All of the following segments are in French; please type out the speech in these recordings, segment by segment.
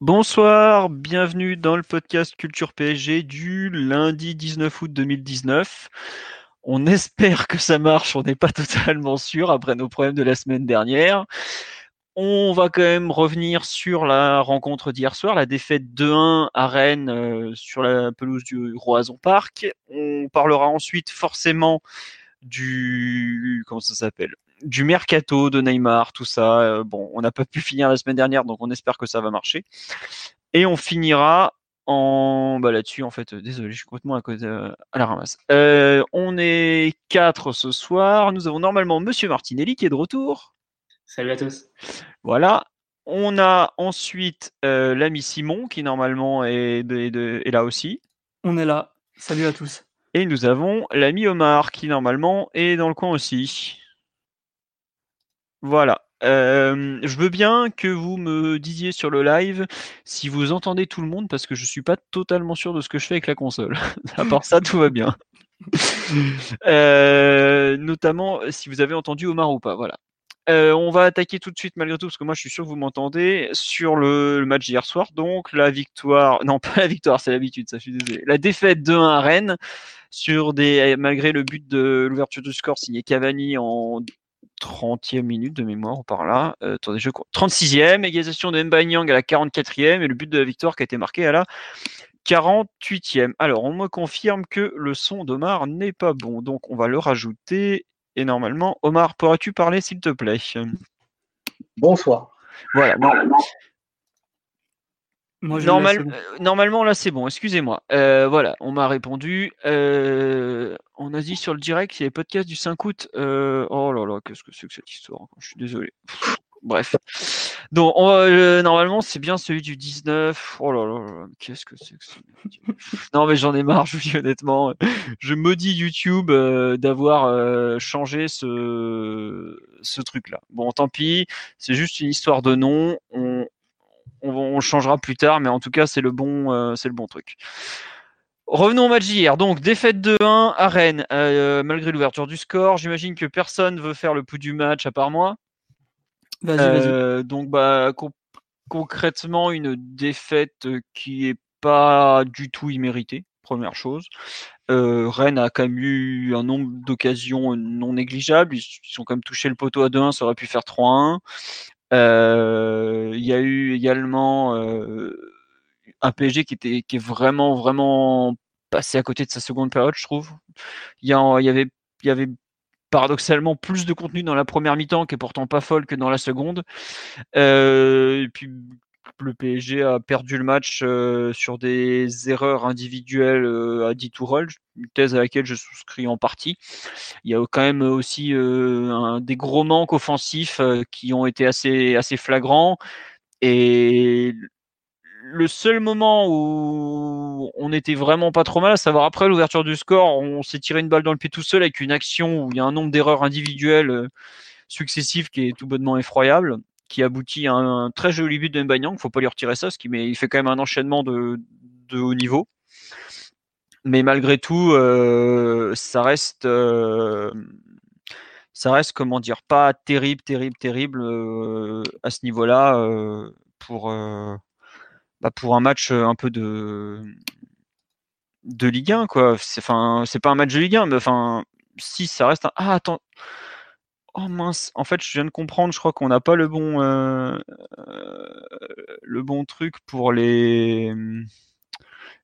Bonsoir, bienvenue dans le podcast Culture PSG du lundi 19 août 2019. On espère que ça marche, on n'est pas totalement sûr après nos problèmes de la semaine dernière. On va quand même revenir sur la rencontre d'hier soir, la défaite 2-1 à Rennes euh, sur la pelouse du Roison Park. On parlera ensuite forcément du comment ça s'appelle? Du mercato de Neymar, tout ça. Euh, bon, on n'a pas pu finir la semaine dernière, donc on espère que ça va marcher. Et on finira en bah là-dessus en fait. désolé, je suis complètement à, côté, euh, à la ramasse. Euh, on est quatre ce soir. Nous avons normalement Monsieur Martinelli qui est de retour. Salut à tous. Voilà. On a ensuite l'ami Simon qui normalement est, est là aussi. On est là. Salut à tous. Et nous avons l'ami Omar qui normalement est dans le coin aussi. Voilà. Je veux bien que vous me disiez sur le live si vous entendez tout le monde parce que je suis pas totalement sûr de ce que je fais avec la console. à part ça, tout va bien. Euh, notamment si vous avez entendu Omar ou pas. Voilà. Euh, on va attaquer tout de suite malgré tout parce que moi je suis sûr que vous m'entendez sur le, match d'hier soir. Donc la victoire, non pas la victoire, c'est l'habitude, ça je suis désolé. La défaite de 1 à Rennes sur des malgré le but de l'ouverture du score signé Cavani en 30e minute de mémoire par là. Euh, attendez, je 36e, égalisation de Mbanyang à la 44e et le but de la victoire qui a été marqué à la 48e. Alors, on me confirme que le son d'Omar n'est pas bon, donc on va le rajouter. Et normalement, Omar, pourrais-tu parler s'il te plaît? Bonsoir. Voilà. Euh, normalement, là, c'est bon. Excusez-moi. Euh, voilà, on m'a répondu. Euh, on a dit sur le direct, il y avait podcast du 5 août. oh là là, qu'est-ce que c'est que cette histoire Je suis désolé. Bref. Donc, normalement, c'est bien celui du 19. Oh là là, qu'est-ce que c'est que ça Non, mais j'en ai marre, je vous dis honnêtement. Je maudis YouTube d'avoir changé ce, ce truc-là. Bon, tant pis, c'est juste une histoire de nom. On, on, changera plus tard, mais en tout cas, c'est le bon, euh, c'est le bon truc. Revenons au match d'hier. Donc, défaite 2-1 à Rennes, euh, malgré l'ouverture du score. J'imagine que personne veut faire le pouls du match à part moi. Vas-y, vas-y. Euh, donc, bah, concrètement, une défaite qui est pas du tout imméritée, première chose. Rennes a quand même eu un nombre d'occasions non négligeables. Ils, ils ont quand même touché le poteau à 2-1, ça aurait pu faire 3-1. Euh, il y a eu également euh, un PSG qui était qui est vraiment vraiment passé à côté de sa seconde période, je trouve. Il y, il y avait il y avait paradoxalement plus de contenu dans la première mi-temps qui est pourtant pas folle que dans la seconde. Euh, et puis le PSG a perdu le match euh, sur des erreurs individuelles euh, à dit une thèse à laquelle je souscris en partie. Il y a quand même aussi euh, des gros manques offensifs qui ont été assez, assez flagrants. Et le seul moment où on était vraiment pas trop mal, à savoir après l'ouverture du score, on s'est tiré une balle dans le pied tout seul avec une action où il y a un nombre d'erreurs individuelles successives qui est tout bonnement effroyable qui aboutit à un, très joli but de Mbanyang. Faut pas lui retirer ça, ce qui il fait quand même un enchaînement de, haut niveau. Mais malgré tout, euh, ça reste, euh, ça reste comment dire, pas terrible, terrible, terrible euh, à ce niveau-là pour bah, pour un match un peu de de Ligue 1 quoi. Enfin, c'est pas un match de Ligue 1, mais enfin, si ça reste un... ah attends Oh mince, en fait, je viens de comprendre, je crois qu'on n'a pas le bon, euh, le bon truc pour les.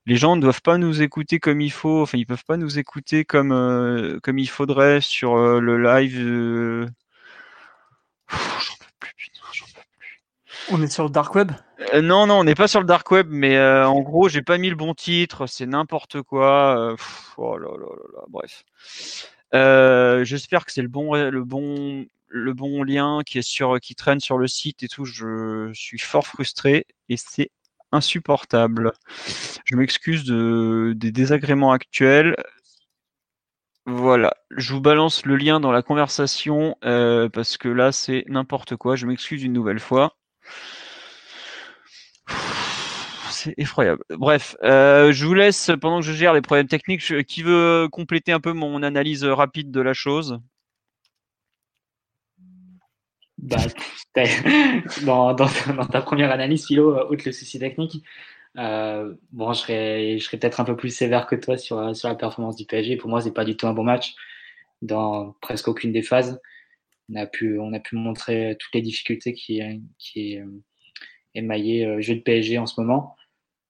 Les gens ne doivent pas nous écouter comme il faut, enfin, ils peuvent pas nous écouter comme, euh, comme il faudrait sur euh, le live. J'en peux plus, putain, j'en peux plus. On est sur le dark web? Euh, Non, non, on n'est pas sur le dark web, mais euh, en gros, j'ai pas mis le bon titre, c'est n'importe quoi. oh là là là là, bref. J'espère que c'est le bon, le bon, le bon lien qui est sur, qui traîne sur le site et tout. Je suis fort frustré et c'est insupportable. Je m'excuse de, des désagréments actuels. Voilà, je vous balance le lien dans la conversation euh, parce que là c'est n'importe quoi. Je m'excuse une nouvelle fois. Effroyable. Bref, euh, je vous laisse pendant que je gère les problèmes techniques. qui veut compléter un peu mon analyse rapide de la chose? Bah, dans, ta première analyse, Philo, outre le souci technique, euh, bon, je serais, peut-être un peu plus sévère que toi sur, la performance du PSG. Pour moi, c'est pas du tout un bon match dans presque aucune des phases. On a pu, montrer toutes les difficultés qui, qui euh, émaillaient le jeu de PSG en ce moment.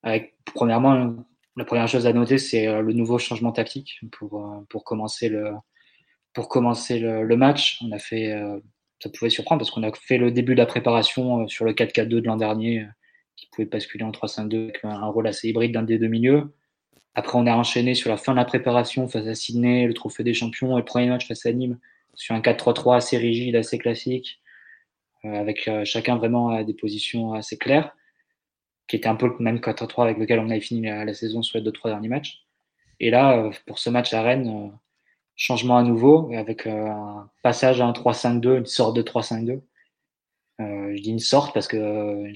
Avec, premièrement, la première chose à noter, c'est euh, le nouveau changement tactique pour, pour commencer le, pour commencer le, match. On a fait, ça pouvait surprendre parce qu'on a fait le début de la préparation sur le 4-4-2 de l'an dernier qui pouvait basculer en 3-5-2 avec un rôle assez hybride d'un des deux milieux. Après, on a enchaîné sur la fin de la préparation face à Sydney, le Trophée des Champions et le premier match face à Nîmes sur un 4-3-3 assez rigide, assez classique, euh, avec euh, chacun vraiment à des positions assez claires, qui était un peu le même 4-3 avec lequel on avait fini la, saison sur les deux trois derniers matchs. Et là, euh, pour ce match à Rennes, changement à nouveau, avec un passage à un 3-5-2, une sorte de 3-5-2. je dis une sorte parce que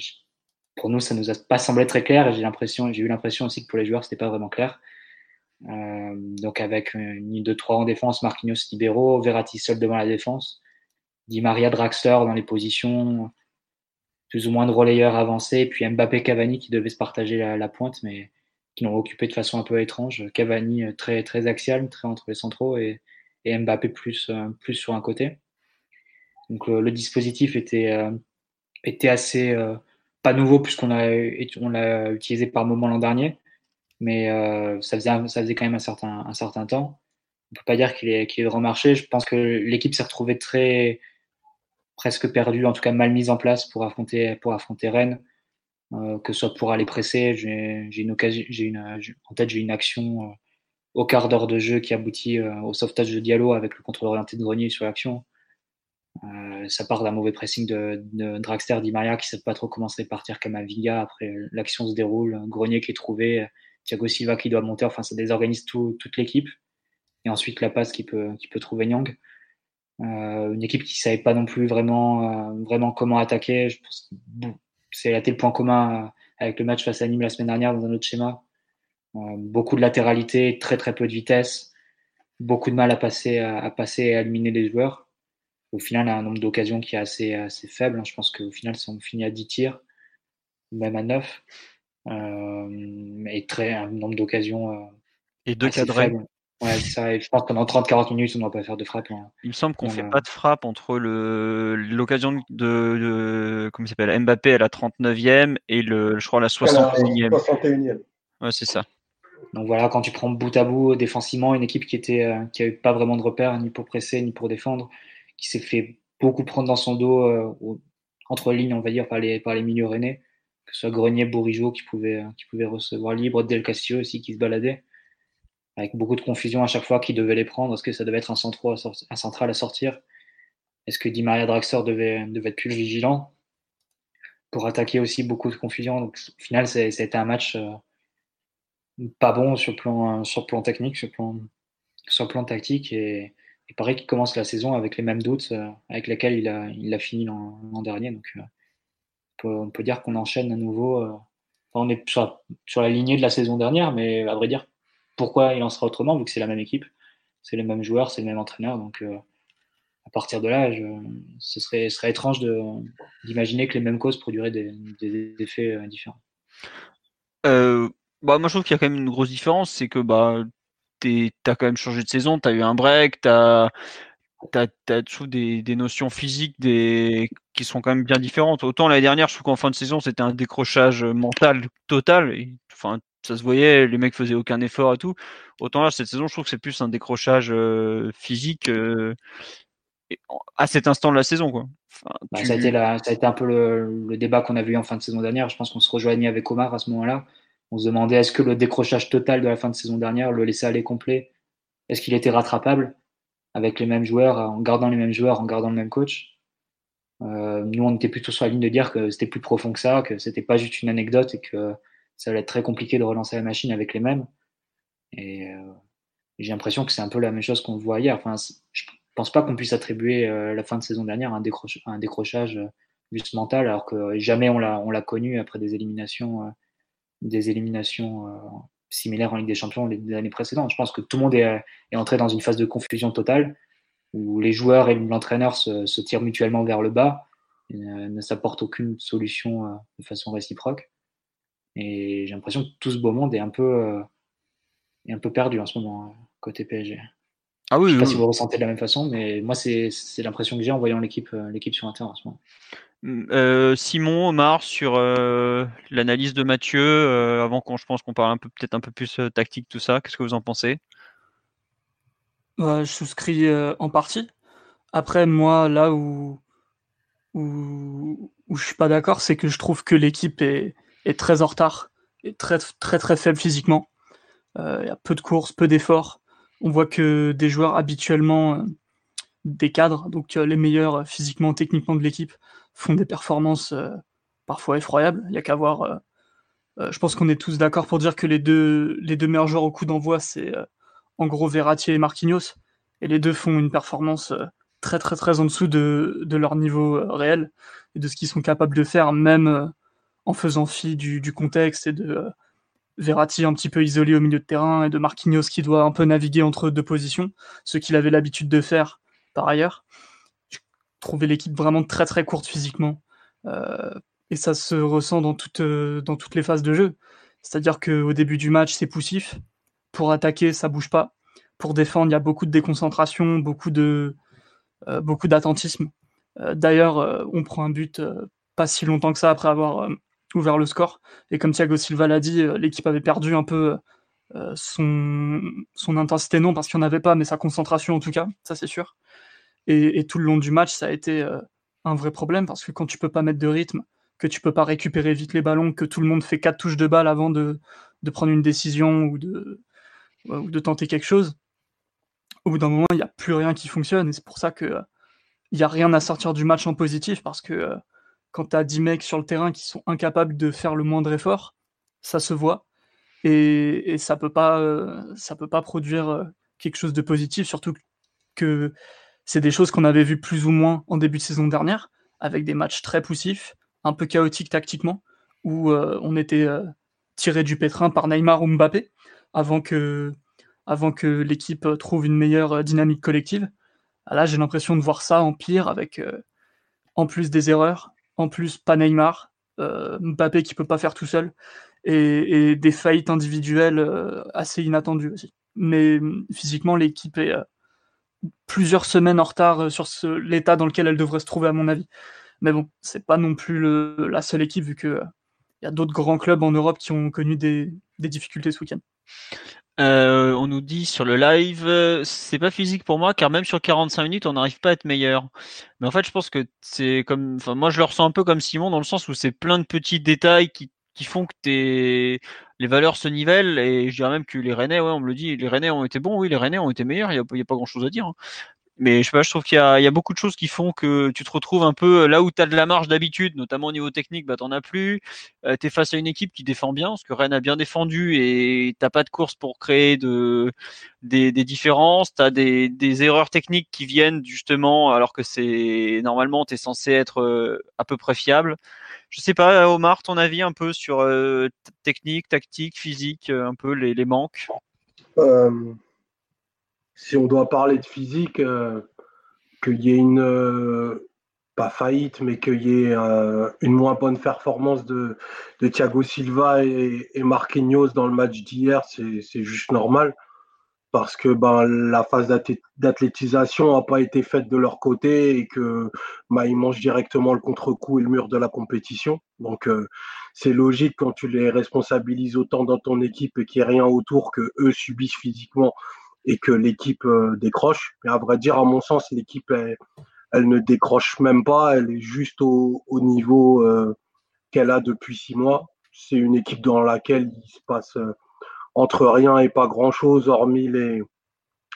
pour nous, ça nous a pas semblé très clair. J'ai l'impression, j'ai eu l'impression aussi que pour les joueurs, c'était pas vraiment clair. Euh, donc avec une ligne de 3 en défense, Marquinhos libéraux, Verratti seul devant la défense, Di Maria Draxler dans les positions plus ou moins de relayeurs avancés, puis Mbappé Cavani qui devaient se partager la, pointe, mais qui l'ont occupé de façon un peu étrange. Cavani euh, très très axial, très entre les centraux, et, Mbappé plus euh, plus sur un côté. Donc le, dispositif était était assez pas nouveau puisqu'on a, on l'a utilisé par moment l'an dernier, mais euh, ça, faisait, ça faisait quand même un certain, un certain temps. On peut pas dire qu'il est, qu'il est remarché. Je pense que l'équipe s'est retrouvée très presque perdue, en tout cas mal mise en place pour affronter, Rennes, euh, que ce soit pour aller presser. J'ai, une occasion, j'ai une, en tête, j'ai une action euh, au quart d'heure de jeu qui aboutit euh, au sauvetage de Diallo avec le contrôle orienté de Grenier sur l'action. Ça part d'un mauvais pressing de, de Dragster Di qui ne sait pas trop comment se répartir Kamavinga. Après, l'action se déroule, Grenier qui est trouvé, Thiago Silva qui doit monter. Enfin, ça désorganise tout, toute l'équipe. Et ensuite, la passe qui peut, qui peut trouver Nyang. Euh, une équipe qui ne savait pas non plus vraiment, euh, vraiment comment attaquer. Je pense c'est là le point commun euh, avec le match face à Nîmes la semaine dernière dans un autre schéma. Euh, beaucoup de latéralité, très très peu de vitesse, beaucoup de mal à passer, à, à passer et à éliminer les joueurs au final, un nombre d'occasions qui est assez, assez faible. Hein. Je pense qu'au final, si on finit à 10 tirs, même à 9, euh, et très, un nombre d'occasions. Et deux cadrés. Ouais, ça. je pense que pendant 30-40 minutes, on ne doit pas faire de frappe. Hein. Il me semble qu'on ne fait pas de frappe entre l'occasion de, de, comment s'appelle Mbappé à la 39e et le, je crois la 61e. 61e. Ouais, c'est ça. Donc voilà, quand tu prends bout à bout défensivement, une équipe qui était euh, qui avait pas vraiment de repères ni pour presser ni pour défendre, qui s'est fait beaucoup prendre dans son dos euh, entre lignes, on va dire, par les, par les milieux rennais, que ce soit Grenier, Bourigeau qui pouvait, euh, qui pouvait recevoir libre, Del Castillo aussi qui se baladait, avec beaucoup de confusion à chaque fois qui devait les prendre. Est-ce que ça devait être un, central à, sortir Est-ce que Di Maria Draxler devait, être plus vigilant pour attaquer aussi beaucoup de confusion? Donc, au final, été un match euh, pas bon sur plan, sur plan technique, sur plan, plan tactique et il paraît qu'il commence la saison avec les mêmes doutes euh, avec lesquels il a, fini l'an dernier. Donc, euh, on, peut, dire qu'on enchaîne à nouveau. On est sur, la lignée de la saison dernière, mais à vrai dire, pourquoi il en sera autrement vu que c'est la même équipe, c'est les mêmes joueurs, c'est le même entraîneur. Donc, à partir de là, ce serait, étrange d'imaginer que les mêmes causes produiraient des, effets différents. bah, moi, je trouve qu'il y a quand même une grosse différence, c'est que bah, tu as quand même changé de saison, tu as eu un break, tu as, des, des, notions physiques qui sont quand même bien différentes. Autant l'année dernière, je trouve qu'en fin de saison, c'était un décrochage mental total. Ça se voyait, les mecs faisaient aucun effort et tout. Autant là, cette saison, je trouve que c'est plus un décrochage euh, physique. Euh, à cet instant de la saison. Quoi. Bah, ça, a été ça, a été un peu le, débat qu'on avait eu en fin de saison dernière. Je pense qu'on se rejoignait avec Omar à ce moment-là. On se demandait est-ce que le décrochage total de la fin de saison dernière, le laisser aller complet, est-ce qu'il était rattrapable avec les mêmes joueurs, en gardant les mêmes joueurs, en gardant le même coach? Euh, Nous, on était plutôt sur la ligne de dire que c'était plus profond que ça, que c'était pas juste une anecdote et que ça allait être très compliqué de relancer la machine avec les mêmes. Et euh, j'ai l'impression que c'est un peu la même chose qu'on voit hier. Enfin, je pense pas qu'on puisse attribuer euh, la fin de saison dernière à un, décrochage juste mental, alors que jamais on l'a connu après des éliminations des éliminations euh, similaires en Ligue des Champions les années précédentes. Je pense que tout le monde est, entré dans une phase de confusion totale où les joueurs et l'entraîneur se, tirent mutuellement vers le bas et ne, s'apportent aucune solution euh, de façon réciproque. Et j'ai l'impression que tout ce beau monde est un peu, euh, est un peu perdu en ce moment côté PSG. Ah oui, je ne sais pas si vous ressentez de la même façon, mais moi, c'est l'impression que j'ai en voyant l'équipe sur un terrain en ce moment. Euh, Simon, Omar, sur euh, l'analyse de Mathieu, euh, avant qu'on, je pense qu'on parle un peu, peut-être un peu plus tactique, tout ça. Qu'est-ce que vous en pensez? Je souscris en partie. Après, moi, là où, où, où je suis pas d'accord, c'est que je trouve que l'équipe est, est, très en retard, et très, très, très faible physiquement. Il y a peu de courses, peu d'efforts. On voit que des joueurs habituellement des cadres, donc les meilleurs physiquement, techniquement de l'équipe, font des performances euh, parfois effroyables. Il y a qu'à voir. Euh, euh, je pense qu'on est tous d'accord pour dire que les deux, les deux meilleurs joueurs au coup d'envoi, c'est en gros Verratti et Marquinhos. Et les deux font une performance très très très en dessous de, de leur niveau réel et de ce qu'ils sont capables de faire, même en faisant fi du, contexte et de Verratti un petit peu isolé au milieu de terrain et de Marquinhos qui doit un peu naviguer entre deux positions, ce qu'il avait l'habitude de faire par ailleurs trouver l'équipe vraiment très très courte physiquement. Euh, et ça se ressent euh, dans toutes les phases de jeu. C'est-à-dire qu'au début du match, c'est poussif. Pour attaquer, ça bouge pas. Pour défendre, il y a beaucoup de déconcentration, euh, beaucoup d'attentisme. D'ailleurs, on prend un but pas si longtemps que ça après avoir ouvert le score. Et comme Thiago Silva l'a dit, l'équipe avait perdu un peu son, son intensité, non, parce qu'il n'y en avait pas, mais sa concentration en tout cas, ça c'est sûr. Et, tout le long du match, ça a été euh, un vrai problème parce que quand tu peux pas mettre de rythme, que tu peux pas récupérer vite les ballons, que tout le monde fait quatre touches de balle avant de, prendre une décision ou de, de tenter quelque chose, au bout d'un moment, il n'y a plus rien qui fonctionne. Et c'est pour ça qu'il euh, n'y a rien à sortir du match en positif parce que euh, quand tu as 10 mecs sur le terrain qui sont incapables de faire le moindre effort, ça se voit. Et, ça peut ça peut pas produire quelque chose de positif, surtout que c'est des choses qu'on avait vues plus ou moins en début de saison dernière, avec des matchs très poussifs, un peu chaotiques tactiquement, où euh, on était euh, tiré du pétrin par Neymar ou Mbappé, avant que, l'équipe trouve une meilleure euh, dynamique collective. Ah, là, j'ai l'impression de voir ça en pire, avec en plus des erreurs, en plus pas Neymar, Mbappé qui peut pas faire tout seul, et, des faillites individuelles assez inattendues aussi. Mais physiquement, l'équipe est plusieurs semaines en retard euh, sur l'état dans lequel elle devrait se trouver, à mon avis. Mais bon, c'est pas non plus la seule équipe, vu qu'il il y a d'autres grands clubs en Europe qui ont connu des, difficultés ce week-end. Euh, on nous dit sur le live, c'est pas physique pour moi, car même sur 45 minutes, on n'arrive pas à être meilleur. Mais en fait, je pense que c'est comme, enfin, moi, je le ressens un peu comme Simon dans le sens où c'est plein de petits détails qui qui font que les valeurs se nivellent et je dirais même que les Rennais, ouais, on me le dit, les Rennais ont été bons, oui, les Rennais ont été meilleurs, il n'y a, pas grand chose à dire. Hein. Mais je sais pas, je trouve qu'il y, a, beaucoup de choses qui font que tu te retrouves un peu là où tu as de la marge d'habitude, notamment au niveau technique, bah t'en as plus. Euh, tu es face à une équipe qui défend bien, parce que Rennes a bien défendu et t'as pas de course pour créer de, des, différences. Tu as des, erreurs techniques qui viennent justement alors que c'est normalement tu es censé être euh, à peu près fiable. Je sais pas, Omar, ton avis un peu sur euh, technique, tactique, physique, euh, un peu les, manques? Euh, Si on doit parler de physique, qu'il y ait une, pas faillite, mais qu'il y ait une moins bonne performance de, Thiago Silva et, Marquinhos dans le match d'hier, c'est juste normal parce que ben, la phase d'athlétisation n'a pas été faite de leur côté et que ben, ils mangent directement le contre-coup et le mur de la compétition. Donc euh, c'est logique quand tu les responsabilises autant dans ton équipe et qu'il n'y a rien autour que eux subissent physiquement et que l'équipe décroche. Mais à vrai dire, à mon sens, l'équipe, elle, ne décroche même pas. Elle est juste au, au niveau qu'elle a depuis six mois. C'est une équipe dans laquelle il se passe entre rien et pas grand-chose, hormis les,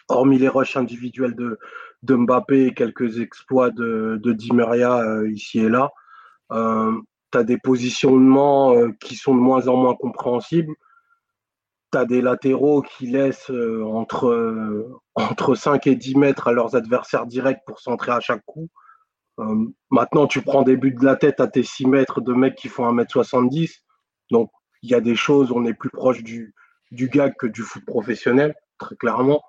hormis les rushs individuels de, Mbappé et quelques exploits de, de Di Maria euh, ici et là. Euh, tu as des positionnements euh, qui sont de moins en moins compréhensibles. Tu as des latéraux qui laissent entre, entre 5 et 10 mètres à leurs adversaires directs pour centrer à chaque coup. maintenant, tu prends des buts de la tête à tes 6 mètres de mecs qui font 1m70. Donc, il y a des choses, on est plus proche du, du gag que du foot professionnel, très clairement.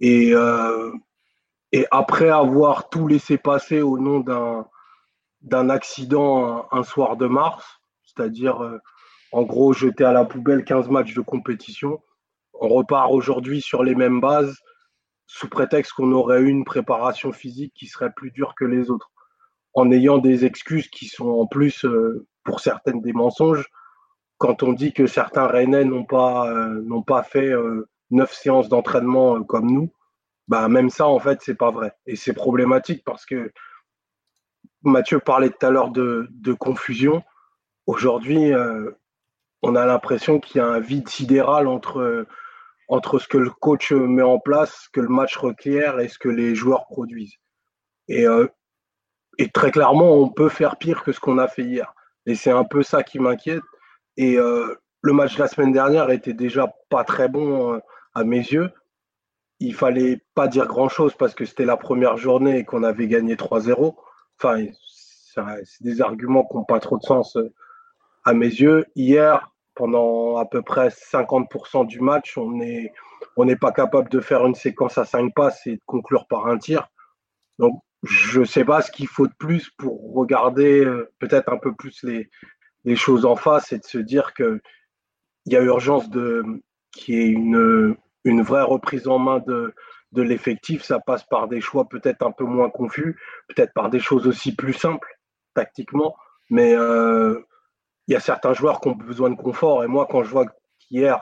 Et, euh, après avoir tout laissé passer au nom d'un, accident un, soir de mars, c'est-à-dire euh, en gros jeter à la poubelle 15 matchs de compétition, on repart aujourd'hui sur les mêmes bases sous prétexte qu'on aurait eu une préparation physique qui serait plus dure que les autres, en ayant des excuses qui sont en plus, euh, pour certaines, des mensonges. Quand on dit que certains Rennais n'ont pas, n'ont pas fait neuf séances d'entraînement euh, comme nous, bah même ça, en fait, c'est pas vrai. Et c'est problématique parce que Mathieu parlait tout à l'heure de, confusion. Aujourd'hui, euh, on a l'impression qu'il y a un vide sidéral entre, entre ce que le coach met en place, ce que le match requiert et ce que les joueurs produisent. Et, euh, et très clairement, on peut faire pire que ce qu'on a fait hier. Et c'est un peu ça qui m'inquiète. Et le match de la semaine dernière était déjà pas très bon à mes yeux. Il fallait pas dire grand-chose parce que c'était la première journée et qu'on avait gagné 3-0. Enfin, c'est des arguments qui n'ont pas trop de sens euh, à mes yeux. Hier, pendant à peu près 50% du match, on n'est on pas capable de faire une séquence à 5 passes et de conclure par un tir. Donc, je ne sais pas ce qu'il faut de plus pour regarder euh, peut-être un peu plus les, les choses en face et de se dire qu'il y a urgence de, qui est une, une vraie reprise en main de, de l'effectif, ça passe par des choix peut-être un peu moins confus, peut-être par des choses aussi plus simples tactiquement, mais euh, il y a certains joueurs qui ont besoin de confort. Et moi, quand je vois qu'hier,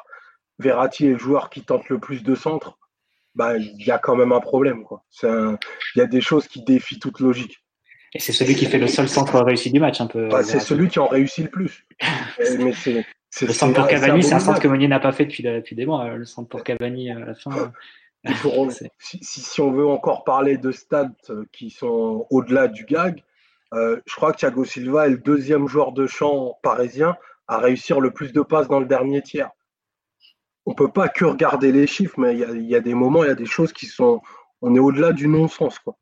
Verratti est le joueur qui tente le plus de centres, bah, il y a quand même un problème. Il y a des choses qui défient toute logique. Et c'est celui qui fait le seul centre réussi du match, un peu. Bah, c'est celui qui en réussit le plus. mais c'est, le centre pour Cavani, c'est un centre que Meunier n'a pas fait depuis, depuis des mois. Le centre pour Cavani à la fin. si, si, on veut encore parler de stats euh, qui sont au-delà du gag, euh, je crois que Thiago Silva est le deuxième joueur de champ parisien à réussir le plus de passes dans le dernier tiers. On ne peut pas que regarder les chiffres, mais il y, y, a des moments, il y a des choses qui sont. On est au-delà du non-sens. Quoi.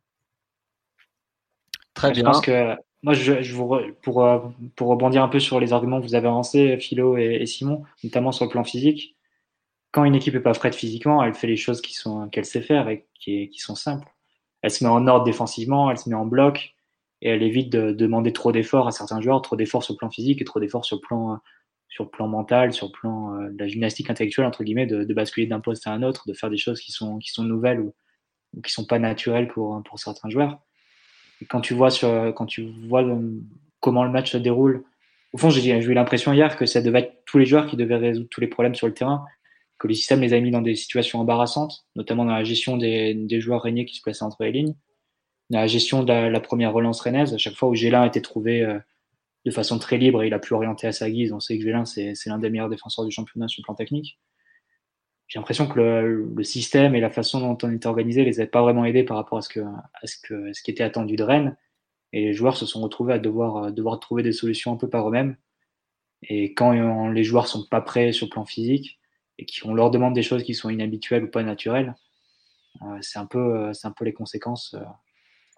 Très bien. Je pense que moi, je, je vous pour, euh, pour rebondir un peu sur les arguments que vous avez avancés, Philo et, Simon, notamment sur le plan physique, quand une équipe est pas prête physiquement, elle fait les choses qui sont qu'elle sait faire et qui, qui, sont simples. Elle se met en ordre défensivement, elle se met en bloc et elle évite de, demander trop d'efforts à certains joueurs, trop d'efforts sur le plan physique et trop d'efforts sur le plan sur le plan mental, sur le plan euh, de la gymnastique intellectuelle entre guillemets, de, basculer d'un poste à un autre, de faire des choses qui sont qui sont nouvelles ou, ou qui sont pas naturelles pour pour certains joueurs. Quand tu vois, sur, quand tu vois comment le match se déroule, au fond, j'ai eu l'impression hier que ça devait être tous les joueurs qui devaient résoudre tous les problèmes sur le terrain, que le système les a mis dans des situations embarrassantes, notamment dans la gestion des, des joueurs régnés qui se plaçaient entre les lignes, la gestion de la, première relance rennaise, à chaque fois où Gélin a été trouvé euh, de façon très libre et il a pu orienter à sa guise. On sait que Gélin, c'est l'un des meilleurs défenseurs du championnat sur le plan technique. J'ai l'impression que le, système et la façon dont on était organisé les avait pas vraiment aidés par rapport à ce que à ce que ce qui était attendu de Rennes. Et les joueurs se sont retrouvés à devoir devoir trouver des solutions un peu par eux-mêmes. Et quand les joueurs sont pas prêts sur le plan physique et qu'on leur demande des choses qui sont inhabituelles ou pas naturelles euh, c'est un peu un peu les conséquences euh,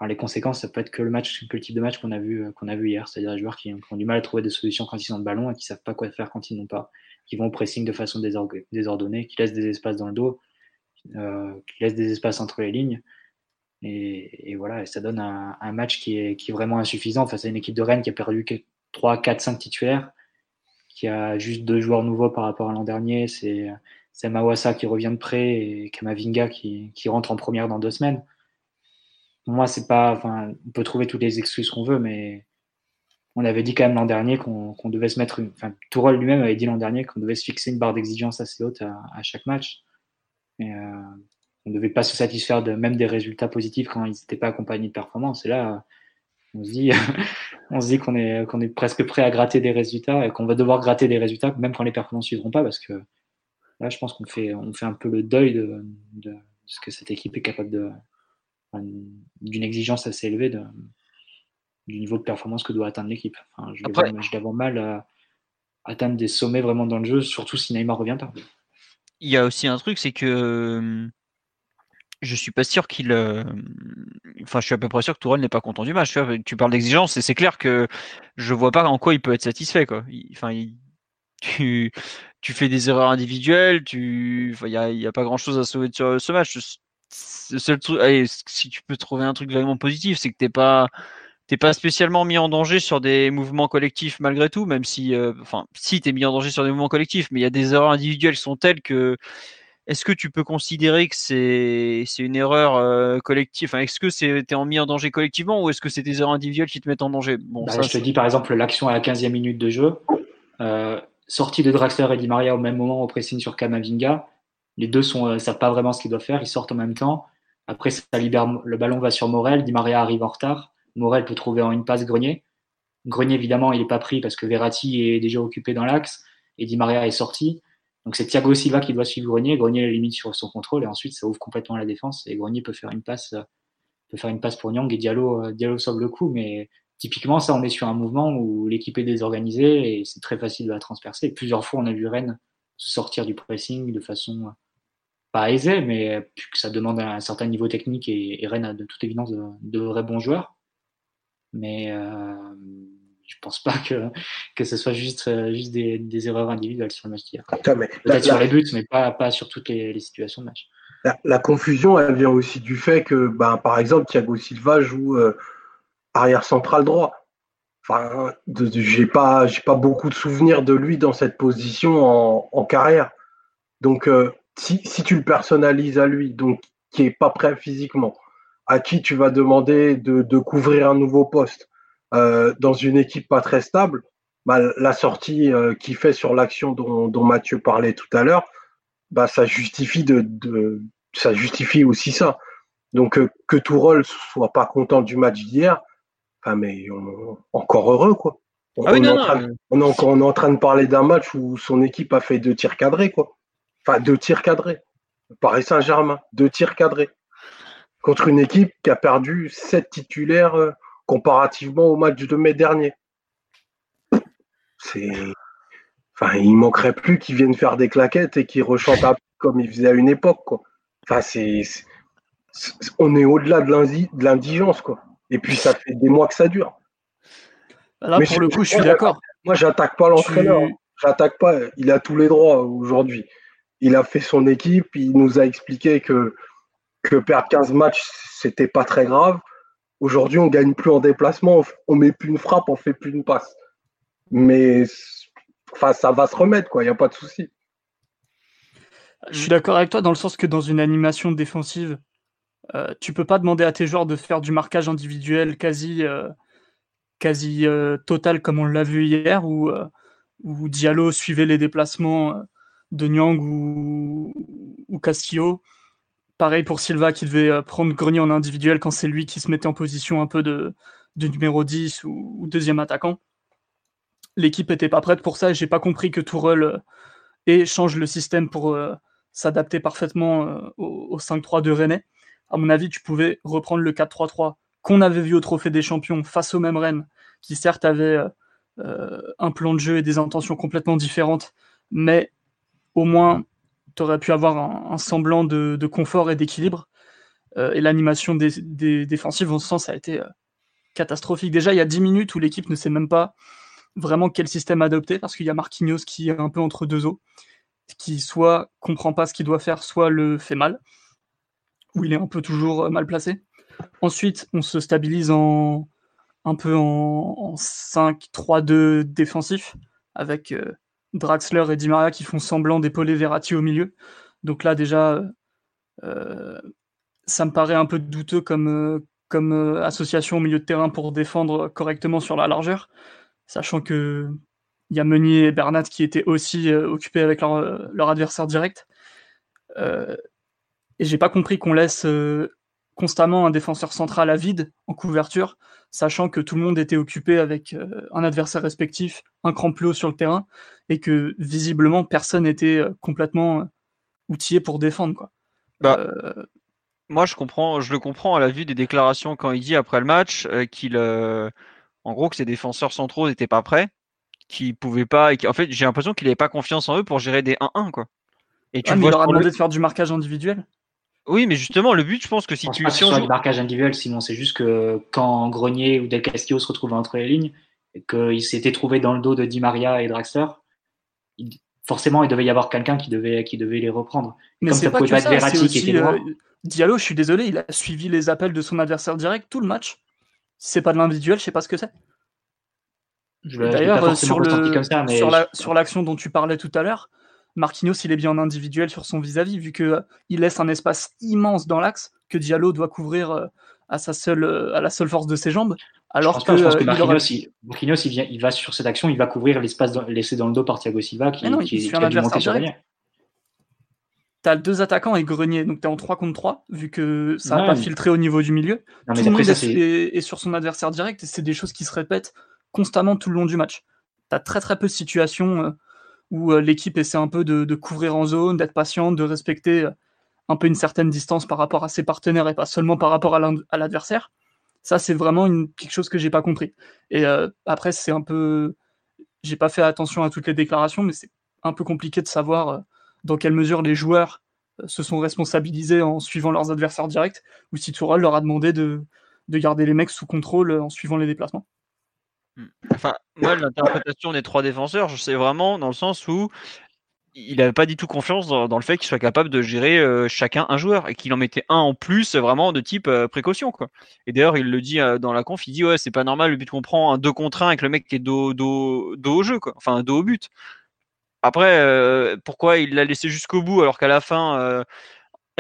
les conséquences ça peut être que le match que le type de match qu'on a vu vu hier c'est-à-dire des joueurs qui, ont du mal à trouver des solutions quand ils ont le ballon et qui savent pas quoi faire quand ils n'ont pas qui vont au pressing de façon désordonnée, qui laissent des espaces dans le dos, euh, qui laissent des espaces entre les lignes. Et, voilà, et ça donne un, match qui est, vraiment insuffisant face à une équipe de Rennes qui a perdu 3, 4, 5 titulaires, qui a juste deux joueurs nouveaux par rapport à l'an dernier. C'est Mawassa qui revient de près et Kamavinga qui rentre en première dans deux semaines. Moi, c'est pas. On peut trouver toutes les excuses qu'on veut, mais on avait dit quand même l'an dernier qu'on devait se mettre, enfin, Tourelle lui-même avait dit l'an dernier qu'on devait se fixer une barre d'exigence assez haute à, chaque match. Euh, on ne devait pas se satisfaire de même des résultats positifs quand ils n'étaient pas accompagnés de performances. Et là, on se dit, qu'on est, qu'on est presque prêt à gratter des résultats et qu'on va devoir gratter des résultats même quand les performances ne suivront pas parce que là, je pense qu'on fait, on fait un peu le deuil de, de, ce que cette équipe est capable de, d'une exigence assez élevée de, du niveau de performance que doit atteindre l'équipe. Enfin, je, Après... vois, mal à atteindre des sommets vraiment dans le jeu, surtout si Neymar revient pas. Il y a aussi un truc, c'est que je suis pas sûr qu'il. Euh, enfin, je suis à peu près sûr que Tourelle n'est pas content du match. Tu, parles d'exigence et c'est clair que je vois pas en quoi il peut être satisfait. Quoi. Enfin, tu, tu fais des erreurs individuelles. Tu, il y a, pas grand chose à sauver sur ce match. Le seul truc, allez, si tu peux trouver un truc vraiment positif, c'est que t'es pas, t'es pas spécialement mis en danger sur des mouvements collectifs malgré tout, même si, euh, enfin, si t'es mis en danger sur des mouvements collectifs, mais il y a des erreurs individuelles qui sont telles que est-ce que tu peux considérer que c'est une erreur euh, collective enfin, Est-ce que c'est en mis en danger collectivement ou est-ce que c'est des erreurs individuelles qui te mettent en danger? Bon, bah, Je te dis par exemple l'action à la 15e minute de jeu, euh, sortie de Draxler et Di Maria au même moment au pressing sur Kamavinga. Les deux ne euh, savent pas vraiment ce qu'ils doivent faire, ils sortent en même temps. Après, ça le ballon va sur Morel, Di Maria arrive en retard. Morel peut trouver en une passe Grenier. Grenier, évidemment, il n'est pas pris parce que Verratti est déjà occupé dans l'axe et Di Maria est sorti. Donc c'est Thiago Silva qui doit suivre Grenier. Grenier la limite sur son contrôle et ensuite ça ouvre complètement la défense et Grenier peut faire une passe, peut faire une passe pour Nyang et Diallo, euh, Diallo sauve le coup. Mais typiquement ça, on est sur un mouvement où l'équipe est désorganisée et c'est très facile de la transpercer. plusieurs fois, on a vu Rennes se sortir du pressing de façon pas aisée, mais que ça demande un certain niveau technique et, Rennes a de toute évidence de, vrais bons joueurs. Mais euh, je pense pas que, que ce soit juste, euh, juste des, des erreurs individuelles sur le match d'hier. Peut-être sur les buts, mais pas, pas sur toutes les, les situations de match. La, confusion, elle vient aussi du fait que, ben, par exemple, Thiago Silva joue euh, arrière central droit. Enfin, j'ai pas, j'ai pas beaucoup de souvenirs de lui dans cette position en, en carrière. Donc, euh, si, si, tu le personnalises à lui, donc qui est pas prêt physiquement, à qui tu vas demander de, de couvrir un nouveau poste, euh, dans une équipe pas très stable, bah, la sortie euh, qu'il fait sur l'action dont, dont, Mathieu parlait tout à l'heure, bah, ça justifie de, de, ça justifie aussi ça. Donc euh, que Tourol soit pas content du match d'hier, enfin mais encore heureux quoi. On, ah est on, est on, est en train de parler d'un match où son équipe a fait deux tirs cadrés quoi. Enfin deux tirs cadrés. Paris Saint-Germain, deux tirs cadrés contre une équipe qui a perdu sept titulaires comparativement au match de mai dernier. C'est. Enfin, il manquerait plus qu'ils viennent faire des claquettes et qu'ils rechantent comme ils faisaient à une époque. Quoi. Enfin, c'est, on est au-delà de l'indigence. Quoi. Et puis, ça fait des mois que ça dure. Là, pour le coup, je suis d'accord. Moi, j'attaque pas l'entraîneur. J'attaque pas. Il a tous les droits aujourd'hui. Il a fait son équipe. Il nous a expliqué que, perdre 15 matchs, c'était pas très grave. Aujourd'hui, on gagne plus en déplacement, on met plus une frappe, on fait plus une passe. Mais enfin, ça va se remettre. Il n'y a pas de souci. Je suis d'accord avec toi dans le sens que dans une animation défensive, euh, tu peux pas demander à tes joueurs de faire du marquage individuel quasi, euh, euh, total comme on l'a vu hier, où, où, Diallo suivait les déplacements de Nyang ou, Castillo Pareil pour Silva qui devait euh, prendre Grenier en individuel quand c'est lui qui se mettait en position un peu de, numéro 10 ou, deuxième attaquant. L'équipe n'était pas prête pour ça et j'ai pas compris que Tourelle euh, change le système pour euh, s'adapter parfaitement au, 5-3 de Rennes. À mon avis, tu pouvais reprendre le 4-3-3 qu'on avait vu au Trophée des Champions face au même Rennes, qui certes avait un plan de jeu et des intentions complètement différentes, mais au moins tu aurais pu avoir un, semblant de, confort et d'équilibre. Euh, et l'animation des, défensives, en ce sens, a été euh, catastrophique. Déjà, il y a 10 minutes où l'équipe ne sait même pas vraiment quel système adopter, parce qu'il y a Marquinhos qui est un peu entre deux eaux, qui soit comprend pas ce qu'il doit faire, soit le fait mal, ou il est un peu toujours euh, mal placé. Ensuite, on se stabilise en un peu en, 5-3-2 défensif, avec Draxler et Di Maria qui font semblant d'épauler Verratti au milieu. Donc là, déjà, euh, ça me paraît un peu douteux comme, euh, euh, association au milieu de terrain pour défendre correctement sur la largeur, sachant que il y a Meunier et Bernat qui étaient aussi occupés avec leur, adversaire direct. Et j'ai pas compris qu'on laisse euh, constamment un défenseur central à vide en couverture, sachant que tout le monde était occupé avec euh, un adversaire respectif, un cran plus haut sur le terrain, et que visiblement personne n'était euh, complètement outillé pour défendre. Quoi. Bah, moi, je comprends, je le comprends à la vue des déclarations quand il dit après le match qu'il, en gros, que ses défenseurs centraux n'étaient pas prêts, qu'ils pouvaient pas, et en fait, j'ai l'impression qu'il n'avait pas confiance en eux pour gérer des 1-1, quoi. Et tu ah, vois il leur a demandé de faire du marquage individuel. Oui, mais justement, le but, je pense que si tu. Si on du marquage individuel, sinon c'est juste que quand Grenier ou Del Castillo se retrouvaient entre les lignes, et qu'ils s'étaient trouvés dans le dos de Di Maria et Draxler, forcément, il devait y avoir quelqu'un qui devait, qui devait les reprendre. Mais c'est pas, que ça, aussi, euh, Diallo, je suis désolé, il a suivi les appels de son adversaire direct tout le match. Si c'est pas de l'individuel, je sais pas ce que c'est. D'ailleurs, sur, le, sur l'action dont tu parlais tout à l'heure, Marquinhos, il est bien en individuel sur son vis-à-vis, vu qu'il euh, laisse un espace immense dans l'axe que Diallo doit couvrir euh, à, sa seule, euh, à la seule force de ses jambes. Alors que, Marquinhos, il, vient, il va sur cette action, il va couvrir l'espace laissé dans le dos par Thiago Silva qui, non, qui, un adversaire T'as deux attaquants et Grenier, donc t'es en 3 contre 3, vu que ça n'a pas filtré au niveau du milieu. tout le monde est, sur son adversaire direct et c'est des choses qui se répètent constamment tout le long du match. T'as très très peu de situations où euh, l'équipe essaie un peu de, couvrir en zone, d'être patiente, de respecter euh, un peu une certaine distance par rapport à ses partenaires et pas seulement par rapport à l'adversaire. Ça, c'est vraiment quelque chose que j'ai pas compris. Et euh, après, c'est un peu, j'ai pas fait attention à toutes les déclarations, mais c'est un peu compliqué de savoir dans quelle mesure les joueurs se sont responsabilisés en suivant leurs adversaires directs, ou si Tourelle leur a demandé de, de garder les mecs sous contrôle en suivant les déplacements. Mmh. Enfin, moi, l'interprétation des trois défenseurs, je sais vraiment dans le sens où il n'avait pas du tout confiance dans, le fait qu'il soit capable de gérer euh, chacun un joueur et qu'il en mettait un en plus vraiment de type euh, précaution quoi. Et d'ailleurs il le dit euh, dans la conf, il dit ouais c'est pas normal le but qu'on prend un 2 contre 1 avec le mec qui est dos, dos, dos au jeu quoi, enfin dos au but. Après pourquoi il l'a laissé jusqu'au bout alors qu'à la fin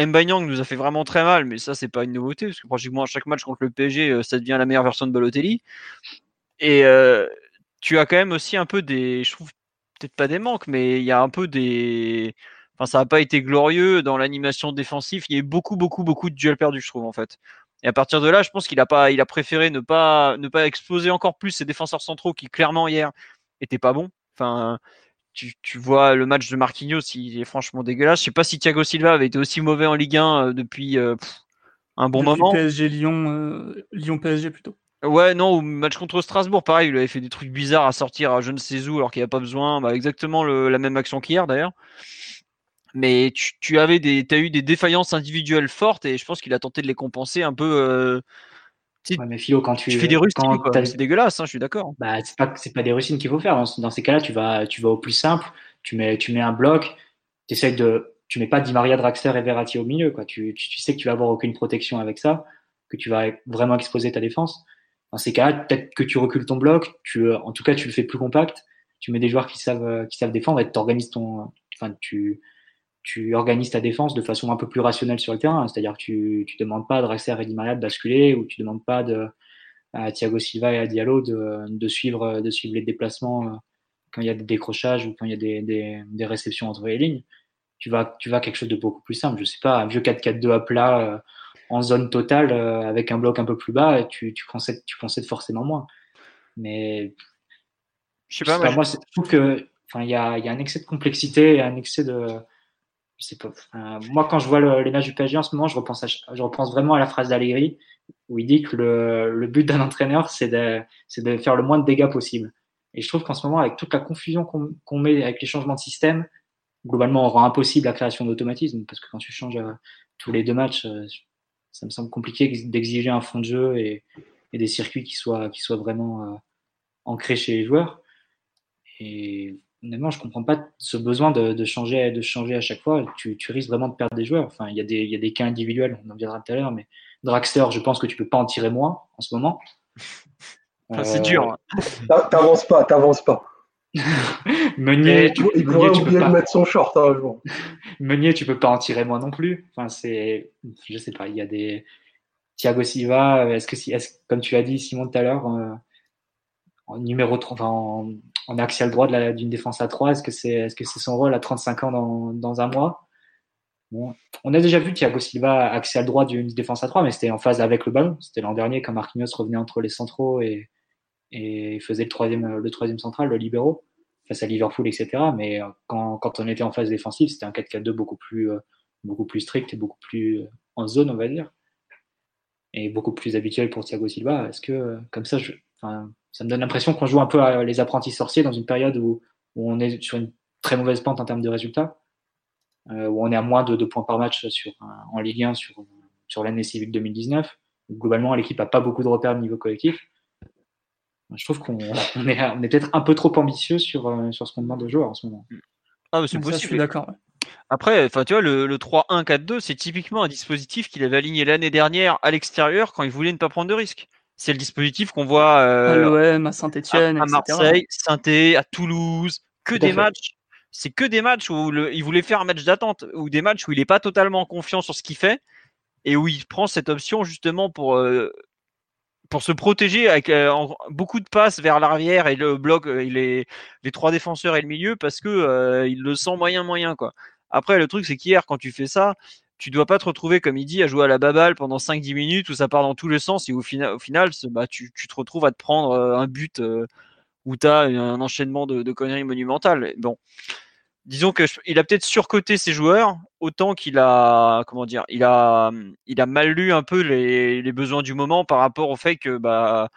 Mbanyang nous a fait vraiment très mal, mais ça c'est pas une nouveauté parce que pratiquement à chaque match contre le PSG ça devient la meilleure version de Balotelli. Et euh, tu as quand même aussi un peu des, je trouve peut-être pas des manques, mais il y a un peu des, enfin ça n'a pas été glorieux dans l'animation défensive. Il y a eu beaucoup, beaucoup, beaucoup de duels perdus, je trouve en fait. Et à partir de là, je pense qu'il a pas, il a préféré ne pas, ne pas exploser encore plus ses défenseurs centraux qui clairement hier étaient pas bons. Enfin, tu, tu, vois le match de Marquinhos, il est franchement dégueulasse. Je sais pas si Thiago Silva avait été aussi mauvais en Ligue 1 euh, depuis euh, un bon moment. PSG Lyon, Lyon PSG plutôt. Ouais, non, au match contre Strasbourg, pareil, il avait fait des trucs bizarres à sortir à je ne sais où alors qu'il n'y a pas besoin. Bah, exactement la même action qu'hier d'ailleurs. Mais tu, avais des, as eu des défaillances individuelles fortes et je pense qu'il a tenté de les compenser un peu. Euh, mais Philo, quand tu, fais des rustines, c'est dégueulasse, hein, je suis d'accord. Bah, c'est pas, pas des rustines qu'il faut faire. Dans, ces cas-là, tu vas, tu vas au plus simple, tu mets, tu mets un bloc, tu de, tu mets pas Di Maria Draxler et Verratti au milieu, quoi. Tu, tu, sais que tu vas avoir aucune protection avec ça, que tu vas vraiment exposer ta défense. Dans ces cas-là, peut-être que tu recules ton bloc, tu, euh, en tout cas, tu le fais plus compact, tu mets des joueurs qui savent, euh, qui savent défendre et t'organises ton, enfin, tu, tu organises ta défense de façon un peu plus rationnelle sur le terrain. C'est-à-dire que tu, tu demandes pas à Draxler et Di Maria de basculer ou tu demandes pas de, à Thiago Silva et à Diallo de, de suivre, de suivre les déplacements euh, quand il y a des décrochages ou quand il y a des, des, des réceptions entre les lignes. Tu vas, tu vas quelque chose de beaucoup plus simple. Je sais pas, un vieux 4-4-2 à plat, en zone totale euh, avec un bloc un peu plus bas, tu, tu, concèdes, tu concèdes forcément moins. Mais je sais pas, moi, je trouve que enfin il y a, y a un excès de complexité, un excès de je sais pas. moi, quand je vois le, les matchs du PSG en ce moment, je repense, je repense vraiment à la phrase d'Allegri où il dit que le, le but d'un entraîneur, c'est de, de faire le moins de dégâts possible. Et je trouve qu'en ce moment, avec toute la confusion qu'on met avec les changements de système, globalement, on rend impossible la création d'automatisme parce que quand tu changes euh, tous les deux matchs, euh, ça me semble compliqué d'exiger un fond de jeu et, des circuits qui soient, qui soient vraiment euh, ancrés chez les joueurs. Et honnêtement, je comprends pas ce besoin de, changer, de changer à chaque fois. Tu, risques vraiment de perdre des joueurs. Enfin, il y, a des, y a des cas individuels, on en viendra tout à l'heure, mais Draxter, je pense que tu peux pas en tirer moins en ce moment. c'est dur. Hein. T'avances pas, t'avances pas. Meunier, tu, il pourrait oublier de mettre son short un jour. Meunier, tu peux pas en tirer moins non plus. Enfin, c'est, je sais pas, il y a des Thiago Silva. Est-ce que si, est comme tu as dit Simon tout à l'heure, euh, en numéro 3, en, en axial droit d'une défense à 3, est-ce que c'est, est-ce que c'est son rôle à 35 ans dans, dans un mois? On a déjà vu Thiago Silva le droit d'une défense à 3, mais c'était en phase avec le ballon. C'était l'an dernier quand Marquinhos revenait entre les centraux et, et faisait le troisième, le troisième central, le libéraux, face à Liverpool, etc. Mais euh, quand, quand on était en phase défensive, c'était un 4-4-2 beaucoup plus, euh, beaucoup plus strict et beaucoup plus euh, en zone, on va dire. Et beaucoup plus habituel pour Thiago Silva. Est-ce que, comme ça, ça me donne l'impression qu'on joue un peu à les apprentis sorciers dans une période où, on est sur une très mauvaise pente en termes de résultats euh, où on est à moins de 2 points par match sur, en Ligue 1 sur, sur l'année civile 2019. Globalement, l'équipe n'a pas beaucoup de repères au niveau collectif. Je trouve qu'on est, on est peut-être un peu trop ambitieux sur, euh, sur ce qu'on demande aux joueurs en ce moment. Ah, c'est possible. je suis d'accord. Après, enfin, tu vois, le, le 3-1-4-2, c'est typiquement un dispositif qu'il avait aligné l'année dernière à l'extérieur quand il voulait ne pas prendre de risques. C'est le dispositif qu'on voit euh, à l'OM, à Saint-Etienne, à, Marseille, saint à Toulouse, que des matchs c'est que des matchs où il voulait faire un match d'attente ou des matchs où il n'est pas totalement confiant sur ce qu'il fait et où il prend cette option justement pour euh, pour se protéger avec euh, beaucoup de passes vers l'arrière et le bloc euh, les trois défenseurs et le milieu parce que il le sent moyen moyen quoi. Après le truc c'est qu'hier quand tu fais ça, tu dois pas te retrouver comme il dit à jouer à la baballe pendant 5-10 minutes où ça part dans tous les sens et au final au final bah, tu, te retrouves à te prendre un but où tu as un enchaînement de, conneries monumentales. Bon, disons que il a peut-être surcoté ses joueurs autant qu'il a mal lu un peu les, besoins du moment par rapport au fait que bah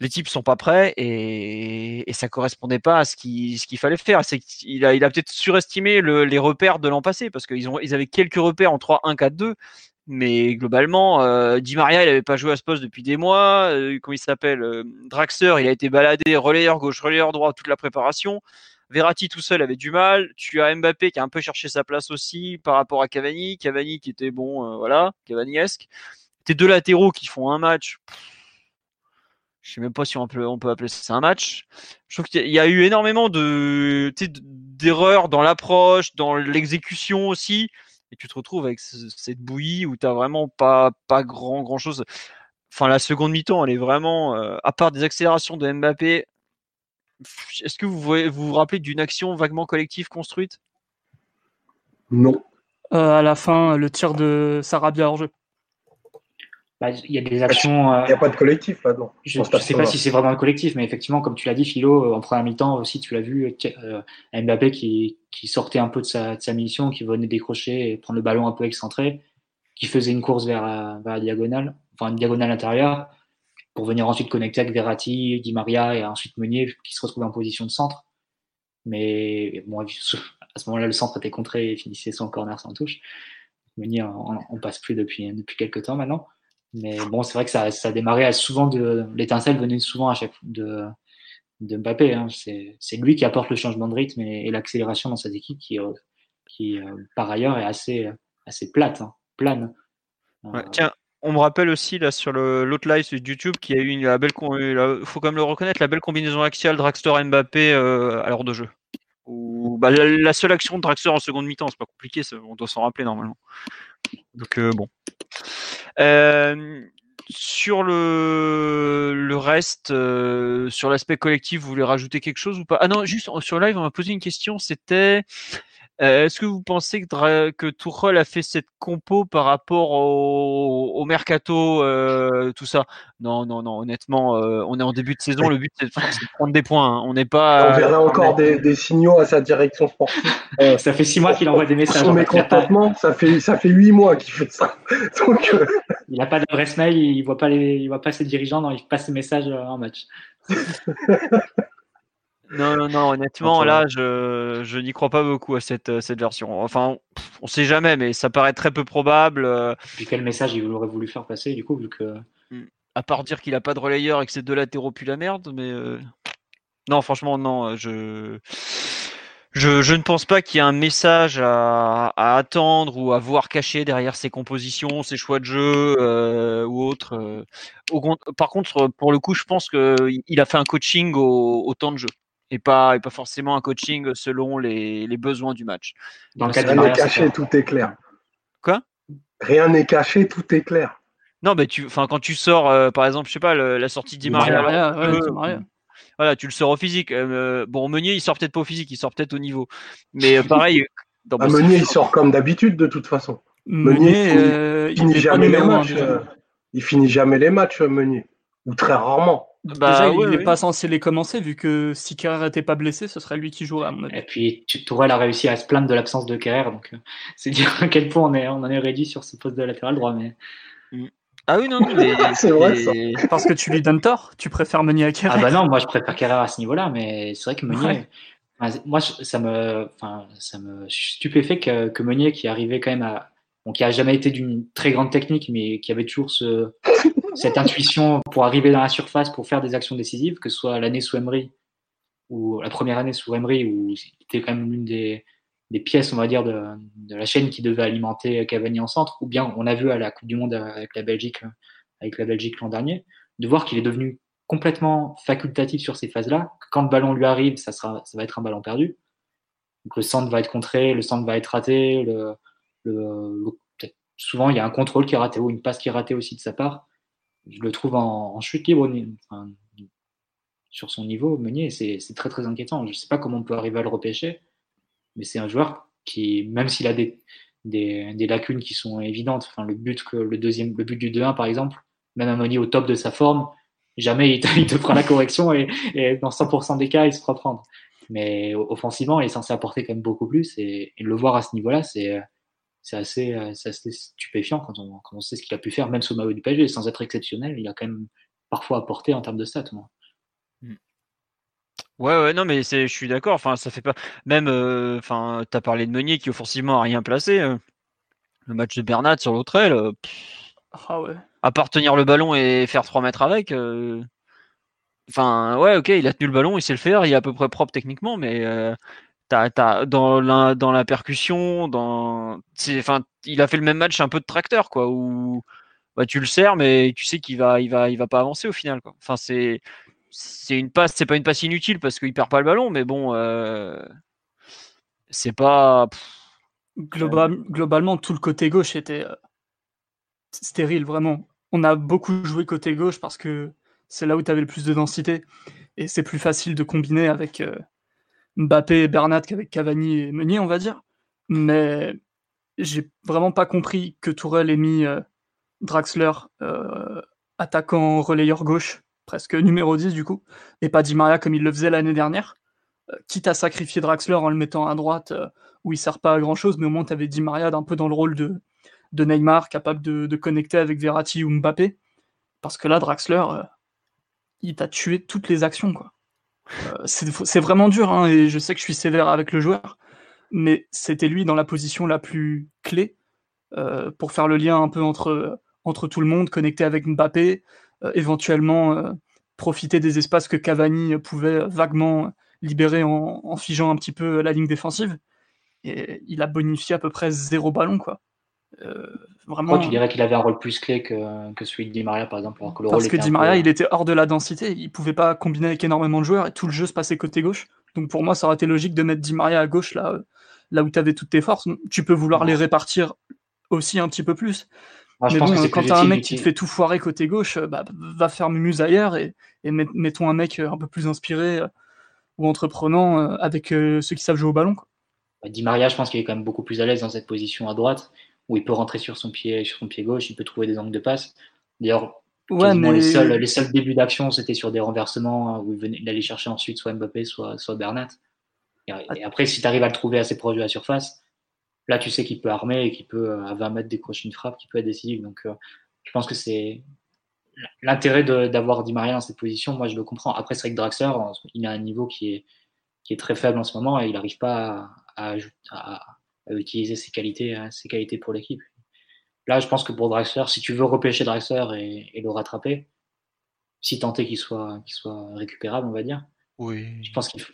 les types sont pas prêts et, et ça correspondait pas à ce qu'il fallait faire. Il a peut-être surestimé les repères de l'an passé parce qu'ils avaient quelques repères en 3-1-4-2 mais globalement, euh, Di Maria, il n'avait pas joué à ce poste depuis des mois. Euh, comment il s'appelle euh, il a été baladé relayeur gauche, relayeur droit toute la préparation. Verratti tout seul avait du mal. Tu as Mbappé qui a un peu cherché sa place aussi par rapport à Cavani. Cavani qui était bon, euh, voilà, Cavani-esque. Tes deux latéraux qui font un match. je sais même pas si on peut, on peut appeler ça un match. Je trouve qu'il y a eu énormément de d'erreurs dans l'approche, dans l'exécution aussi et tu te retrouves avec cette bouillie où tu n'as vraiment pas, pas grand, grand chose. Enfin, la seconde mi-temps, elle est vraiment, euh, à part des accélérations de Mbappé, est-ce que vous, vous vous rappelez d'une action vaguement collective construite? Non. Euh, à la fin, le tir de Sarabia hors jeu. Bah, il y a des actions. Il n'y a pas de collectif là-dedans. Je ne sais pas si c'est vraiment un collectif, mais effectivement, comme tu l'as dit, Philo, en première mi-temps aussi, tu l'as vu, euh, Mbappé qui, qui, sortait un peu de sa, de sa, mission, qui venait décrocher et prendre le ballon un peu excentré, qui faisait une course vers, vers la diagonale, enfin une diagonale intérieure, pour venir ensuite connecter avec Verratti, Di Maria et ensuite Meunier qui se retrouvait en position de centre. Mais bon, à ce moment-là, le centre était contré et finissait son corner sans touche. Meunier, on, on passe plus depuis, depuis quelques temps maintenant. Mais bon, c'est vrai que ça, ça démarrait souvent de. L'étincelle venait souvent à chaque de, de Mbappé. Hein. C'est lui qui apporte le changement de rythme et, l'accélération dans cette équipe qui, euh, qui euh, par ailleurs, est assez, assez plate, hein, plane. Euh, tiens, on me rappelle aussi là sur l'autre live sur YouTube qu'il y a eu une belle, il faut quand le reconnaître, la belle combinaison axiale Dragster Mbappé à l'heure de jeu. Bah, la, seule action de Dragster en seconde mi-temps, c'est pas compliqué, on doit s'en rappeler normalement. Donc bon. Euh, sur le, le reste, euh, sur l'aspect collectif, vous voulez rajouter quelque chose ou pas? Ah non, juste sur live, on m'a posé une question. C'était euh, est-ce que vous pensez que, que a fait cette compo par rapport au, mercato, euh, tout ça? Non, non, non. Honnêtement, euh, on est en début de saison. Le but c'est de, prendre des points. Hein. On n'est pas. On verra encore des, signaux à sa direction sportive. ça fait six mois qu'il envoie des messages. Son mécontentement, ça fait ça fait huit mois qu'il fait ça. Donc, il n'a pas d'adresse mail. Il voit pas les, il voit pas ses dirigeants. Donc il passe ses messages en match. Non, non, non, honnêtement, là, je, je n'y crois pas beaucoup à cette, euh, cette version. Enfin, on sait jamais, mais ça paraît très peu probable. Euh. Puis quel message il aurait voulu faire passer, du coup, vu que. Hmm. À part dire qu'il a pas de relayeur et que c'est deux latéraux puis la merde, mais. Euh, non, franchement, non, je. Je, je ne pense pas qu'il y ait un message à, à, attendre ou à voir caché derrière ses compositions, ses choix de jeu ou autres. par contre, pour le coup, je pense qu'il a fait un coaching au, au temps de jeu et pas, et pas forcément un coaching selon les, les besoins du match. Dans Rien n'est caché, tout est clair. Quoi? Rien n'est caché, tout est clair. Non, mais tu, quand tu sors, euh, par exemple, je sais pas, la sortie d'Imaria, voilà, tu le sors au physique. Euh, bon, Meunier, il sort peut-être pas au physique, il sort peut-être au niveau. Mais euh, pareil, dans Ah. Meunier, il sort comme d'habitude, de toute façon. Meunier, euh, Il finit jamais les matchs. euh, Il finit jamais les matchs, euh, Meunier. Ou très rarement. Bah, Déjà, ouais, il n'est ouais. pas censé les commencer, vu que si Kerrer n'était pas blessé, ce serait lui qui jouerait, à mon avis. Et puis, tu- Tourelle a réussi à se plaindre de l'absence de Kerrer, donc euh, c'est dire à quel point on, est, on en est réduit sur ce poste de latéral droit. Mais... Ah oui, non, non, mais C'est vrai, ça. Parce que tu lui donnes tort, tu préfères Meunier à Kerrer. Ah bah non, moi je préfère Kerrer à ce niveau-là, mais c'est vrai que Meunier, Ouais. enfin, moi je- ça me, enfin, ça me stupéfait que, que Meunier qui arrivait quand même à, bon, qui a jamais été d'une très grande technique, mais qui avait toujours ce, cette intuition pour arriver dans la surface, pour faire des actions décisives, que ce soit l'année sous Emery ou la première année sous Emery où c'était quand même l'une des, pièces, on va dire, de, la chaîne qui devait alimenter Cavani en centre, ou bien on a vu à la Coupe du Monde avec la Belgique, avec la Belgique l'an dernier, de voir qu'il est devenu complètement facultatif sur ces phases-là. Quand le ballon lui arrive, ça, sera, va être un ballon perdu. Donc le centre va être contré, le centre va être raté. Souvent, il y a un contrôle qui est raté ou une passe qui est ratée aussi de sa part. Je le trouve en, chute libre enfin, sur son niveau, Meunier. C'est très très inquiétant. Je ne sais pas comment on peut arriver à le repêcher, mais c'est un joueur qui, même s'il a des, des, des lacunes qui sont évidentes, enfin, le but que le deuxième, le but du 2-1 par exemple, même un Meunier au top de sa forme, jamais il te, il te la correction et, et dans 100% des cas, il se fera prendre. Mais offensivement, il est censé apporter quand même beaucoup plus et, et le voir à ce niveau-là, c'est c'est assez, euh, c'est assez stupéfiant quand on, quand on sait ce qu'il a pu faire, même sous le maillot du PSG, sans être exceptionnel, il a quand même parfois apporté en termes de stats. Moi. Ouais, ouais, non, mais c'est, je suis d'accord. Enfin, ça fait pas. Même, euh, enfin, t'as parlé de Meunier qui offensivement a rien placé. euh. Le match de Bernat sur l'autre aile, euh, Ah ouais. à part tenir le ballon et faire 3 mètres avec. euh, Enfin, ouais, ok, il a tenu le ballon, il sait le faire, il est à peu près propre techniquement, mais euh, t'as, t'as, dans, la, dans la percussion, dans, enfin, il a fait le même match un peu de tracteur, quoi, où bah, tu le sers, mais tu sais qu'il va, il va, il va pas avancer au final, quoi. Enfin, c'est, c'est une passe, c'est pas une passe inutile parce qu'il perd pas le ballon, mais bon, euh, c'est pas. pff, Global- globalement, tout le côté gauche était euh, stérile, vraiment. On a beaucoup joué côté gauche parce que c'est là où tu avais le plus de densité et c'est plus facile de combiner avec euh, Mbappé et Bernat qu'avec Cavani et Meunier, on va dire. Mais j'ai vraiment pas compris que Tourelle ait mis euh, Draxler euh, attaquant relayeur gauche, presque numéro 10 du coup, et pas Di Maria comme il le faisait l'année dernière. Euh, quitte à sacrifier Draxler en le mettant à droite où il sert pas à grand chose, mais au moins tu avais Di Maria un peu dans le rôle de, Neymar, capable de, de connecter avec Verratti ou Mbappé. Parce que là, Draxler, il t'a tué toutes les actions. quoi. Euh, c'est vraiment dur, hein, et je sais que je suis sévère avec le joueur, mais c'était lui dans la position la plus clé euh, pour faire le lien un peu entre, entre tout le monde, connecter avec Mbappé, euh, éventuellement profiter des espaces que Cavani pouvait vaguement libérer en, en figeant un petit peu la ligne défensive et il a bonifié à peu près zéro ballon quoi. Euh, vraiment. Pourquoi tu dirais qu'il avait un rôle plus clé que, que celui de Di Maria par exemple alors que le Parce rôle que Di Maria, peu- il était hors de la densité, il pouvait pas combiner avec énormément de joueurs et tout le jeu se passait côté gauche. Donc pour moi, ça aurait été logique de mettre Di Maria à gauche là, là où tu avais toutes tes forces. Tu peux vouloir les répartir aussi un petit peu plus. Moi, je mais pense bon, que c'est quand t'as un mec qui te fait tout foirer côté gauche, euh, bah, va faire mumuse ailleurs et, et met- mettons un mec euh, un peu plus inspiré ou entreprenant avec ceux qui savent jouer au ballon. quoi. Di Maria, je pense qu'il est quand même beaucoup plus à l'aise dans cette position à droite, où il peut rentrer sur son pied, sur son pied gauche, il peut trouver des angles de passe. D'ailleurs, Ouais, quasiment mais les, seuls, les seuls débuts d'action, c'était sur des renversements hein, où il, venait, il allait chercher ensuite soit Mbappé, soit, soit Bernat. Et, et après, si tu arrives à le trouver assez proche de la surface, là, tu sais qu'il peut armer et qu'il peut, euh, à 20 mètres, décrocher une frappe qui peut être décisive. Donc, euh, je pense que c'est l'intérêt d'avoir Di Maria dans cette position. Moi, je le comprends. Après, c'est vrai que Draxler, il a un niveau qui est, qui est très faible en ce moment et il n'arrive pas à, à, à utiliser ses qualités, hein, ses qualités pour l'équipe. Là, je pense que pour Draxler, si tu veux repêcher Draxler et, et le rattraper, si tant est qu'il soit, qu'il soit récupérable, on va dire, Oui. je pense qu'il faut,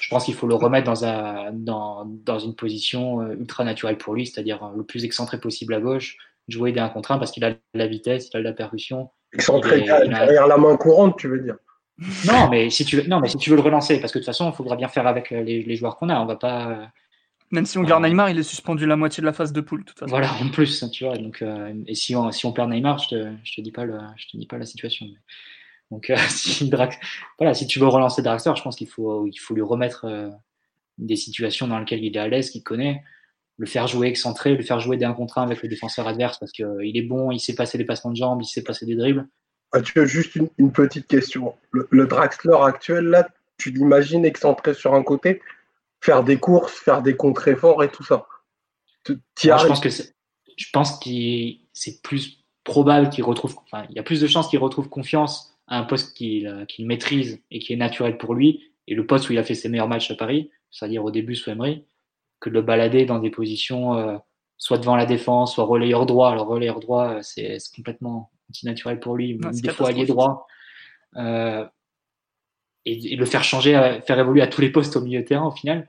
je pense qu'il faut le remettre dans, un, dans, dans une position euh, ultra naturelle pour lui, c'est-à-dire euh, le plus excentré possible à gauche, jouer des 1 contre 1 parce qu'il a de la vitesse, il a de la percussion. Excentré est- a- derrière la main courante, tu veux dire. Non, mais si tu veux, non, mais si tu veux le relancer, parce que de toute façon, il faudra bien faire avec euh, les, les joueurs qu'on a. On va pas, euh, même si on garde. Neymar, il est suspendu la moitié de la phase de poule. de toute façon. voilà, en plus, tu vois. Donc, euh, et si on, si on perd Neymar, je te, je te dis pas le, je te dis pas la situation. mais- Donc, euh, si Drax, voilà, si tu veux relancer Draxler, je pense qu'il faut, il faut lui remettre euh, des situations dans lesquelles il est à l'aise, qu'il connaît. le faire jouer excentré, le faire jouer d'un contre un avec le défenseur adverse parce qu'il il est bon, il sait passer des passements de jambes, il sait passer des dribbles. Ah, tu as juste une, une petite question. Le, le Draxler actuel, là, tu l'imagines excentré sur un côté, faire des courses, faire des contre-efforts et tout ça. Moi, je pense que c'est- je pense qu'il c'est plus probable qu'il retrouve, enfin, il y a plus de chances qu'il retrouve confiance à un poste qu'il euh, qu'il maîtrise et qui est naturel pour lui, et le poste où il a fait ses meilleurs matchs à Paris, c'est-à-dire au début sous Emery, que de le balader dans des positions euh, soit devant la défense, soit relayeur droit. Alors relayeur droit, euh, c'est complètement anti-naturel pour lui, c'est des fois allié droit. Euh, et, et le faire changer, faire évoluer à tous les postes au milieu de terrain au final,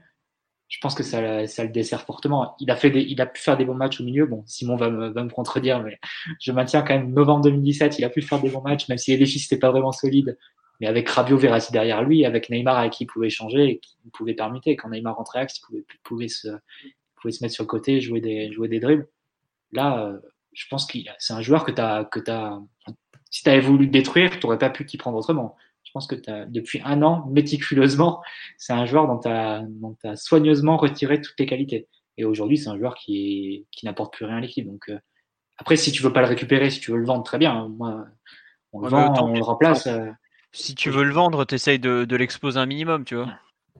je pense que ça, ça le dessert fortement. Il a, fait des, il a pu faire des bons matchs au milieu. Bon, Simon va me, va me contredire, mais je maintiens quand même novembre 2017, il a pu faire des bons matchs, même si les défis n'étaient pas vraiment solides. Mais avec Rabiot, Verratti derrière lui, avec Neymar avec qui il pouvait changer et qui pouvait permuter. Quand Neymar rentrait axe, il pouvait, pouvait, se, pouvait se mettre sur le côté, jouer des, jouer des dribbles. Là, euh, je pense que c'est un joueur que as, t'as, si tu avais voulu détruire, tu n'aurais pas pu t'y prendre autrement. Je pense que t'as, depuis un an, méticuleusement, c'est un joueur dont tu as, soigneusement retiré toutes les qualités. Et aujourd'hui, c'est un joueur qui, n'apporte plus rien à l'équipe. Donc, euh, après, si tu veux pas le récupérer, si tu veux le vendre, très bien. Moi, on le Ouais, vend, on le remplace. euh, Si tu veux le vendre, t'essayes de, de l'exposer un minimum, tu vois.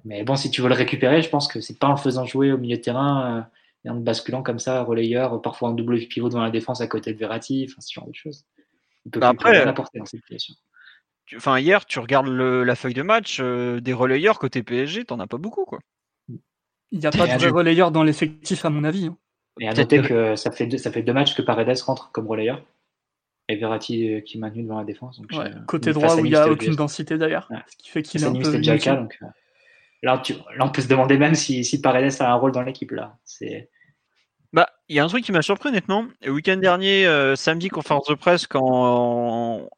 mais bon, si tu veux le récupérer, je pense que c'est pas en le faisant jouer au milieu de terrain euh, et en basculant comme ça, relayeur, parfois en double pivot devant la défense à côté de Verratti, enfin, ce genre de choses. Il peut Bah après, rien apporter dans cette situation. Tu- Enfin, hier, tu regardes le- la feuille de match, euh, des relayeurs côté PSG, t'en as pas beaucoup, quoi. Il n'y a pas de Et vrai du- relayeur dans l'effectif, à mon avis. hein. Et à Peut-être noter que- ça fait, deux, ça fait deux matchs que Paredes rentre comme relayeur et Verratti euh, qui est maintenu devant la défense. Donc, Ouais, euh, Côté droit où il n'y a aucune densité d'ailleurs. Ouais. Ce qui fait qu'il est un peu. Donc, euh, là, tu- là, on peut se demander même si, si Paredes a un rôle dans l'équipe. là. C'est Bah, il y a un truc qui m'a surpris, honnêtement. Le week-end dernier, euh, samedi, conférence de presse, quand,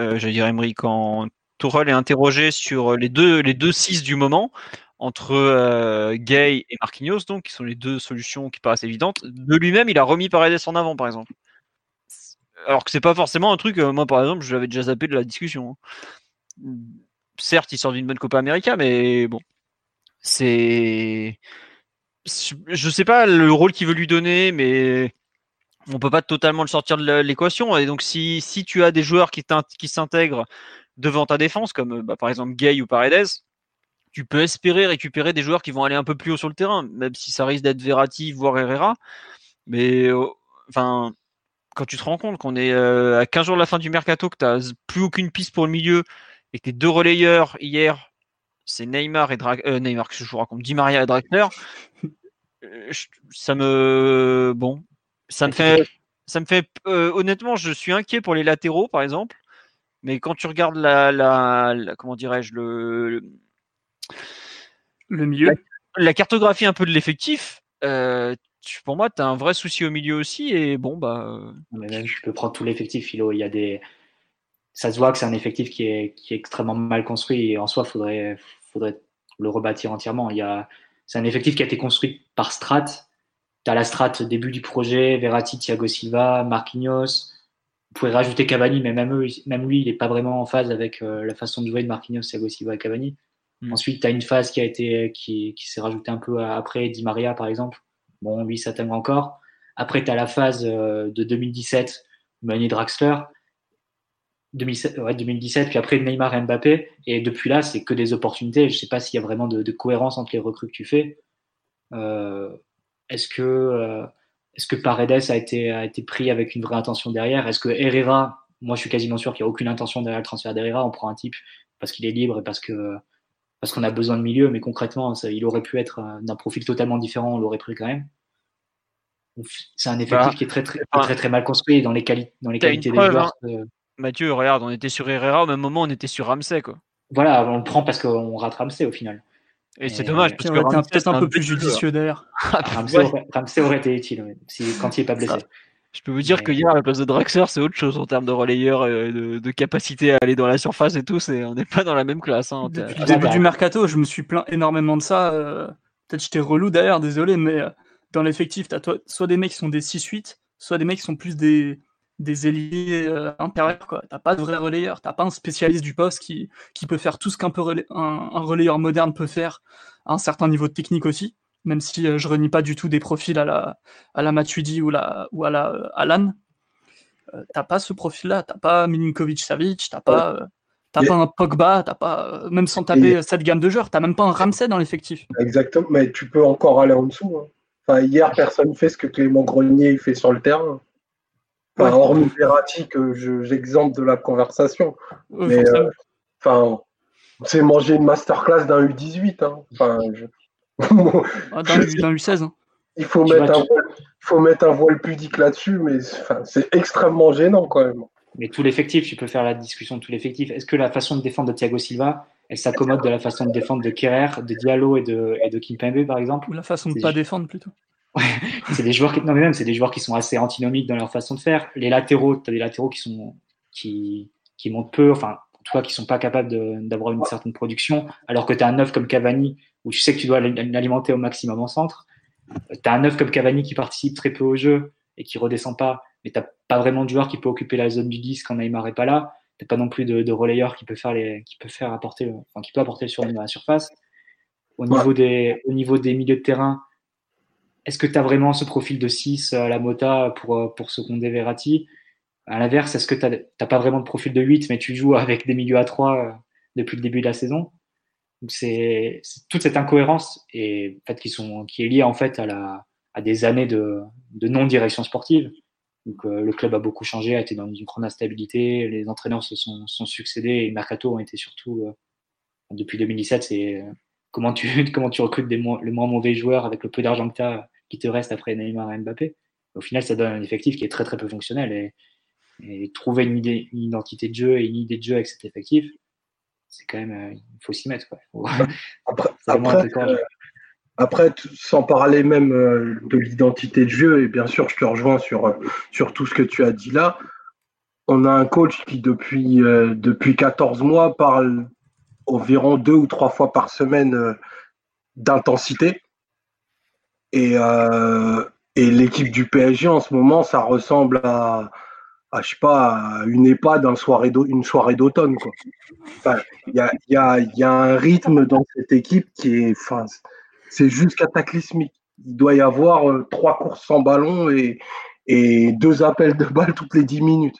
euh, j'allais dire Emery, quand Tourelle est interrogé sur les deux, les deux 6 du moment, entre euh, Gay et Marquinhos, donc, qui sont les deux solutions qui paraissent évidentes. De lui-même, il a remis Paredes en avant, par exemple. Alors que c'est pas forcément un truc, euh, moi, par exemple, je l'avais déjà zappé de la discussion. hein. Certes, il sort d'une bonne Copa América, mais bon. C'est je sais pas le rôle qu'il veut lui donner, mais on peut pas totalement le sortir de l'équation. Et donc, si, tu as des joueurs qui, qui s'intègrent devant ta défense, comme bah, par exemple Gay ou Paredes, tu peux espérer récupérer des joueurs qui vont aller un peu plus haut sur le terrain, même si ça risque d'être Verratti, voire Herrera. Mais euh, quand tu te rends compte qu'on est euh, à 15 jours de la fin du mercato, que tu n'as plus aucune piste pour le milieu, et que tes deux relayeurs hier, c'est Neymar et Dra euh, Neymar, que je Maria et Draxler, euh, ça me bon, ça me fait, ça me fait euh, honnêtement, je suis inquiet pour les latéraux par exemple, mais quand tu regardes la, la, la- comment dirais-je le Le milieu, la cartographie un peu de l'effectif, euh, tu- pour moi, tu as un vrai souci au milieu aussi. Et bon, bah, Mais même, tu peux prendre tout l'effectif, Philo. Il y a des... Ça se voit que c'est un effectif qui est, qui est extrêmement mal construit et en soi, il faudrait, faudrait le rebâtir entièrement. Il y a... C'est un effectif qui a été construit par strat. Tu as la strat début du projet, Verratti, Thiago Silva, Marquinhos. Vous pouvez rajouter Cavani, mais même, eux, même lui, il n'est pas vraiment en phase avec euh, la façon de jouer de Marquinhos, Thiago Silva et Cavani. Mm. Ensuite, tu as une phase qui a été qui, qui s'est rajoutée un peu après, Di Maria par exemple. Bon, lui, ça t'aime encore. Après, tu as la phase euh, de 2017, Mani Draxler. 2017, ouais, 2017, puis après Neymar et Mbappé. Et depuis là, c'est que des opportunités. Je sais pas s'il y a vraiment de, de cohérence entre les recrues que tu fais. Euh, est-ce que, euh, est-ce que Paredes a été, a été pris avec une vraie intention derrière? Est-ce que Herrera, moi je suis quasiment sûr qu'il n'y a aucune intention derrière le transfert d'Herrera. On prend un type parce qu'il est libre et parce que parce qu'on a besoin de milieu, mais concrètement, ça, il aurait pu être euh, d'un profil totalement différent, on l'aurait pris quand même. C'est un effectif Bah, qui est très très, enfin, très, très mal construit dans les, quali dans les t'as qualités des preuve, joueurs. euh, Mathieu, regarde, on était sur Herrera, au même moment, on était sur Ramsey, quoi. voilà, on le prend parce qu'on rate Ramsey au final. Et c'est dommage, parce que Ramsey, peut-être c'est un peu plus judicieux d'ailleurs. Ramsey, aurait, été utile quand il n'est pas blessé. Je peux vous dire que hier, à la place de Draxler, c'est autre chose en termes de relayeur, et de, de capacité à aller dans la surface et tout. C'est, on n'est pas dans la même classe. Hein, Depuis le début du mercato, je me suis plaint énormément de ça. euh, Peut-être j'étais relou d'ailleurs, désolé, mais euh, dans l'effectif, tu as soit des mecs qui sont des 6-8, soit des mecs qui sont plus des, des ailiers euh, intérieurs. Tu n'as pas de vrai relayeur, tu pas un spécialiste du poste qui, qui peut faire tout ce qu'un peu relais- un, un relayeur moderne peut faire à un certain niveau de technique aussi. même si je renie pas du tout des profils à la, à la Matuidi ou, la, ou à la Alan. t'as pas ce profil-là, t'as pas Milinkovic-Savic, t'as pas, t'as pas un Pogba, t'as pas, même sans taper cette gamme de joueurs, t'as même pas un Ramsey dans l'effectif. Exactement, mais tu peux encore aller en dessous. Hein. Enfin, hier, personne fait ce que Clément Grenier fait sur le terrain. Enfin, hormis Verratti que j'exemple de la conversation. mais, enfin, c'est manger une masterclass d'un U18. Hein. Enfin, ah, d'un U16. Hein. Il faut mettre, un voile, faut mettre un voile pudique là-dessus, mais c'est extrêmement gênant quand même. Mais tout l'effectif, tu peux faire la discussion de tout l'effectif. Est-ce que la façon de défendre de Thiago Silva, elle s'accommode de la façon de défendre de Kerrer, de Diallo et de, et de Kimpembe, par exemple? Ou la façon de ne pas défendre plutôt c'est des joueurs qui, non mais même, c'est des joueurs qui sont assez antinomiques dans leur façon de faire. Les latéraux, tu as des latéraux qui sont, qui, qui montent peu, enfin, en tout cas, qui sont pas capables d'avoir une certaine production, alors que tu as un neuf comme Cavani, où tu sais que tu dois l'alimenter au maximum en centre. Tu as un neuf comme Cavani qui participe très peu au jeu et qui redescend pas, mais t'as pas vraiment de joueur qui peut occuper la zone du 10 quand Neymar est pas là. T'as pas non plus de, de relayeur qui peut faire les, qui peut faire apporter, enfin, qui peut apporter le surnom à la surface. Au niveau des, au niveau des milieux de terrain, est-ce que tu as vraiment ce profil de 6 à la Mota pour, pour seconder Verratti? À l'inverse, est-ce que tu n'as pas vraiment de profil de 8, mais tu joues avec des milieux à 3 euh, depuis le début de la saison? C'est toute cette incohérence qui, est liée en fait à, des années de, non-direction sportive. Donc, euh, le club a beaucoup changé, a été dans une grande instabilité, les entraîneurs se sont, succédés et Mercato ont été surtout, euh, depuis 2017, c'est comment tu, comment tu recrutes des le moins mauvais joueurs avec le peu d'argent que tu as qui te reste après Neymar et Mbappé. Au final, ça donne un effectif qui est très très peu fonctionnel et, et trouver une, idée, une identité de jeu et une idée de jeu avec cet effectif, c'est quand même, euh, il faut s'y mettre. Quoi. après, après, après, sans parler même euh, de l'identité de jeu, et bien sûr, je te rejoins sur, euh, sur tout ce que tu as dit là, on a un coach qui, depuis, depuis 14 mois, parle environ deux ou trois fois par semaine d'intensité. Et, euh, et l'équipe du PSG en ce moment, ça ressemble à, je sais pas, une EHPAD, une soirée d'automne. Il y, a, un rythme dans cette équipe qui est, enfin, c'est juste cataclysmique. Il doit y avoir euh, trois courses sans ballon et, deux appels de balles toutes les dix minutes.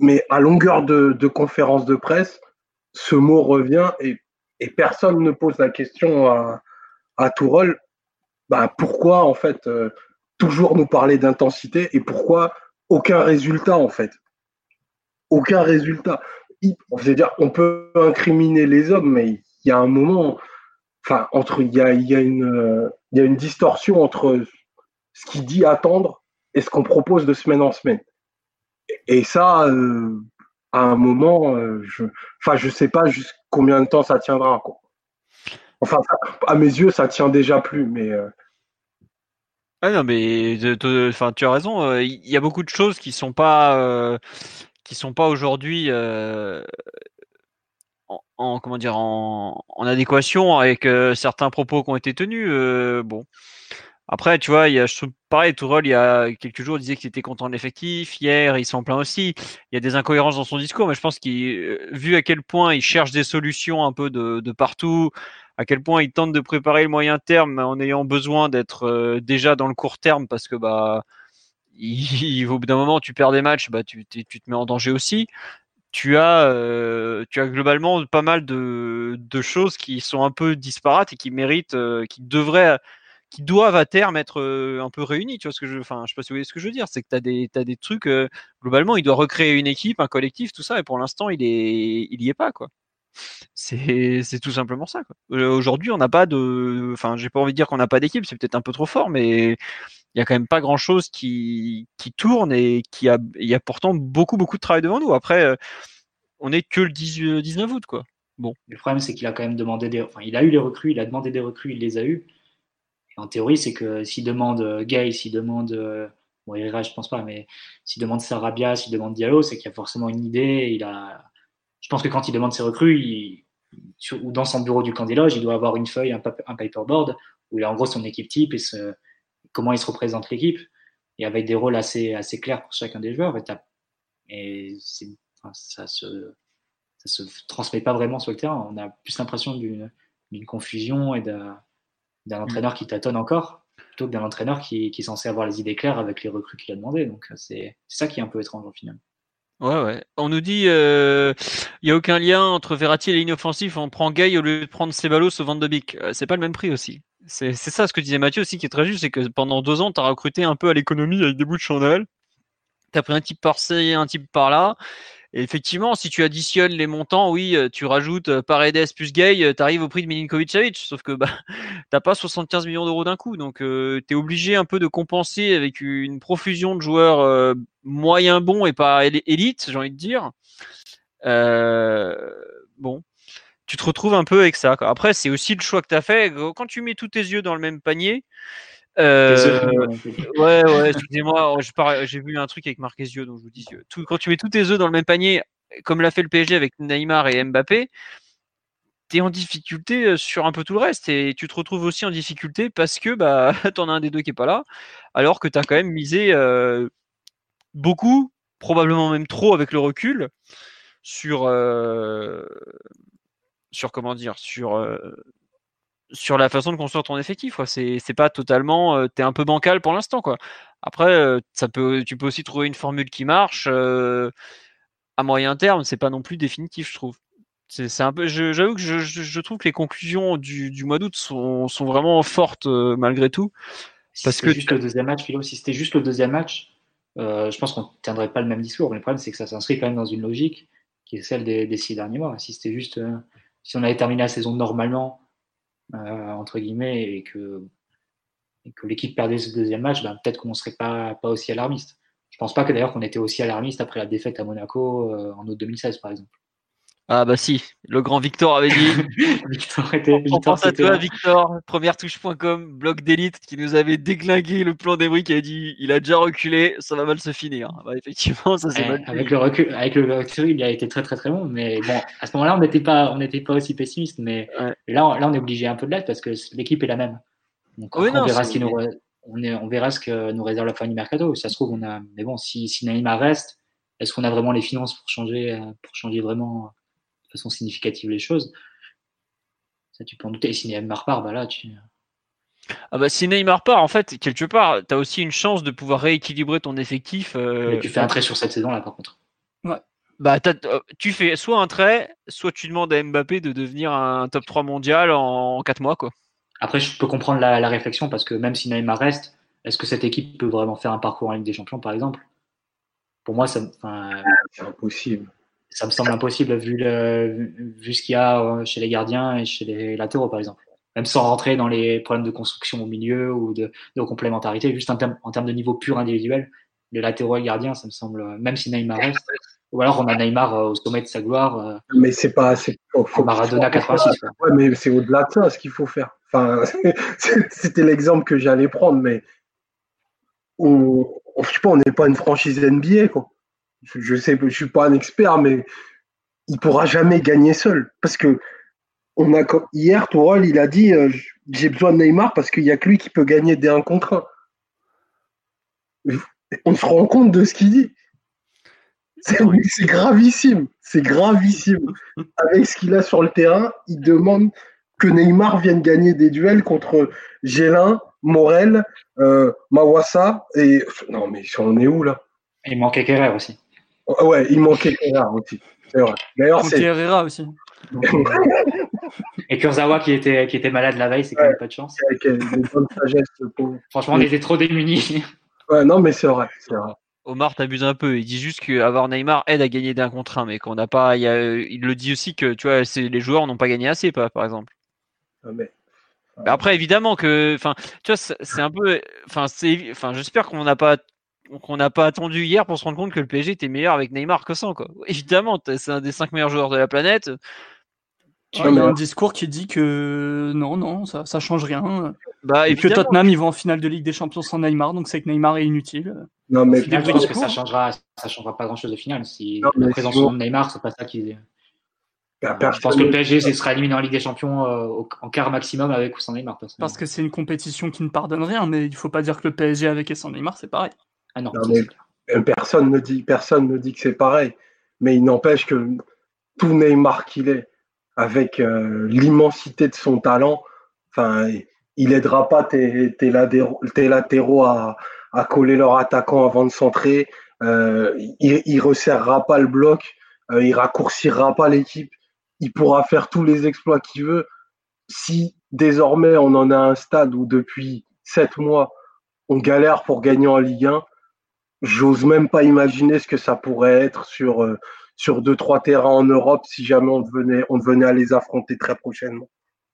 Mais à longueur de, de conférence de presse, ce mot revient et, personne ne pose la question à, à Tourelle bah, pourquoi en fait euh, toujours nous parler d'intensité et pourquoi aucun résultat en fait? Aucun résultat. On, dire, on peut incriminer les hommes, mais il y a un moment, enfin, entre, il y a, y, a une, y a une distorsion entre ce qu'il dit attendre et ce qu'on propose de semaine en semaine. Et ça, euh, à un moment, euh, je, enfin, je sais pas combien de temps ça tiendra. Quoi. Enfin, à mes yeux, ça tient déjà plus, mais. Euh, ah non, mais enfin, tu as raison. Euh, il y a beaucoup de choses qui sont pas, euh, qui sont pas aujourd'hui en, comment dire, en, adéquation avec certains propos qui ont été tenus. bon. Après, tu vois, il y a, pareil, Tourelle, il y a quelques jours, disait qu'il était content de l'effectif. Hier, il s'en plaint aussi. Il y a des incohérences dans son discours, mais je pense qu'il, vu à quel point il cherche des solutions un peu de partout, à quel point il tente de préparer le moyen terme en ayant besoin d'être euh, déjà dans le court terme parce que bah il, au bout d'un moment tu perds des matchs, bah tu, tu te mets en danger aussi. Tu as, euh, tu as globalement pas mal de, de, choses qui sont un peu disparates et qui méritent, euh, qui devraient, qui doivent à terme être un peu réunis. Tu vois ce que je, enfin, je sais pas si vous voyez ce que je veux dire. C'est que tu as des, as des trucs, globalement, il doit recréer une équipe, un collectif, tout ça, et pour l'instant, il est, il y est pas, quoi. C'est tout simplement ça. Euh, aujourd'hui, on n'a pas de. Enfin, j'ai pas envie de dire qu'on n'a pas d'équipe, c'est peut-être un peu trop fort, mais il y a quand même pas grand chose qui, qui tourne et qui a, il y a pourtant beaucoup, beaucoup de travail devant nous. Après, euh, on n'est que le 19 août, quoi. Bon. Le problème, c'est qu'il a quand même demandé des. Enfin, il a eu les recrues, il a demandé des recrues, il les a eues. En théorie, c'est que s'il demande euh, Gay, s'il demande. Bon, Herrera, je pense pas, mais s'il demande Sarabia, s'il demande Diallo, c'est qu'il y a forcément une idée, il a je pense que quand il demande ses recrues, ou dans son bureau du candidat, il doit avoir une feuille, un, paperboard, où il a en gros son équipe type et comment il se représente l'équipe, et avec des rôles assez, assez clairs pour chacun des joueurs. Et ça se, ça se transmet pas vraiment sur le terrain. On a plus l'impression d'une confusion et d'un entraîneur qui tâtonne encore plutôt que d'un entraîneur qui, qui, est censé avoir les idées claires avec les recrues qu'il a demandé. Donc c'est ça qui est un peu étrange au final. Ouais, ouais. On nous dit il euh, n'y a aucun lien entre Verratti et offensives. On prend Gay au lieu de prendre Ceballos au Van de Beek. Euh, c'est pas le même prix aussi. C'est ça ce que disait Mathieu aussi qui est très juste, c'est que pendant deux ans, tu as recruté un peu à l'économie avec des bouts de chandelle. Tu as pris un type par-ci, un type par-là. Et effectivement, si tu additionnes les montants, oui, euh, tu rajoutes euh, Paredes plus Gay, euh, tu arrives au prix de Milinkovic Savic. Sauf que bah, t'as pas 75 millions d'euros d'un coup. Donc tu es obligé un peu de compenser avec une profusion de joueurs euh, moyens bons et pas élite, j'ai envie de dire. bon, tu te retrouves un peu avec ça. Après, c'est aussi le choix que tu as fait. Quand tu mets tous tes yeux dans le même panier, euh, ouais, ouais, excusez-moi, j'ai vu un truc avec Marquezio, donc je vous dis, tout, quand tu mets tous tes œufs dans le même panier, comme l'a fait le PSG avec Neymar et Mbappé, tu es en difficulté euh, sur un peu tout le reste et tu te retrouves aussi en difficulté parce que bah, tu en as un des deux qui est pas là, alors que tu as quand même misé euh, beaucoup, probablement même trop avec le recul, sur, euh, sur comment dire, sur sur la façon de construire ton effectif. C'est, c'est pas totalement. Euh, tu es un peu bancal pour l'instant. quoi. Après, euh, ça peut, tu peux aussi trouver une formule qui marche. Euh, à moyen terme, c'est pas non plus définitif, je trouve. C'est, un peu, j'avoue que je, je, trouve que les conclusions du, du mois d'août sont, sont, vraiment fortes malgré tout. Si parce que juste le deuxième match, Philo, si c'était juste le deuxième match, je pense qu'on ne tiendrait pas le même discours. Mais le problème, c'est que ça s'inscrit quand même dans une logique qui est celle des, des six derniers mois. Si c'était juste, si on avait terminé la saison normalement, euh, entre guillemets, et que, que l'équipe perdait ce deuxième match, ben, peut-être qu'on ne serait pas, pas aussi alarmiste. Je pense pas que d'ailleurs qu'on était aussi alarmiste après la défaite à Monaco euh, en août 2016, par exemple. Ah bah si, le grand Victor avait dit. Victor était. On, pense à toi, Victor, première touche.com, blog d'élite, qui nous avait déglingué le plan des qui a dit il a déjà reculé, ça va mal se finir. Bah, effectivement, ça s'est mal avec le recul, avec le recul, il a été très très très bon, mais bon, à ce moment-là, on n'était pas, on n'était pas aussi pessimiste, mais là, on, là, on est obligé un peu de l'être parce que l'équipe est la même. Donc, on, verra ce nous, on, est, on verra ce que nous réserve la fin du mercato. Ça se trouve, on a, mais bon, si, si Naïma reste, est-ce qu'on a vraiment les finances pour changer, pour changer vraiment façon significative les choses. Ça, tu peux en douter. Et si Neymar part, bah là, tu. Ah bah si Neymar part, en fait, quelque part, tu as aussi une chance de pouvoir rééquilibrer ton effectif. Euh, tu fais un trait sur cette saison-là, par contre. Ouais. Bah, euh, tu fais soit un trait, soit tu demandes à Mbappé de devenir un top 3 mondial en 4 mois. Quoi. Après, je peux comprendre la, réflexion parce que même si Neymar reste, est-ce que cette équipe peut vraiment faire un parcours en Ligue des Champions, par exemple? Pour moi, ça, c'est impossible ça me semble impossible vu, le, vu ce qu'il y a euh, chez les gardiens et chez les latéraux, par exemple. Même sans rentrer dans les problèmes de construction au milieu ou de, de complémentarité, juste en, termes, en termes de niveau pur individuel, les latéraux et les gardiens, ça me semble, même si Neymar reste, ou alors on a Neymar euh, au sommet de sa gloire. Euh, mais c'est pas Maradona 86. Ouais, mais c'est au-delà de ça ce qu'il faut faire. Enfin, c'était l'exemple que j'allais prendre, mais on, je sais pas, on n'est pas une franchise NBA, quoi je sais, je suis pas un expert, mais il pourra jamais gagner seul. Parce que on a, hier, Tourelle, il a dit euh, j'ai besoin de Neymar parce qu'il n'y a que lui qui peut gagner des 1 contre 1. On se rend compte de ce qu'il dit. C'est gravissime. C'est gravissime. Avec ce qu'il a sur le terrain, il demande que Neymar vienne gagner des duels contre Gélin, Morel, euh, Mawassa. Et non, mais on est où là? Il manquait Kerrer aussi. Ouais, il manquait Herrera aussi. C'est vrai. D'ailleurs, c'est Herrera aussi. Et Kurzawa qui était, qui était malade la veille, c'est quand même pas de chance. Avec une bonne sagesse. Franchement, on était trop démunis. Ouais, non, mais c'est vrai. Omar t'abuse un peu. Il dit juste qu'avoir Neymar aide à gagner d'un contre un, mais qu'on n'a pas. Il, il, le dit aussi que tu vois, les joueurs n'ont pas gagné assez, par, par exemple. Ah, mais... Après, évidemment que, enfin, tu vois, c'est un peu, enfin, c'est, enfin, j'espère qu'on n'a pas donc on n'a pas attendu hier pour se rendre compte que le PSG était meilleur avec Neymar que sans. Quoi. Évidemment, c'est un des cinq meilleurs joueurs de la planète. il y a un discours qui dit que non, non, ça, ça change rien. Bah, et que Tottenham, ils vont en finale de Ligue des Champions sans Neymar, donc c'est que Neymar est inutile. Non, mais je pense que ça changera, ça changera pas grand chose au final. Si la présence de Neymar, c'est pas ça qui. Bah, je pense que le PSG sera éliminé en Ligue des Champions euh, en quart maximum avec ou sans Neymar. Parce que c'est une compétition qui ne pardonne rien, mais il faut pas dire que le PSG avec et sans Neymar, c'est pareil. Ah non, personne ne dit, personne ne dit que c'est pareil. Mais il n'empêche que tout Neymar qu'il est, avec euh, l'immensité de son talent, enfin, il aidera pas tes, tes, latéraux, à, à, coller leur attaquant avant de centrer. Euh, il, il resserrera pas le bloc. Euh, il raccourcira pas l'équipe. Il pourra faire tous les exploits qu'il veut. Si désormais on en a un stade où depuis sept mois on galère pour gagner en Ligue 1, j'ose même pas imaginer ce que ça pourrait être sur euh, sur deux trois terrains en Europe si jamais on venait on venait à les affronter très prochainement.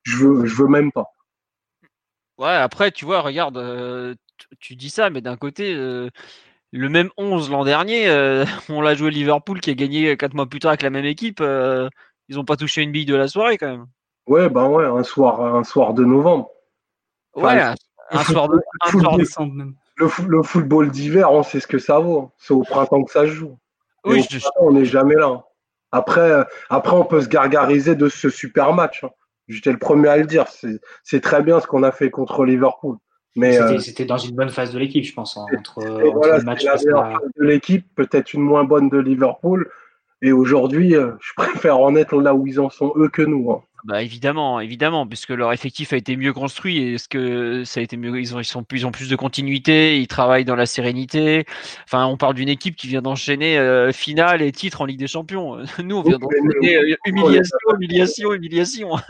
Je veux je veux même pas. Ouais, après tu vois, regarde, euh, tu dis ça, mais d'un côté, euh, le même 11 l'an dernier, on l'a joué Liverpool qui a gagné quatre mois plus tard avec la même équipe. ils ont pas touché une bille de la soirée quand même. Ouais, ben ouais, un soir un soir de novembre. ouais, un, soir de, un soir de décembre même le, football d'hiver, on sait ce que ça vaut. C'est au printemps que ça se joue. oui, on n'est jamais là. Après, après, on peut se gargariser de ce super match. Hein. J'étais le premier à le dire. C'est très bien ce qu'on a fait contre Liverpool. Mais c'était euh, dans une bonne phase de l'équipe, je pense. Hein, entre, le match la meilleure phase de l'équipe, peut-être une moins bonne de Liverpool. Et aujourd'hui, euh, je préfère en être là où ils en sont eux que nous. Hein. Bah évidemment, évidemment, puisque leur effectif a été mieux construit et ce que ça a été mieux, ils ont, ils sont plus, plus de continuité, ils travaillent dans la sérénité. Enfin, on parle d'une équipe qui vient d'enchaîner euh, finale et titre en Ligue des Champions. Nous, on vient d'enchaîner euh, humiliation, humiliation, humiliation.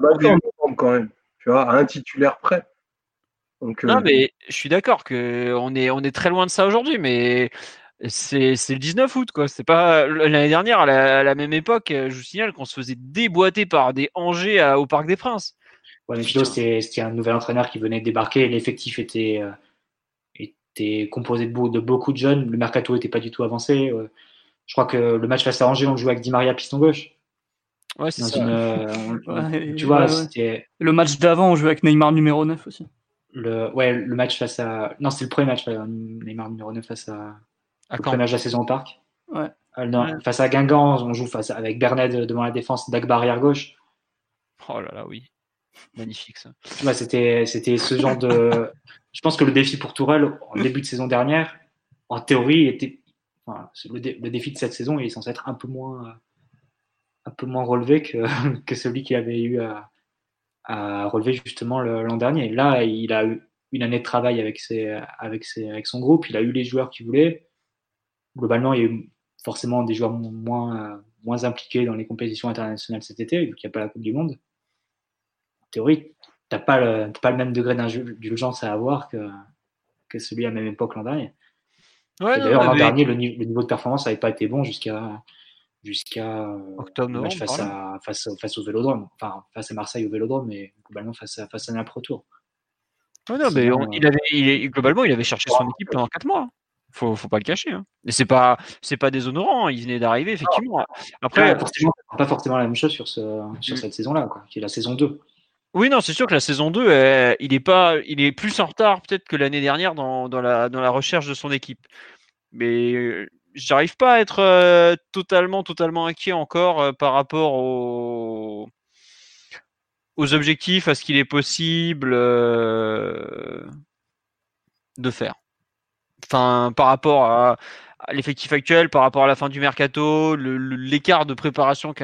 Bah, quand même, tu vois, à un titulaire prêt. Donc, non, euh, mais je suis d'accord que on est, on est très loin de ça aujourd'hui, mais c'est le 19 août quoi. C'est pas l'année dernière à la, même époque. Euh, je vous signale qu'on se faisait déboîter par des Angers au Parc des Princes. Ouais, mais c'était un nouvel entraîneur qui venait de débarquer. L'effectif était euh, était composé de, de, beaucoup de jeunes. Le mercato était pas du tout avancé. Euh, je crois que le match face à Angers, on le jouait avec Di Maria piston gauche. Ouais, c'est ça. tu vois, c'était le match d'avant, on jouait avec Neymar numéro 9 aussi. Le ouais, le match face à non, c'est le premier match Neymar numéro 9 face à à le match de la saison au parc. Ouais. Euh, face à Guingamp, on joue face avec Bernet devant la défense, Dagbar arrière gauche. Oh là là, oui. Magnifique ça. c'était, c'était ce genre de. Je pense que le défi pour Tourelle en début de saison dernière, en théorie, était. Enfin, le, défi de cette saison il est censé être un peu moins, un peu moins relevé que, que celui qu'il avait eu à, à relever justement l'an dernier. Là, il a eu une année de travail avec, ses, avec, ses, avec son groupe, il a eu les joueurs qu'il voulait globalement, il y a eu forcément des joueurs moins, moins impliqués dans les compétitions internationales cet été, vu qu'il n'y a pas la Coupe du Monde. En théorie, tu n'as pas, le, pas le même degré d'indulgence à avoir que, que celui à la même époque l'an dernier. D'ailleurs, l'an dernier, le, niveau de performance n'avait pas été bon jusqu'à jusqu'à octobre face, à, face, face, au Vélodrome, enfin face à Marseille au Vélodrome, mais globalement face à face à Naples retour. non, mais il avait, il, globalement, il avait cherché son équipe pendant 4 mois. Faut, faut pas le cacher. Hein. Et c'est pas, c'est pas déshonorant. Hein. Il venait d'arriver, effectivement. Après, pas forcément la même chose sur, ce, sur mm. cette saison-là, qui est la saison 2. Oui, non, c'est sûr que la saison 2, il est pas, il est plus en retard peut-être que l'année dernière dans, dans, la, dans la recherche de son équipe. Mais euh, j'arrive pas à être euh, totalement, totalement inquiet encore euh, par rapport aux, aux objectifs, à ce qu'il est possible de faire enfin, par rapport à, l'effectif actuel, par rapport à la fin du mercato, l'écart de préparation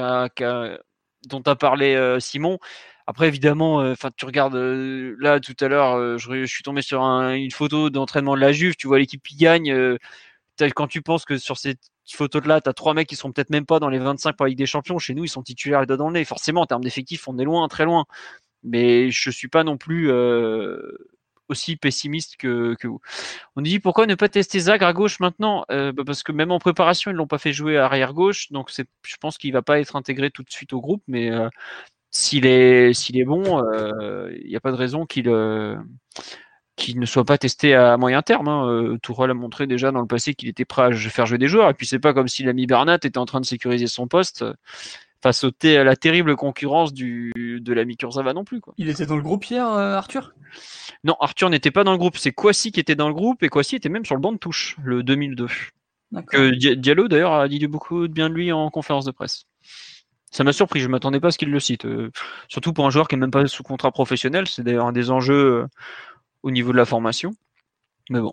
dont a parlé euh, Simon. Après, évidemment, euh, tu regardes euh, là tout à l'heure, je, suis tombé sur une photo d'entraînement de la Juve. Tu vois l'équipe qui gagne. quand tu penses que sur cette photo-là, tu as trois mecs qui sont peut-être même pas dans les 25 pour la Ligue des Champions. Chez nous, ils sont titulaires et dans le nez. Forcément, en termes d'effectifs, on est loin, très loin. Mais je suis pas non plus aussi pessimiste que, vous. On dit pourquoi ne pas tester Zagre à gauche maintenant? Euh, bah, Parce que même en préparation, ils l'ont pas fait jouer à arrière gauche, donc je pense qu'il va pas être intégré tout de suite au groupe, mais euh, s'il est bon, euh, il n'y a pas de raison qu'il ne soit pas testé à moyen terme. Hein. Tourelle a montré déjà dans le passé qu'il était prêt à faire jouer des joueurs, et puis c'est pas comme si l'ami Bernat était en train de sécuriser son poste face à la terrible concurrence du, de l'ami Kurzawa non plus. Quoi. Il était dans le groupe hier, Arthur? Non, Arthur n'était pas dans le groupe. C'est Kwasi qui était dans le groupe et Kwasi était même sur le banc de touche, le 2002. Que Diallo d'ailleurs a dit beaucoup de bien de lui en conférence de presse. Ça m'a surpris, je ne m'attendais pas à ce qu'il le cite. Euh, surtout pour un joueur qui n'est même pas sous contrat professionnel, c'est d'ailleurs un des enjeux euh, au niveau de la formation. Mais bon.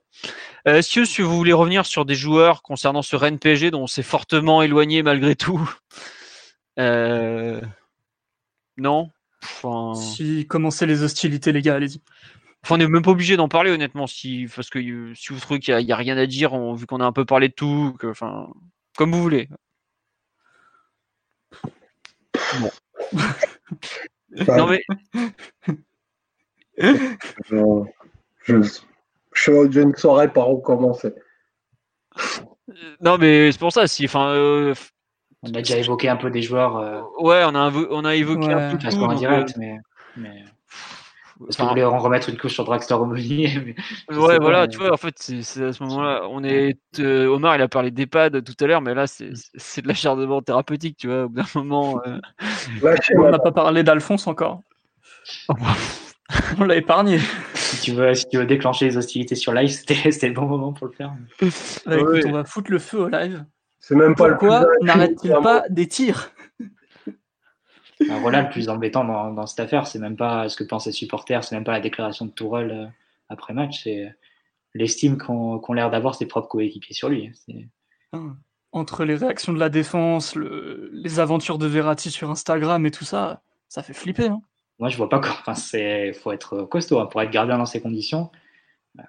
Euh, si vous voulez revenir sur des joueurs concernant ce Rennes PSG dont on s'est fortement éloigné malgré tout. Non Enfin, Si commencer les hostilités, les gars, allez-y. enfin, on n'est même pas obligé d'en parler honnêtement, si parce que euh, si vous trouvez qu'il y, a- rien à dire, on- vu qu'on a un peu parlé de tout, que, enfin, comme vous voulez. Enfin, Non mais je, je, je- je ne saurais par où commencer. non mais c'est pour ça. Si, enfin, euh, On a déjà évoqué un peu des joueurs euh, ouais, on a on a évoqué Ouais. un peu tout. façon donc, indirecte, mais, mais euh, parce qu'on voulait en remettre une couche sur Draxler Aumonier. mais Ouais, voilà, mais- tu vois, en fait, c'est à ce moment-là. On est, euh, Omar, il a parlé d'EHPAD tout à l'heure, mais là, Mm. c'est c'est de l'acharnement thérapeutique, tu vois. Au bout d'un moment, euh, Lâchez On n'a pas parlé d'Alphonse encore. On l'a épargné. si tu veux, si tu veux déclencher les hostilités sur live, c'était c'était le bon moment pour le faire. Bah, écoute, Ouais. on va foutre le feu au live. C'est même pas Pourquoi n'arrête-t-il pas des tirs Alors voilà, le plus embêtant dans, dans cette affaire, c'est même pas ce que pensent les supporters, c'est même pas la déclaration de Tourelle euh, après match, c'est l'estime qu'ont qu'ont l'air d'avoir ses propres coéquipiers sur lui. C'est- Entre les réactions de la défense, le- les aventures de Verratti sur Instagram et tout ça, ça fait flipper. Hein. Moi, je vois pas comment. Enfin, c'est faut être costaud hein, pour être gardien dans ces conditions. Euh,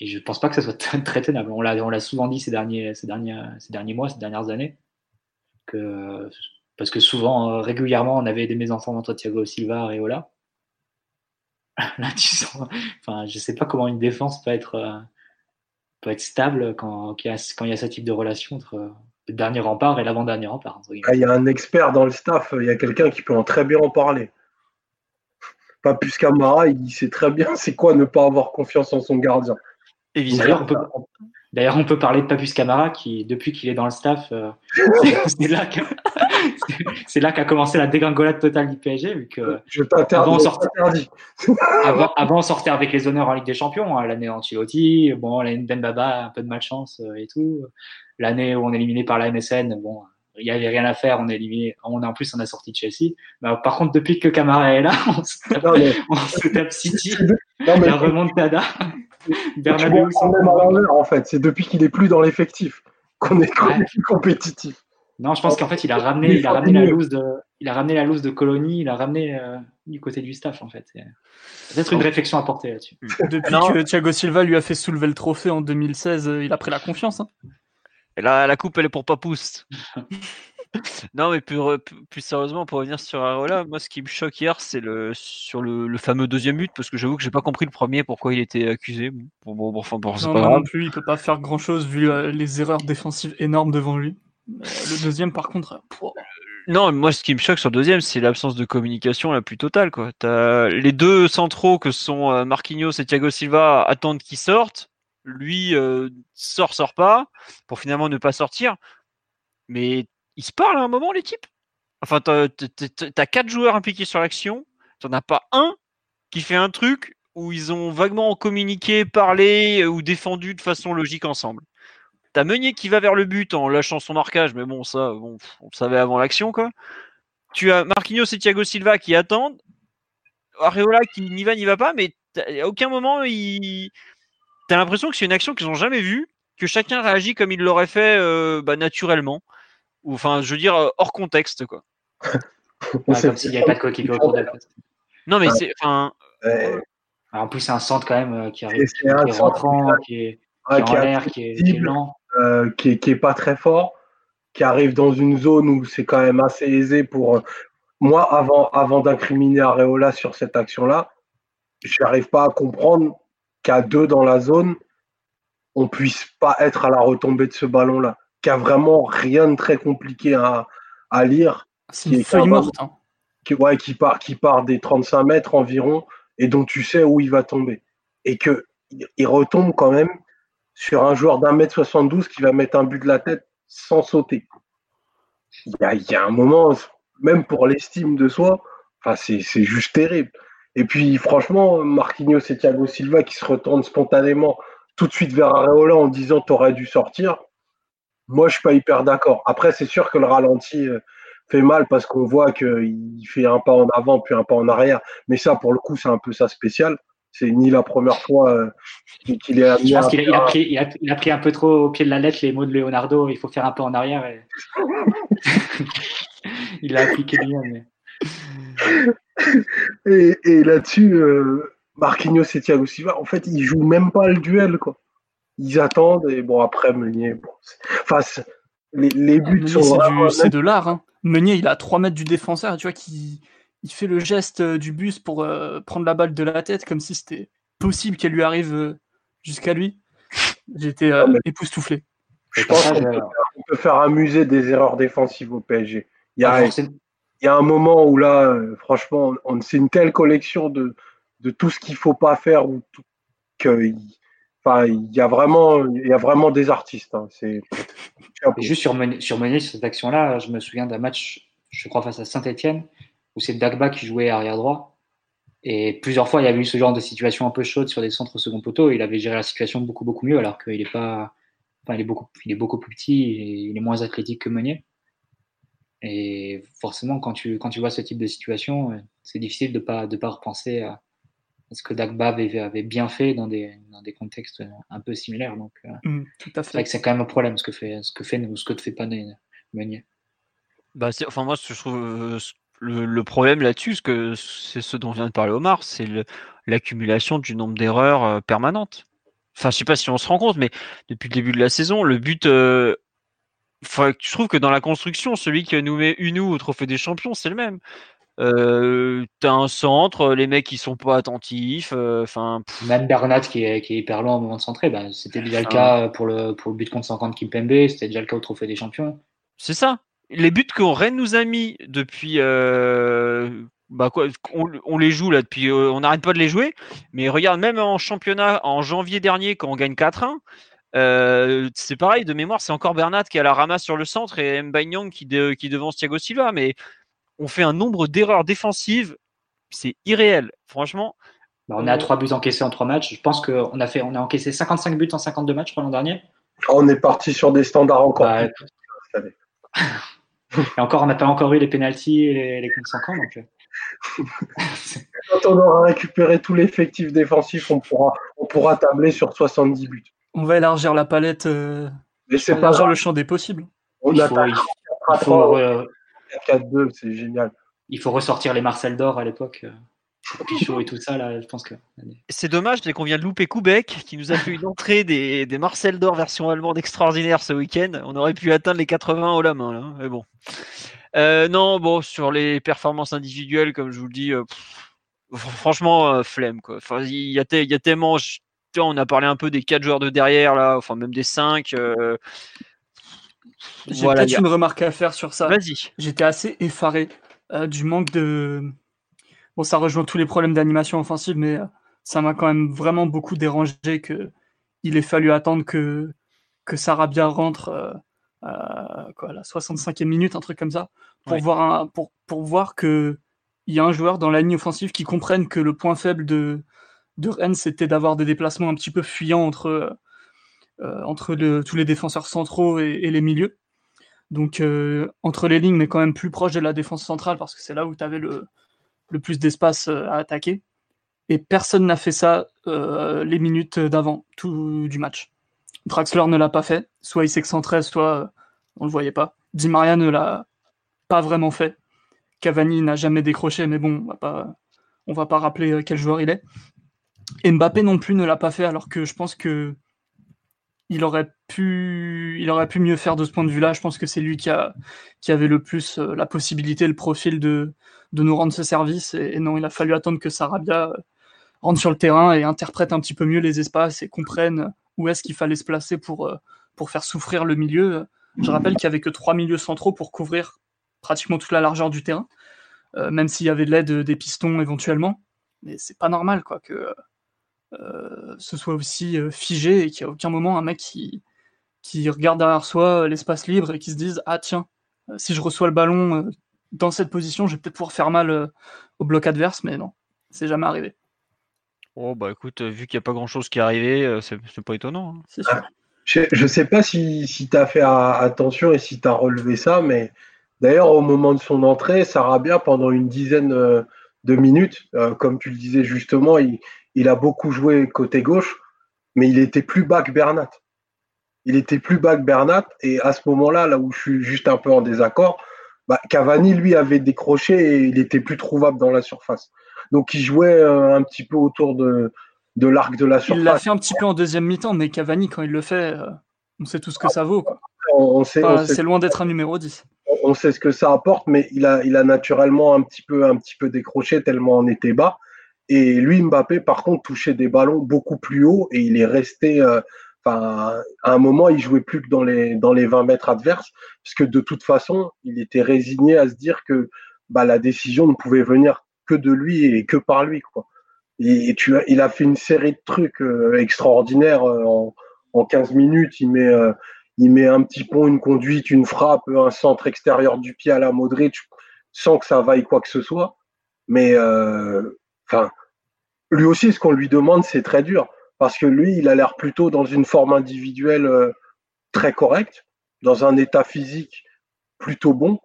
et je pense pas que ça soit très, tenable. On l'a, souvent dit ces derniers, ces derniers, ces derniers mois, ces dernières années, que parce que souvent, euh, régulièrement, on avait des mésententes entre Thiago Silva et Areola. Là, tu sens. Enfin, je sais pas comment une défense peut être euh, peut être stable quand quand il y a ce type de relation entre euh, le dernier rempart et l'avant-dernier rempart. Ah, Il y a un expert dans le staff, il y a quelqu'un qui peut en très bien en parler. Pas plus Camara, il sait très bien c'est quoi ne pas avoir confiance en son gardien. D'ailleurs, on peut, d'ailleurs, on peut parler de Papus Camara qui, depuis qu'il est dans le staff, euh, c'est- là qu'a commencé la dégringolade totale du PSG, vu que Je. Avant, on sortait. avant, avant, on sortait avec les honneurs en Ligue des Champions, hein, l'année Ancelotti, bon, l'année de Baba, un peu de malchance euh, et tout. L'année où on est éliminé par la MSN, bon, il y avait rien à faire, on est éliminé. On est en plus, on a sorti de Chelsea. Mais euh, par contre, depuis que Camara est là, on se tape, Non, mais, on se tape City, non, mais la remontada, même à l'envers, en fait. C'est depuis qu'il est plus dans l'effectif qu'on est, plus compétitif. Non, je pense qu'en fait, il a ramené, Il il a ramené la loose de, il a ramené la loose de Colonie, il a ramené euh, du côté du staff, en fait. C'est Peut-être une réflexion à porter là-dessus. Depuis Non. que Thiago Silva lui a fait soulever le trophée en 2016, euh, il a pris la confiance. hein. Et là, la coupe, elle est pour Papouste. non, mais plus, plus- sérieusement, pour revenir sur Areola, moi, ce qui me choque hier, c'est le sur le, le fameux deuxième but, parce que j'avoue que j'ai pas compris le premier pourquoi il était accusé. Bon, bon, bon, enfin, bon, c'est Non, pas moi grave. non plus, il peut pas faire grand chose vu euh, les erreurs défensives énormes devant lui. Euh, le deuxième, par contre, euh, pouah. Non, moi, ce qui me choque sur le deuxième, c'est l'absence de communication la plus totale. Quoi. T'as les deux centraux que sont Marquinhos et Thiago Silva attendent qu'ils sortent. Lui euh, sort, sort pas, pour finalement ne pas sortir. Mais ils se parlent à un moment, les types. Enfin, t'as quatre joueurs impliqués sur l'action. T'en as pas un qui fait un truc où ils ont vaguement communiqué, parlé euh, ou défendu de façon logique ensemble. T'as Meunier qui va vers le but en lâchant son marquage, mais bon, ça, bon, on le savait avant l'action, quoi. Tu as Marquinhos et Thiago Silva qui attendent. Areola qui n'y va, n'y va pas, mais à aucun moment, il... t'as l'impression que c'est une action qu'ils n'ont jamais vue, que chacun réagit comme il l'aurait fait euh, bah, naturellement. Ou, enfin, je veux dire, euh, hors contexte, quoi. Ouais, comme s'il n'y avait pas de coéquipier autour d'elle. Non, mais c'est. Enfin, Ouais, En plus, c'est un centre quand même euh, qui arrive, C'est- qui, est rentrant, qui est, qui est en qui, a- l'air, qui est, qui est accessible. lent. euh, qui, est, qui est pas très fort, qui arrive dans une zone où c'est quand même assez aisé pour. euh, Moi, avant, avant d'incriminer Areola sur cette action-là, je n'arrive pas à comprendre qu'à deux dans la zone, on puisse pas être à la retombée de ce ballon-là. Qu'il n'y a vraiment rien de très compliqué à, à lire. c'est Qui une est feuille morte. hein. qui, ouais, qui, part, qui part des 35 mètres environ et dont tu sais où il va tomber. Et que il retombe quand même sur un joueur d'un mètre 72 qui va mettre un but de la tête sans sauter. Il y a, il y a un moment, même pour l'estime de soi, enfin, c'est c'est juste terrible. Et puis, franchement, Marquinhos et Thiago Silva qui se retournent spontanément tout de suite vers Areola en disant T'aurais dû sortir. Moi, je suis pas hyper d'accord. Après, c'est sûr que le ralenti euh, fait mal parce qu'on voit qu'il fait un pas en avant puis un pas en arrière. Mais ça, pour le coup, c'est un peu ça spécial. C'est ni la première fois euh, qu'il est amené Je pense à qu'il a, il a pris, il, a, il a pris un peu trop au pied de la lettre les mots de Leonardo. Il faut faire un peu en arrière. Et... il l'a appliqué lui-même. mais- et, là-dessus, euh, Marquinhos et Thiago Silva, en fait, ils jouent même pas le duel, quoi. Ils attendent et bon, après, Meunier, bon, enfin, les, buts ah, sont. C'est de l'art, hein. Meunier, il a 3 mètres du défenseur, tu vois, qui il fait le geste euh, du bus pour euh, prendre la balle de la tête comme si c'était possible qu'elle lui arrive jusqu'à lui. J'étais époustouflé. Je pense qu'on peut, faire amuser des erreurs défensives au PSG. Il y a, ah, il y a un moment où là, euh, franchement, on, c'est une telle collection de, de tout ce qu'il faut pas faire ou que, enfin, il y a vraiment, il y a vraiment des artistes. Hein. Juste sur Meunier, sur cette action-là, je me souviens d'un match, je crois face à Saint-Etienne, où c'est Dagba qui jouait arrière droit. Et plusieurs fois, il y avait eu ce genre de situation un peu chaude sur des centres au second poteau. Il avait géré la situation beaucoup beaucoup mieux, alors qu'il est pas, enfin, il est beaucoup, il est beaucoup plus petit, et il est moins athlétique que Meunier. Et forcément, quand tu, quand tu vois ce type de situation, euh, c'est difficile de pas, de pas repenser à, ce que Dagba avait, avait, bien fait dans des, dans des contextes un peu similaires. Donc, euh, mmh, tout à fait. C'est vrai que c'est quand même un problème ce que fait, ce que fait ou ce que ne fait pas Meunier. Bah enfin, moi, je trouve euh, le, problème là-dessus, c'est ce dont vient de parler Omar, c'est l'accumulation du nombre d'erreurs permanentes. Enfin, je sais pas si on se rend compte, mais depuis le début de la saison, le but je trouve que dans la construction, celui qui nous met une ou au trophée des champions, c'est le même. Euh, t'as un centre, les mecs ils sont pas attentifs. Euh, enfin, même Bernat qui est, qui est hyper lent au moment de centrer, bah, c'était déjà le cas pour le, pour le but contre 50 Kimpembe, c'était déjà le cas au trophée des champions. C'est ça. Les buts qu'on Rennes nous a mis depuis, euh, bah quoi, on, les joue là depuis, on n'arrête pas de les jouer. Mais regarde, même en championnat en janvier dernier, quand on gagne 4-1, euh, c'est pareil, de mémoire, c'est encore Bernat qui a la ramasse sur le centre et Mbanyang qui, qui devance Thiago Silva. Mais on fait un nombre d'erreurs défensives, c'est irréel. Franchement. Bah, on est à 3 buts encaissés en 3 matchs. Je pense qu'on a, fait, on a encaissé 55 buts en 52 matchs l'an dernier. On est parti sur des standards encore. Bah, et encore, on n'a pas encore eu les pénalties et les, les comptes 5 ans. Donc... Euh. Quand on aura récupéré tout l'effectif défensif, on pourra, on pourra tabler sur 70 buts. On va élargir la palette. Euh, Mais c'est pas le champ des possibles. On 4-2, c'est génial. Il faut ressortir les Marcel d'Or à l'époque. Euh, Pichot et tout ça, là, je pense que. C'est dommage, dès qu'on vient de louper Koubek, qui nous a fait une entrée des, Marcel d'Or version allemande extraordinaire ce week-end. On aurait pu atteindre les 80 au la main, là. Mais bon. Euh, non, bon, sur les performances individuelles, comme je vous le dis, euh, franchement, flemme, quoi. Enfin, il y, a tellement. on a parlé un peu des quatre joueurs de derrière, là, enfin, même des 5. J'ai peut-être une remarque à faire sur ça. Vas-y. J'étais assez effaré euh, du manque de. Bon, ça rejoint tous les problèmes d'animation offensive, mais euh, ça m'a quand même vraiment beaucoup dérangé que il ait fallu attendre que, que Sarabia rentre à quoi, la 65e minute, un truc comme ça, pour, voir, un, pour, pour voir que il y a un joueur dans la ligne offensive qui comprenne que le point faible de, de Rennes, c'était d'avoir des déplacements un petit peu fuyants entre euh, entre tous les défenseurs centraux et, les milieux. Donc euh, entre les lignes, mais quand même plus proche de la défense centrale, parce que c'est là où tu avais le, plus d'espace euh, à attaquer. Et personne n'a fait ça les minutes d'avant tout du match. Draxler ne l'a pas fait, soit il s'excentrait, soit on ne le voyait pas. Di Maria ne l'a pas vraiment fait. Cavani n'a jamais décroché, mais bon, on va pas, on va pas rappeler quel joueur il est. Mbappé non plus ne l'a pas fait, alors que je pense que il aurait pu, il aurait pu mieux faire de ce point de vue-là. Je pense que c'est lui qui, a, qui avait le plus euh, la possibilité, le profil de, de nous rendre ce service. Et, non, il a fallu attendre que Sarabia euh, rentre sur le terrain et interprète un petit peu mieux les espaces et comprenne où est-ce qu'il fallait se placer pour, euh, pour faire souffrir le milieu. Je rappelle qu'il n'y avait que trois milieux centraux pour couvrir pratiquement toute la largeur du terrain, même s'il y avait de l'aide des pistons éventuellement. Mais c'est pas normal quoi que ce soit aussi euh, figé et qu'il n'y a aucun moment un mec qui, qui regarde derrière soi euh, l'espace libre et qui se dise Ah tiens, si je reçois le ballon dans cette position, je vais peut-être pouvoir faire mal au bloc adverse, mais non, c'est jamais arrivé. Oh bah écoute, vu qu'il n'y a pas grand chose qui est arrivé, c'est pas étonnant. Hein. Ah, je ne sais pas si, si tu as fait attention et si tu as relevé ça, mais d'ailleurs, au moment de son entrée, Sarabia, pendant une dizaine de minutes, comme tu le disais justement, il, il a beaucoup joué côté gauche, mais il était plus bas que Bernat. Il était plus bas que Bernat, et à ce moment-là, là où je suis juste un peu en désaccord, bah, Cavani, lui, avait décroché et il était plus trouvable dans la surface. Donc il jouait euh, un petit peu autour de, de l'arc de la surface. Il l'a fait un petit peu en deuxième mi-temps, mais Cavani, quand il le fait, euh, on sait tout ce que ça vaut. Quoi. On, sait, Enfin, on sait- c'est loin d'être un numéro 10. on sait ce que ça apporte, mais il a, il a naturellement un petit peu, un petit peu décroché tellement on était bas. Et lui, Mbappé, par contre, touchait des ballons beaucoup plus haut et il est resté. euh, à un moment, il jouait plus que dans les dans les 20 mètres adverses, parce que de toute façon, il était résigné à se dire que bah, la décision ne pouvait venir que de lui et que par lui, quoi. Et, et tu il a fait une série de trucs euh, extraordinaires euh, en, en 15 minutes. Il met euh, il met un petit pont, une conduite, une frappe, un centre extérieur du pied à la Modric, sans que ça vaille quoi que ce soit. Mais euh, lui aussi, ce qu'on lui demande, c'est très dur. Parce que lui, il a l'air plutôt dans une forme individuelle euh, très correcte, dans un état physique plutôt bon.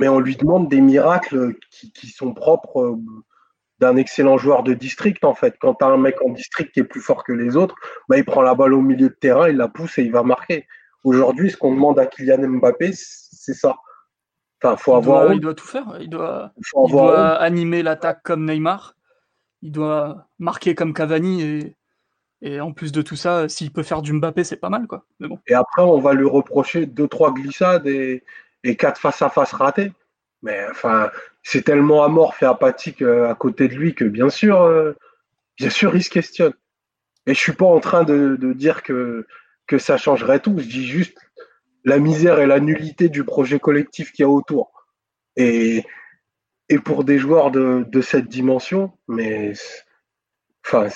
Mais on lui demande des miracles qui, sont propres euh, d'un excellent joueur de district, en fait. Quand tu un mec en district qui est plus fort que les autres, bah, il prend la balle au milieu de terrain, il la pousse et il va marquer. Aujourd'hui, ce qu'on demande à Kylian Mbappé, c'est ça. Enfin, faut Il avoir doit, honte, il doit tout faire. Il doit, faut il avoir doit honte. animer l'attaque comme Neymar. Il doit marquer comme Cavani. Et, et en plus de tout ça, s'il peut faire du Mbappé, c'est pas mal. quoi. Mais bon. Et après, on va lui reprocher deux, trois glissades et, et quatre face à face ratés. Mais enfin, c'est tellement amorphe et apathique euh, à côté de lui que bien sûr, euh, bien sûr, il se questionne. Et je suis pas en train de, de dire que, que ça changerait tout. Je dis juste la misère et la nullité du projet collectif qu'il y a autour. Et, pour des joueurs de, cette dimension, mais enfin,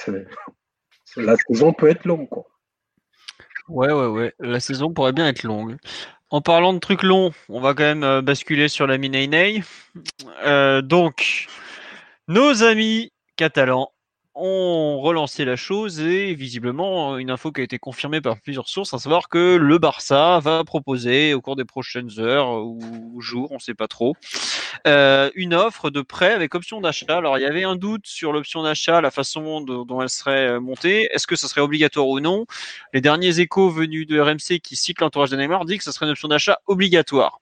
la saison peut être longue, quoi. Ouais, ouais, ouais. La saison pourrait bien être longue. En parlant de trucs longs, on va quand même euh, basculer sur la Minainei. Euh, donc, nos amis catalans ont relancé la chose et visiblement une info qui a été confirmée par plusieurs sources, à savoir que le Barça va proposer au cours des prochaines heures ou jours, on ne sait pas trop, euh, une offre de prêt avec option d'achat. Alors il y avait un doute sur l'option d'achat, la façon dont elle serait euh, montée. Est-ce que ça serait obligatoire ou non? Les derniers échos venus de RMC qui citent l'entourage de Neymar disent que ce serait une option d'achat obligatoire.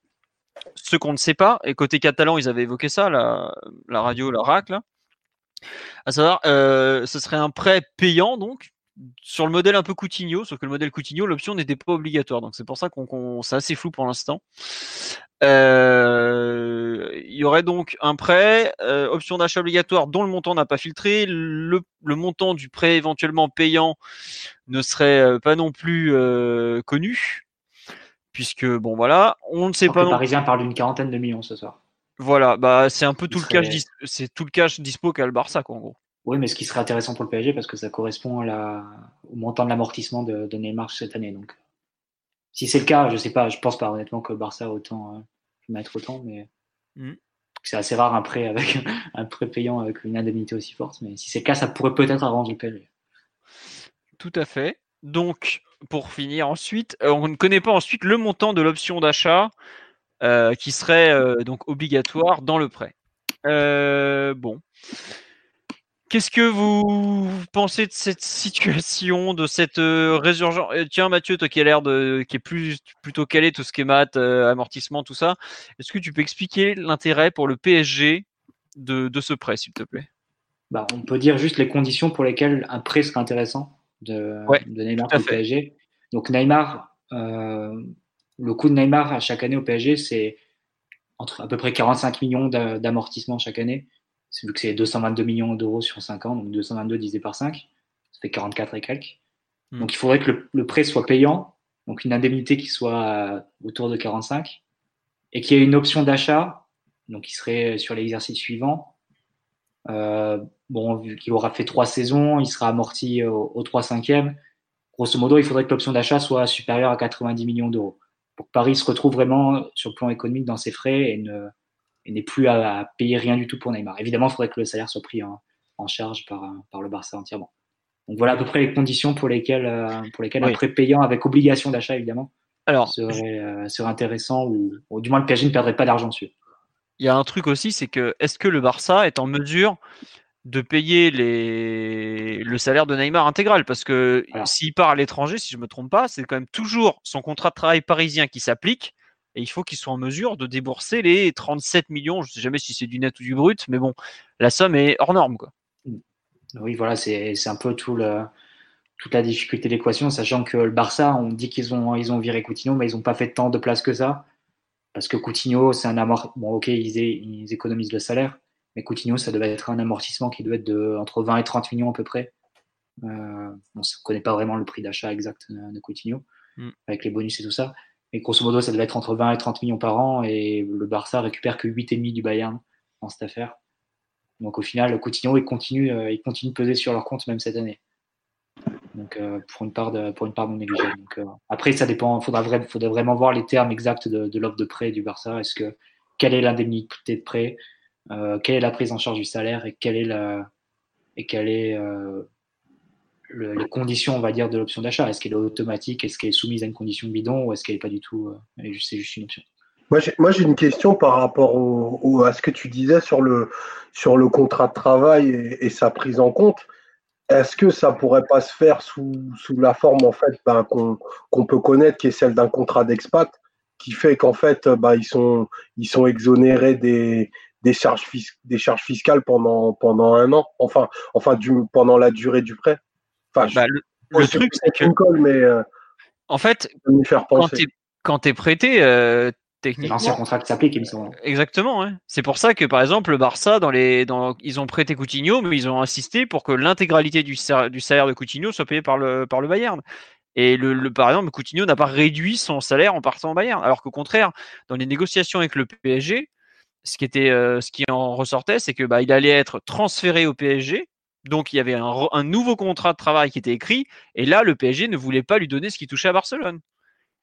Ce qu'on ne sait pas, et côté catalan, ils avaient évoqué ça, la, la radio, la RAC, là, à savoir, euh, ce serait un prêt payant, donc, sur le modèle un peu Coutinho, sauf que le modèle Coutinho, l'option n'était pas obligatoire. Donc c'est pour ça qu'on, qu'on- c'est assez flou pour l'instant. Euh, il y aurait donc un prêt, euh, option d'achat obligatoire dont le montant n'a pas filtré. Le, le montant du prêt éventuellement payant ne serait pas non plus euh, connu, puisque bon voilà, on ne sait Alors pas le non Parisien parle d'une quarantaine de millions ce soir. Voilà, bah c'est un peu tout le cash, c'est tout le cash dispo qu'a le Barça quoi en gros. Oui, mais ce qui serait intéressant pour le PSG parce que ça correspond à la... au montant de l'amortissement de, de Neymar cette année. Donc, si c'est le cas, je sais pas, je pense pas honnêtement que le Barça a autant euh, mettre autant, mais Mhm. c'est assez rare un prêt avec un prêt payant avec une indemnité aussi forte. Mais si c'est le cas, ça pourrait peut-être arranger le PSG. Tout à fait. Donc, pour finir ensuite, euh, on ne connaît pas ensuite le montant de l'option d'achat euh, qui serait euh, donc obligatoire dans le prêt. Euh, bon. Qu'est-ce que vous pensez de cette situation, de cette résurgence? Tiens, Mathieu, toi qui as l'air de, qui est plus plutôt calé tout ce qui est maths, amortissement, tout ça, est-ce que tu peux expliquer l'intérêt pour le PSG de, de ce prêt, s'il te plaît? Bah, on peut dire juste les conditions pour lesquelles un prêt serait intéressant de, Ouais, de Neymar pour le. PSG. Donc Neymar, euh, le coût de Neymar à chaque année au PSG, c'est entre à peu près 45 millions d'a- d'amortissement chaque année. C'est vu que c'est 222 millions d'euros sur 5 ans, donc 222 divisé par 5, ça fait 44 et quelques. Hmm. Donc il faudrait que le, le prêt soit payant, donc une indemnité qui soit autour de 45, et qu'il y ait une option d'achat, donc qui serait sur l'exercice suivant. Euh, bon, vu qu'il aura fait trois saisons, il sera amorti au, au 3 5 Grosso modo, il faudrait que l'option d'achat soit supérieure à 90 millions d'euros. Pour que Paris se retrouve vraiment sur le plan économique dans ses frais et ne et n'ait plus à, à payer rien du tout pour Neymar. Évidemment, il faudrait que le salaire soit pris en, en charge par, par le Barça entièrement. Donc voilà à peu près les conditions pour lesquelles, euh, pour lesquelles Oui. un prêt payant avec obligation d'achat, évidemment, Alors, serait, euh, serait intéressant ou, ou du moins le PSG ne perdrait pas d'argent dessus. il y a un truc aussi, c'est que est-ce que le Barça est en mesure de payer les... le salaire de Neymar intégral Parce que s'il part à l'étranger, si je me trompe pas, c'est quand même toujours son contrat de travail parisien qui s'applique et il faut qu'ils soient en mesure de débourser les 37 millions. Je ne sais jamais si c'est du net ou du brut, mais bon, la somme est hors norme. Quoi. Oui, voilà, c'est un peu tout le, toute la difficulté de l'équation, sachant que le Barça, on dit qu'ils ont, ils ont viré Coutinho, mais ils n'ont pas fait tant de place que ça. Parce que Coutinho, c'est un amortissement. Bon, ok, ils, ils, économisent le salaire, mais Coutinho, ça devait être un amortissement qui doit être de entre 20 et 30 millions à peu près. Euh, on ne connaît pas vraiment le prix d'achat exact de Coutinho, mm. avec les bonus et tout ça. Mais grosso modo, ça devait être entre 20 et 30 millions par an, et le Barça récupère que 8,5 du Bayern dans cette affaire. Donc au final, Coutinho, il continue, euh, il continue de peser sur leur compte même cette année. Donc euh, pour une part de, pour une part non négligeable. Donc, après, ça dépend. Il faudra, faudra, vraiment voir les termes exacts de, de l'offre de prêt du Barça. Est-ce que quelle est l'indemnité de prêt, quelle est la prise en charge du salaire et quelle est est les conditions, on va dire, de l'option d'achat? Est-ce qu'elle est automatique? Est-ce qu'elle est soumise à une condition bidon Ou est-ce qu'elle n'est pas du tout euh, C'est juste une option? Moi, j'ai une question par rapport à ce que tu disais sur le, contrat de travail et, sa prise en compte. Est-ce que ça pourrait pas se faire sous, la forme en fait ben, qu'on peut connaître, qui est celle d'un contrat d'expat, qui fait qu'en fait ben, ils sont exonérés des, des, charges, des charges fiscales pendant, pendant un an, enfin, enfin du, pendant la durée du prêt bah, le, truc, c'est que. mais, euh, en fait, quand tu es, prêté, euh, techniquement. L'ancien contrat qui s'applique, il Exactement. C'est pour ça que, par exemple, le Barça, dans les, dans, ils ont prêté Coutinho, mais ils ont insisté pour que l'intégralité du, du, salaire de Coutinho soit payée par le, par le Bayern. Et le, par exemple, Coutinho n'a pas réduit son salaire en partant au Bayern. Alors qu'au contraire, dans les négociations avec le PSG, ce qui, était, euh, ce qui en ressortait, c'est que bah, il allait être transféré au PSG donc il y avait un, nouveau contrat de travail qui était écrit, et là le PSG ne voulait pas lui donner ce qui touchait à Barcelone.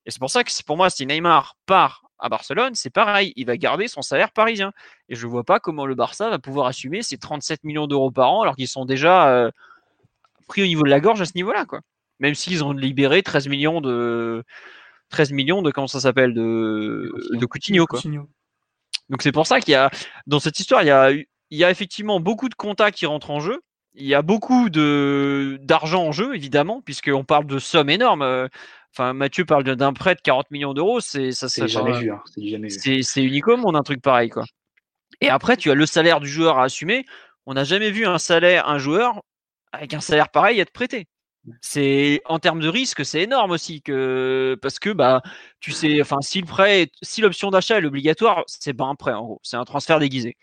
Et c'est pour ça que pour moi, si Neymar part à Barcelone, c'est pareil, il va garder son salaire parisien. Et je ne vois pas comment le Barça va pouvoir assumer ces 37 millions d'euros par an alors qu'ils sont déjà euh, pris au niveau de la gorge à ce niveau-là, quoi. Même s'ils ont libéré 13 millions de 13 millions de comment ça s'appelle de de Coutinho, quoi. Donc c'est pour ça qu'il y a dans cette histoire, il y a il y a effectivement beaucoup de contacts qui rentrent en jeu il y a beaucoup de d'argent en jeu, évidemment, puisqu'on parle de sommes énormes. Euh, enfin, Mathieu parle d'un prêt de 40 millions d'euros, c'est ça, c'est jamais vu. Hein, c'est unique au monde un truc pareil, quoi. Et après, tu as le salaire du joueur à assumer. On n'a jamais vu un salaire, un joueur avec un salaire pareil être prêté. C'est en termes de risque, c'est énorme aussi que parce que bah tu sais, enfin si le prêt, si l'option d'achat est obligatoire, c'est pas un prêt en gros, c'est un transfert déguisé.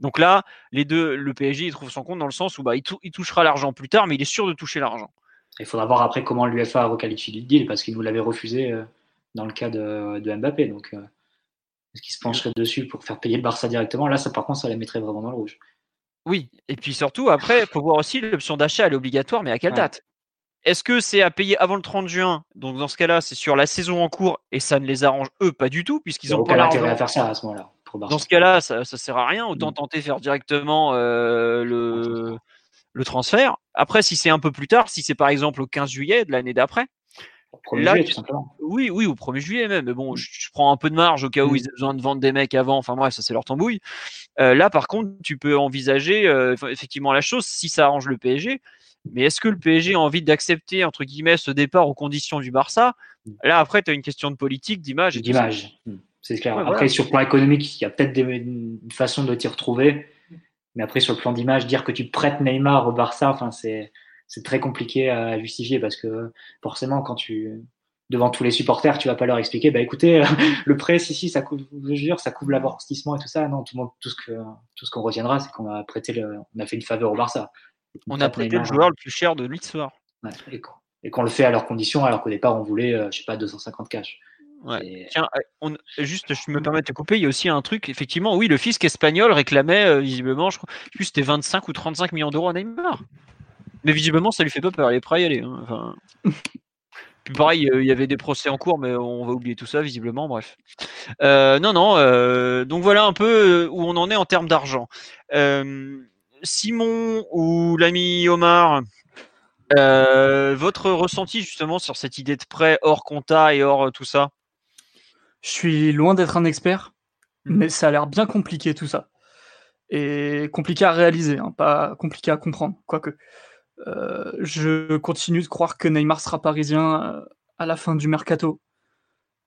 Donc là, les deux, le PSG, il trouve son compte dans le sens où bah, il, touchera l'argent plus tard, mais il est sûr de toucher l'argent. Il faudra voir après comment l'UFA a requalifié le deal, parce qu'il nous l'avait refusé euh, dans le cas de, Mbappé. Donc, euh, est-ce qu'il se pencherait dessus pour faire payer le Barça directement? Là, ça, par contre, ça la mettrait vraiment dans le rouge. Oui, et puis surtout, après, il faut voir aussi l'option d'achat, elle est obligatoire, mais à quelle date? Est-ce que c'est à payer avant le 30 juin? Donc, dans ce cas-là, c'est sur la saison en cours et ça ne les arrange eux pas du tout, puisqu'ils ont pas l'intérêt à faire ça à ce moment-là. Dans ce cas-là, ça, ça sert à rien. Autant mm. tenter faire directement euh, le, le transfert. Après, si c'est un peu plus tard, si c'est par exemple au 15 juillet de l'année d'après, Là, juillet, tout simplement. Oui, oui, au 1er juillet même. Mais bon, je, prends un peu de marge au cas où mm. ils ont besoin de vendre des mecs avant. Enfin bref, ça c'est leur tambouille. Euh, là, par contre, tu peux envisager euh, effectivement la chose si ça arrange le PSG. Mais est-ce que le PSG a envie d'accepter entre guillemets ce départ aux conditions du Barça? Là, après, tu as une question de politique, d'image. D'image. C'est clair. après, sur le plan économique, il y a peut-être une façon de t'y retrouver. Mais après, sur le plan d'image, dire que tu prêtes Neymar au Barça, enfin, c'est, c'est très compliqué à justifier parce que forcément, quand tu, devant tous les supporters, tu vas pas leur expliquer, bah écoutez, le prêt, si, si, ça couvre, je jure, ça couvre l'amortissement et tout ça. Non, tout, le monde, tout ce que, tout ce qu'on retiendra, c'est qu'on a prêté le, on a fait une faveur au Barça. On, a prêté le joueur le plus cher de l'histoire. Ouais, et qu'on le fait à leurs conditions, alors qu'au départ, on voulait, euh, je sais pas, 250 cash. Tiens, euh, on, juste, je me permets de te couper, il y a aussi un truc, effectivement, oui, le fisc espagnol réclamait euh, visiblement, je crois, plus c'était 25 ou 35 millions d'euros à Neymar. Mais visiblement, ça lui fait pas peur, il est prêt à y aller. Hein, enfin... Puis pareil, il y avait des procès en cours, mais on va oublier tout ça, visiblement, bref. Euh, non, non, donc voilà un peu où on en est en termes d'argent. Simon ou l'ami Omar, votre ressenti justement sur cette idée de prêt hors compta et hors tout ça? Je suis loin d'être un expert, mmh. mais ça a l'air bien compliqué tout ça. Et compliqué à réaliser, hein, pas compliqué à comprendre, quoique. Euh, je continue de croire que Neymar sera parisien euh, à la fin du mercato.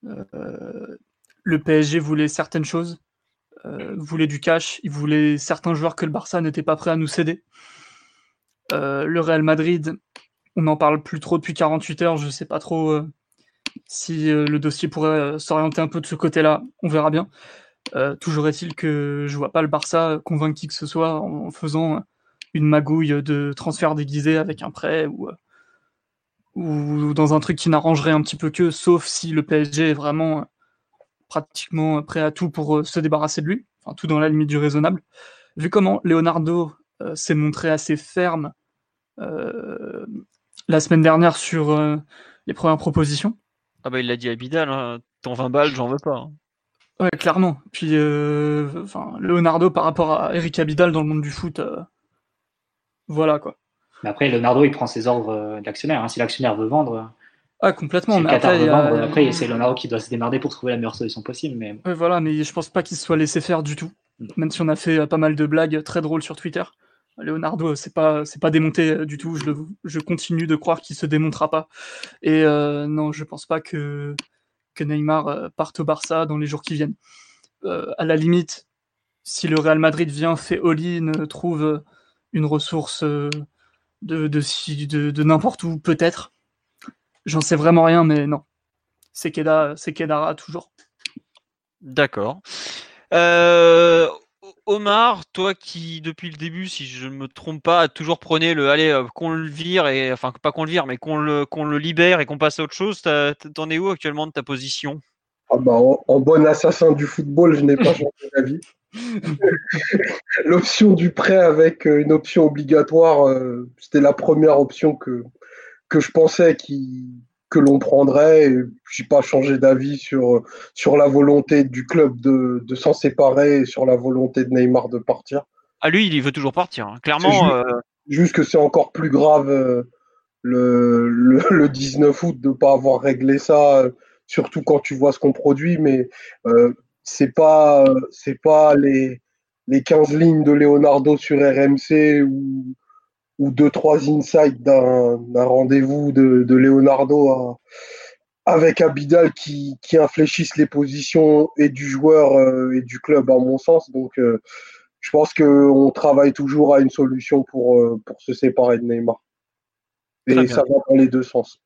Euh, le PSG voulait certaines choses, euh, voulait du cash, il voulait certains joueurs que le Barça n'était pas prêt à nous céder. Euh, le Real Madrid, on n'en parle plus trop depuis 48 heures, je ne sais pas trop euh, si le dossier pourrait s'orienter un peu de ce côté-là, on verra bien. toujours est-il que je vois pas le Barça convaincre qui que ce soit en faisant une magouille de transfert déguisé avec un prêt ou, ou dans un truc qui n'arrangerait un petit peu que, sauf si le PSG est vraiment pratiquement prêt à tout pour euh, se débarrasser de lui, enfin tout dans la limite du raisonnable. Vu comment Leonardo euh, s'est montré assez ferme euh, la semaine dernière sur les premières propositions. Ah bah il l'a dit à Bidal, hein, ton 20 balles, j'en veux pas. Hein. Ouais, clairement. Puis, enfin, Leonardo par rapport à Eric Abidal dans le monde du foot, voilà quoi. Mais après, Leonardo, il prend ses ordres d'actionnaire. Hein. Si l'actionnaire veut vendre, ah, complètement. Mais après, c'est Leonardo qui doit se démerder pour trouver la meilleure solution possible. Mais... voilà, mais je pense pas qu'il soit laissé faire du tout. Mm. Même si on a fait euh, pas mal de blagues très drôles sur Twitter. Leonardo, c'est pas, c'est pas démonté euh, du tout. Je, je continue de croire qu'il se démontera pas. Et euh, non, je pense pas que, que Neymar parte au Barça dans les jours qui viennent. à la limite, si le Real Madrid vient, fait all-in, trouve une ressource de, de, de, de n'importe où, peut-être. J'en sais vraiment rien, mais non. C'est Keda, c'est Kedara toujours. D'accord. Euh, Omar, toi qui depuis le début, si je ne me trompe pas, a toujours prôné le allez euh, qu'on le vire et enfin pas qu'on le vire, mais qu'on le qu'on le libère et qu'on passe à autre chose. T'en es où actuellement de ta position? Ah bah, en, bon assassin du football, je n'ai pas changé d'avis. L'option du prêt avec euh, une option obligatoire, c'était la première option que que je pensais que l'on prendrait. Je n'ai pas changé d'avis sur, sur la volonté du club de, de s'en séparer et sur la volonté de Neymar de partir. Ah, lui, il veut toujours partir. Hein. Clairement. Euh, juste, que c'est encore plus grave euh, le, le, 19 août de ne pas avoir réglé ça, surtout quand tu vois ce qu'on produit. Mais euh, c'est pas, c'est pas les, les 15 lignes de Leonardo sur RMC ou ou deux, trois insights d'un rendez-vous de, de, Leonardo avec Abidal qui, qui infléchissent les positions et du joueur euh, et du club, à mon sens. Donc, euh, je pense qu'on travaille toujours à une solution pour, euh, pour se séparer de Neymar. Et ça va dans les deux sens.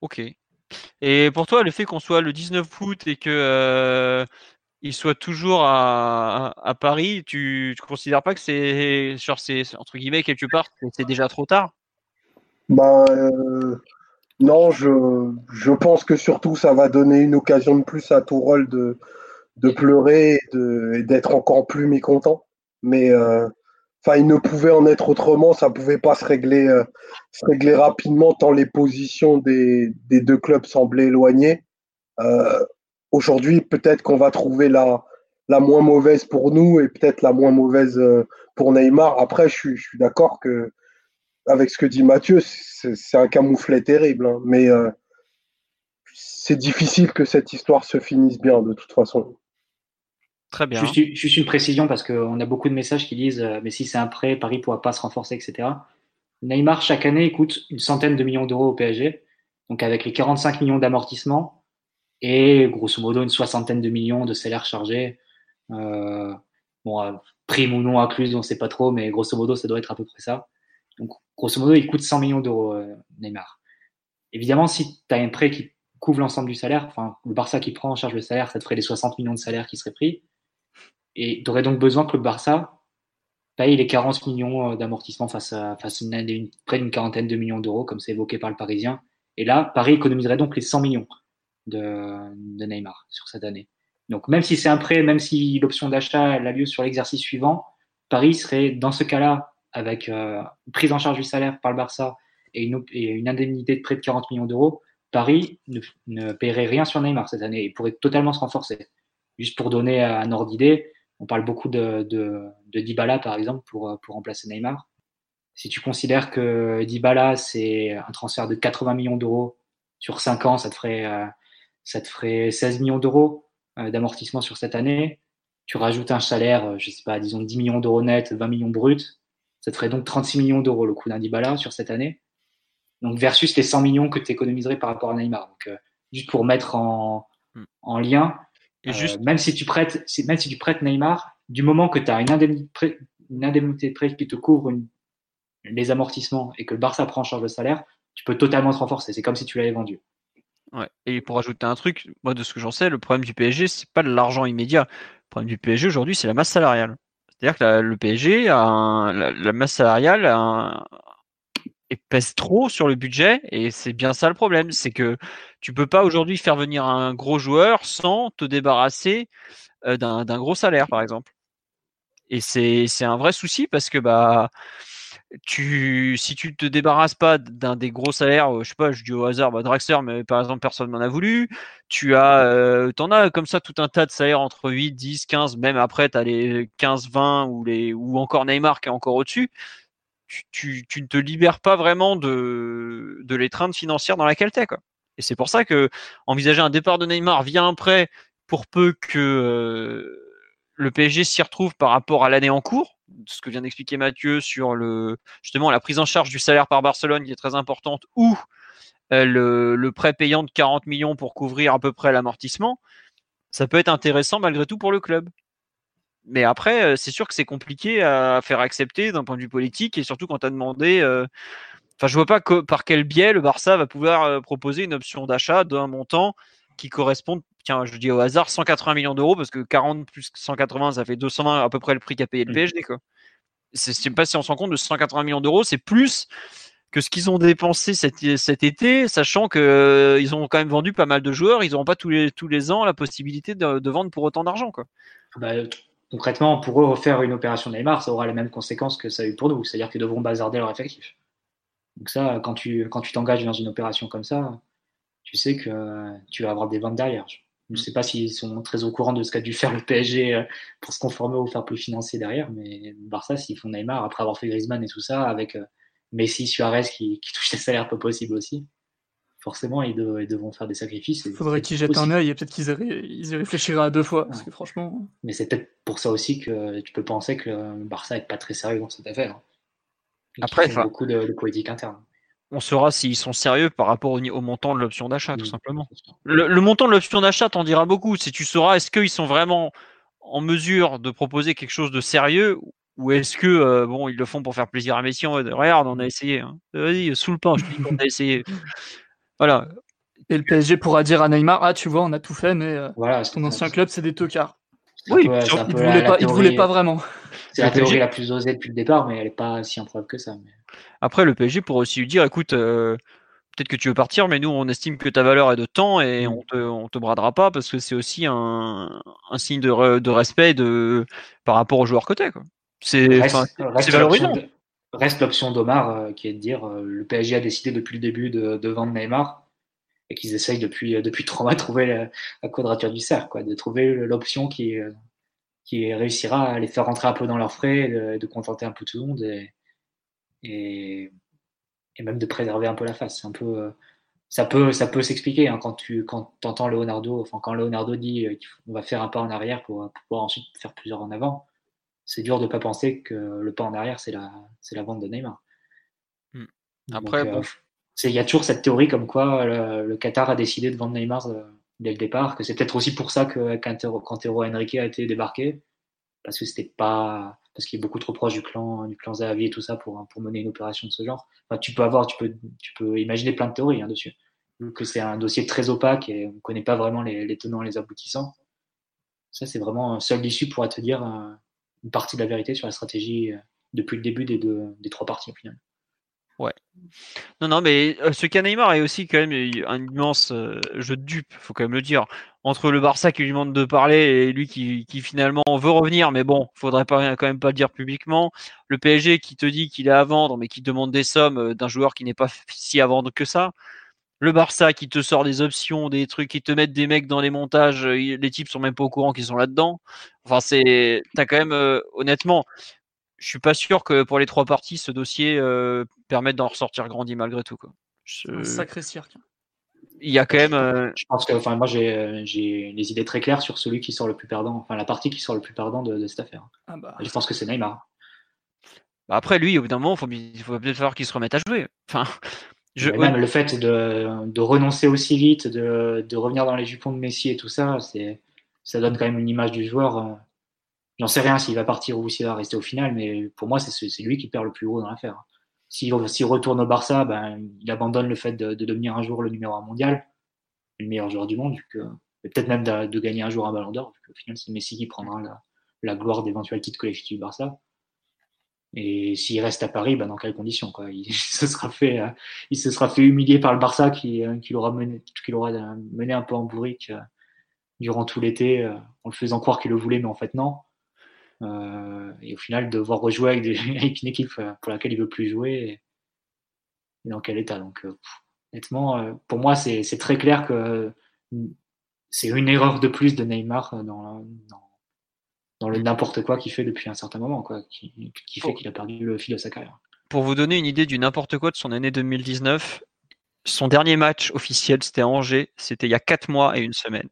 Ok. Et pour toi, le fait qu'on soit le 19 août et que il soit toujours à, Paris, tu ne considères pas que c'est sur ces entre guillemets quelque part c'est déjà trop tard? Bah, euh, non, je, pense que surtout ça va donner une occasion de plus à Tourol de, de pleurer et d'être encore plus mécontent. Mais euh, il ne pouvait en être autrement, ça pouvait pas se régler, euh, se régler rapidement tant les positions des, des deux clubs semblaient éloignées. Aujourd'hui, peut-être qu'on va trouver la, la moins mauvaise pour nous et peut-être la moins mauvaise euh, pour Neymar. Après, je suis, je suis d'accord que avec ce que dit Mathieu, c'est un camouflet terrible. Hein. mais euh, c'est difficile que cette histoire se finisse bien de toute façon. Très bien. Juste, juste une précision parce qu'on a beaucoup de messages qui disent euh, mais si c'est un prêt, Paris ne pourra pas se renforcer, etc. Neymar, chaque année, coûte une centaine de millions d'euros au PSG. Donc avec les 45 millions d'amortissement, et grosso modo une soixantaine de millions de salaires chargés. Euh, bon, euh, prime ou non incluse, on ne sait pas trop, mais grosso modo, ça doit être à peu près ça. Donc, grosso modo, il coûte 100 millions d'euros, euh, Neymar. Évidemment, si tu as un prêt qui couvre l'ensemble du salaire, enfin, le Barça qui prend en charge le salaire, ça te ferait les 60 millions de salaires qui seraient pris. Et tu aurais donc besoin que le Barça paye les 40 millions d'amortissement face à, face à près d'une quarantaine de millions d'euros, comme c'est évoqué par le Parisien. Et là, Paris économiserait donc les 100 millions de, Neymar sur cette année. Donc même si c'est un prêt, même si l'option d'achat a lieu sur l'exercice suivant, Paris serait dans ce cas-là avec euh, prise en charge du salaire par le Barça et une, indemnité de près de 40 millions d'euros, Paris ne, paierait rien sur Neymar cette année et pourrait totalement se renforcer. Juste pour donner un ordre d'idée, on parle beaucoup de, de, de, Dybala par exemple pour, pour remplacer Neymar. Si tu considères que Dybala c'est un transfert de 80 millions d'euros sur 5 ans, ça te ferait euh, ça te ferait 16 millions d'euros euh, d'amortissement sur cette année. Tu rajoutes un salaire, euh, je sais pas, disons 10 millions d'euros net, 20 millions bruts. Ça te ferait donc 36 millions d'euros le coût d'un Dybala sur cette année. Donc versus les 100 millions que tu économiserais par rapport à Neymar. Donc euh, juste pour mettre en, hmm. en lien, Et juste... même, si tu prêtes, même si tu prêtes Neymar, du moment que tu as une indemnité, une indemnité de prêt qui te couvre les amortissements et que le Barça prend en charge le salaire, tu peux totalement te renforcer. C'est comme si tu l'avais vendu. Ouais. Et pour ajouter un truc, moi de ce que j'en sais, le problème du PSG, c'est pas de l'argent immédiat. Le problème du PSG aujourd'hui, c'est la masse salariale. C'est-à-dire que le PSG a la, masse salariale pèse trop sur le budget et c'est bien ça le problème, c'est que tu peux pas aujourd'hui faire venir un gros joueur sans te débarrasser euh, d'un gros salaire par exemple. Et c'est un vrai souci parce que bah tu, si tu te débarrasses pas d'un des gros salaires, je sais pas, je dis au hasard, bah, Draxler, mais par exemple, personne n'en a voulu. Tu as, euh, t'en as comme ça tout un tas de salaires entre 8, 10, 15, même après, tu as les 15, 20 ou, les, ou encore Neymar qui est encore au-dessus. Tu, tu, ne te libères pas vraiment de, de l'étreinte financière dans laquelle tu es. Quoi. Et c'est pour ça que envisager un départ de Neymar via un prêt pour peu que euh, le PSG s'y retrouve par rapport à l'année en cours, ce que vient d'expliquer Mathieu sur justement la prise en charge du salaire par Barcelone qui est très importante, ou euh, le, prêt payant de 40 millions pour couvrir à peu près l'amortissement, ça peut être intéressant malgré tout pour le club. Mais après, euh, c'est sûr que c'est compliqué à faire accepter d'un point de vue politique et surtout quand tu as demandé. Euh, enfin, je vois pas par quel biais le Barça va pouvoir proposer une option d'achat d'un montant qui corresponde tiens, je dis au hasard, 180 millions d'euros, parce que 40 plus 180, ça fait 220 à peu près le prix qu'a payé le mmh. PSG. Quoi. C'est, pas si on se rend compte de 180 millions d'euros, c'est plus que ce qu'ils ont dépensé cet, cet été, sachant qu'ils euh, ils ont quand même vendu pas mal de joueurs, ils n'auront pas tous les, tous les ans la possibilité de, vendre pour autant d'argent. Quoi. Bah, concrètement, pour eux, refaire une opération Neymar, ça aura les mêmes conséquences que ça a eu pour nous, c'est-à-dire qu'ils devront bazarder leur effectif. Donc ça, quand tu quand tu t'engages dans une opération comme ça, tu sais que tu vas avoir des ventes derrière. Je ne sais pas s'ils sont très au courant de ce qu'a dû faire le PSG euh, pour se conformer au fair play financier derrière, mais Barça, s'ils font Neymar, après avoir fait Griezmann et tout ça, avec euh, Messi, Suarez qui, qui touchent des salaires peu possibles aussi, forcément, ils, devront faire des sacrifices. Il faudrait qu'ils jettent un œil et peut-être qu'ils y réfléchiraient à deux fois, parce que franchement... Mais c'est peut-être pour ça aussi que tu peux penser que le Barça n'est pas très sérieux dans cette affaire. Après, il y a beaucoup de, de politique interne on saura s'ils sont sérieux par rapport au, montant de l'option d'achat, tout simplement. Le, montant de l'option d'achat t'en dira beaucoup. Si tu sauras, est-ce qu'ils sont vraiment en mesure de proposer quelque chose de sérieux ou est-ce que euh, bon ils le font pour faire plaisir à Messi regarde on a essayé hein. vas-y sous le pain je dis qu'on a essayé. Voilà. Et le PSG pourra dire à Neymar ah tu vois on a tout fait mais euh, voilà, ton ancien club c'est des tocards. Oui il ne voulait, pas, voulait pas vraiment. C'est la théorie la plus osée depuis le départ mais elle n'est pas si improbable que ça mais... Après, le PSG pourrait aussi lui dire, écoute, euh, peut-être que tu veux partir, mais nous, on estime que ta valeur est de temps et mm. on te, te bradera pas parce que c'est aussi un, signe de, respect de, par rapport aux joueurs côté. C'est valorisant. Reste l'option d'Omar euh, qui est de dire euh, le PSG a décidé depuis le début de, vendre Neymar et qu'ils essayent depuis, depuis trois mois de trouver la, quadrature du cercle, quoi, de trouver l'option qui, qui réussira à les faire rentrer un peu dans leurs frais, de, de contenter un peu tout le monde. Et, et, même de préserver un peu la face. C'est un peu, euh, ça peut, ça peut s'expliquer hein, quand tu quand entends Leonardo, enfin quand Leonardo dit euh, qu'on va faire un pas en arrière pour, pouvoir ensuite faire plusieurs en avant. C'est dur de pas penser que le pas en arrière c'est la, c'est la vente de Neymar. Hmm. Après, euh, il y a toujours cette théorie comme quoi le, Qatar a décidé de vendre Neymar dès le départ, que c'est peut-être aussi pour ça que quand Henrique a été débarqué, parce que c'était pas parce qu'il est beaucoup trop proche du clan, du clan Zahavi et tout ça pour, pour mener une opération de ce genre. Enfin, tu peux avoir, tu peux, tu peux imaginer plein de théories hein, dessus. que c'est un dossier très opaque et on ne connaît pas vraiment les, tenants et les aboutissants. Ça, c'est vraiment seul l'issue pourra te dire euh, une partie de la vérité sur la stratégie euh, depuis le début des, deux, des trois parties au final. Ouais. Non, non, mais euh, ce cas Neymar est aussi quand même un immense jeu de dupe, faut quand même le dire entre le Barça qui lui demande de parler et lui qui, finalement veut revenir, mais bon, faudrait quand même pas le dire publiquement. Le PSG qui te dit qu'il est à vendre, mais qui demande des sommes euh, d'un joueur qui n'est pas si à vendre que ça. Le Barça qui te sort des options, des trucs, qui te mettent des mecs dans les montages, euh, les types sont même pas au courant qu'ils sont là-dedans. Enfin, c'est, t'as quand même, euh, honnêtement, je suis pas sûr que pour les trois parties, ce dossier permette d'en ressortir grandi malgré tout. Quoi. Un sacré cirque il y a quand même. Euh, je pense que, enfin, moi, j'ai, j'ai les idées très claires sur celui qui sort le plus perdant, enfin, la partie qui sort le plus perdant de, cette affaire. Ah bah. Je pense que c'est Neymar. Bah, après, lui, au bout d'un moment, il faut, peut-être falloir qu'il se remette à jouer. Enfin, je... Même le fait de, de, renoncer aussi vite, de, de, revenir dans les jupons de Messi et tout ça, c'est, ça donne quand même une image du joueur. Euh, j'en sais rien s'il va partir ou s'il va rester au final, mais pour moi, c'est lui qui perd le plus gros dans l'affaire. S'il retourne au Barça, ben, il abandonne le fait de, devenir un jour le numéro un mondial, le meilleur joueur du monde, peut-être même de, gagner un jour un ballon d'or, au final, c'est Messi qui prendra la, la gloire d'éventuels titres collectifs du Barça. Et s'il reste à Paris, ben dans quelles conditions quoi? Il, se sera fait, euh, il se sera fait humilier par le Barça qui, euh, l'aura mené, qui l'aura mené un peu en bourrique euh, durant tout l'été, en le faisant croire qu'il le voulait, mais en fait non. Et au final, devoir rejouer avec, avec, une équipe pour laquelle il veut plus jouer, et, dans quel état. Donc, honnêtement, pour moi, c'est très clair que c'est une erreur de plus de Neymar dans, dans dans le n'importe quoi qu'il fait depuis un certain moment, quoi, qui, fait qu'il a perdu le fil de sa carrière. Pour vous donner une idée du n'importe quoi de son année 2019, son dernier match officiel, c'était à Angers, c'était il y a 4 mois et une semaine.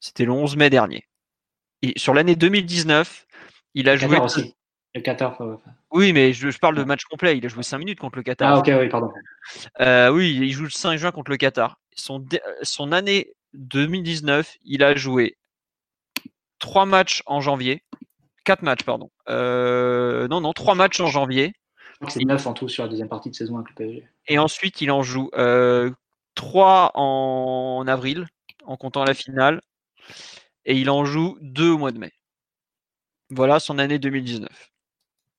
C'était le 11 mai dernier. Et sur l'année 2019, il a joué. Aussi. Le Qatar. Oui, mais je, parle de match complet. Il a joué 5 minutes contre le Qatar. Ah, ok, oui, pardon. Euh, oui, il joue le 5 juin contre le Qatar. Son, son année 2019, il a joué trois matchs en janvier. Quatre matchs, pardon. Euh, non, non, trois matchs en janvier. C'est neuf en tout sur la deuxième partie de saison avec le PSG. Et ensuite, il en joue euh, trois en avril, en comptant la finale. Et il en joue deux au mois de mai. Voilà son année 2019.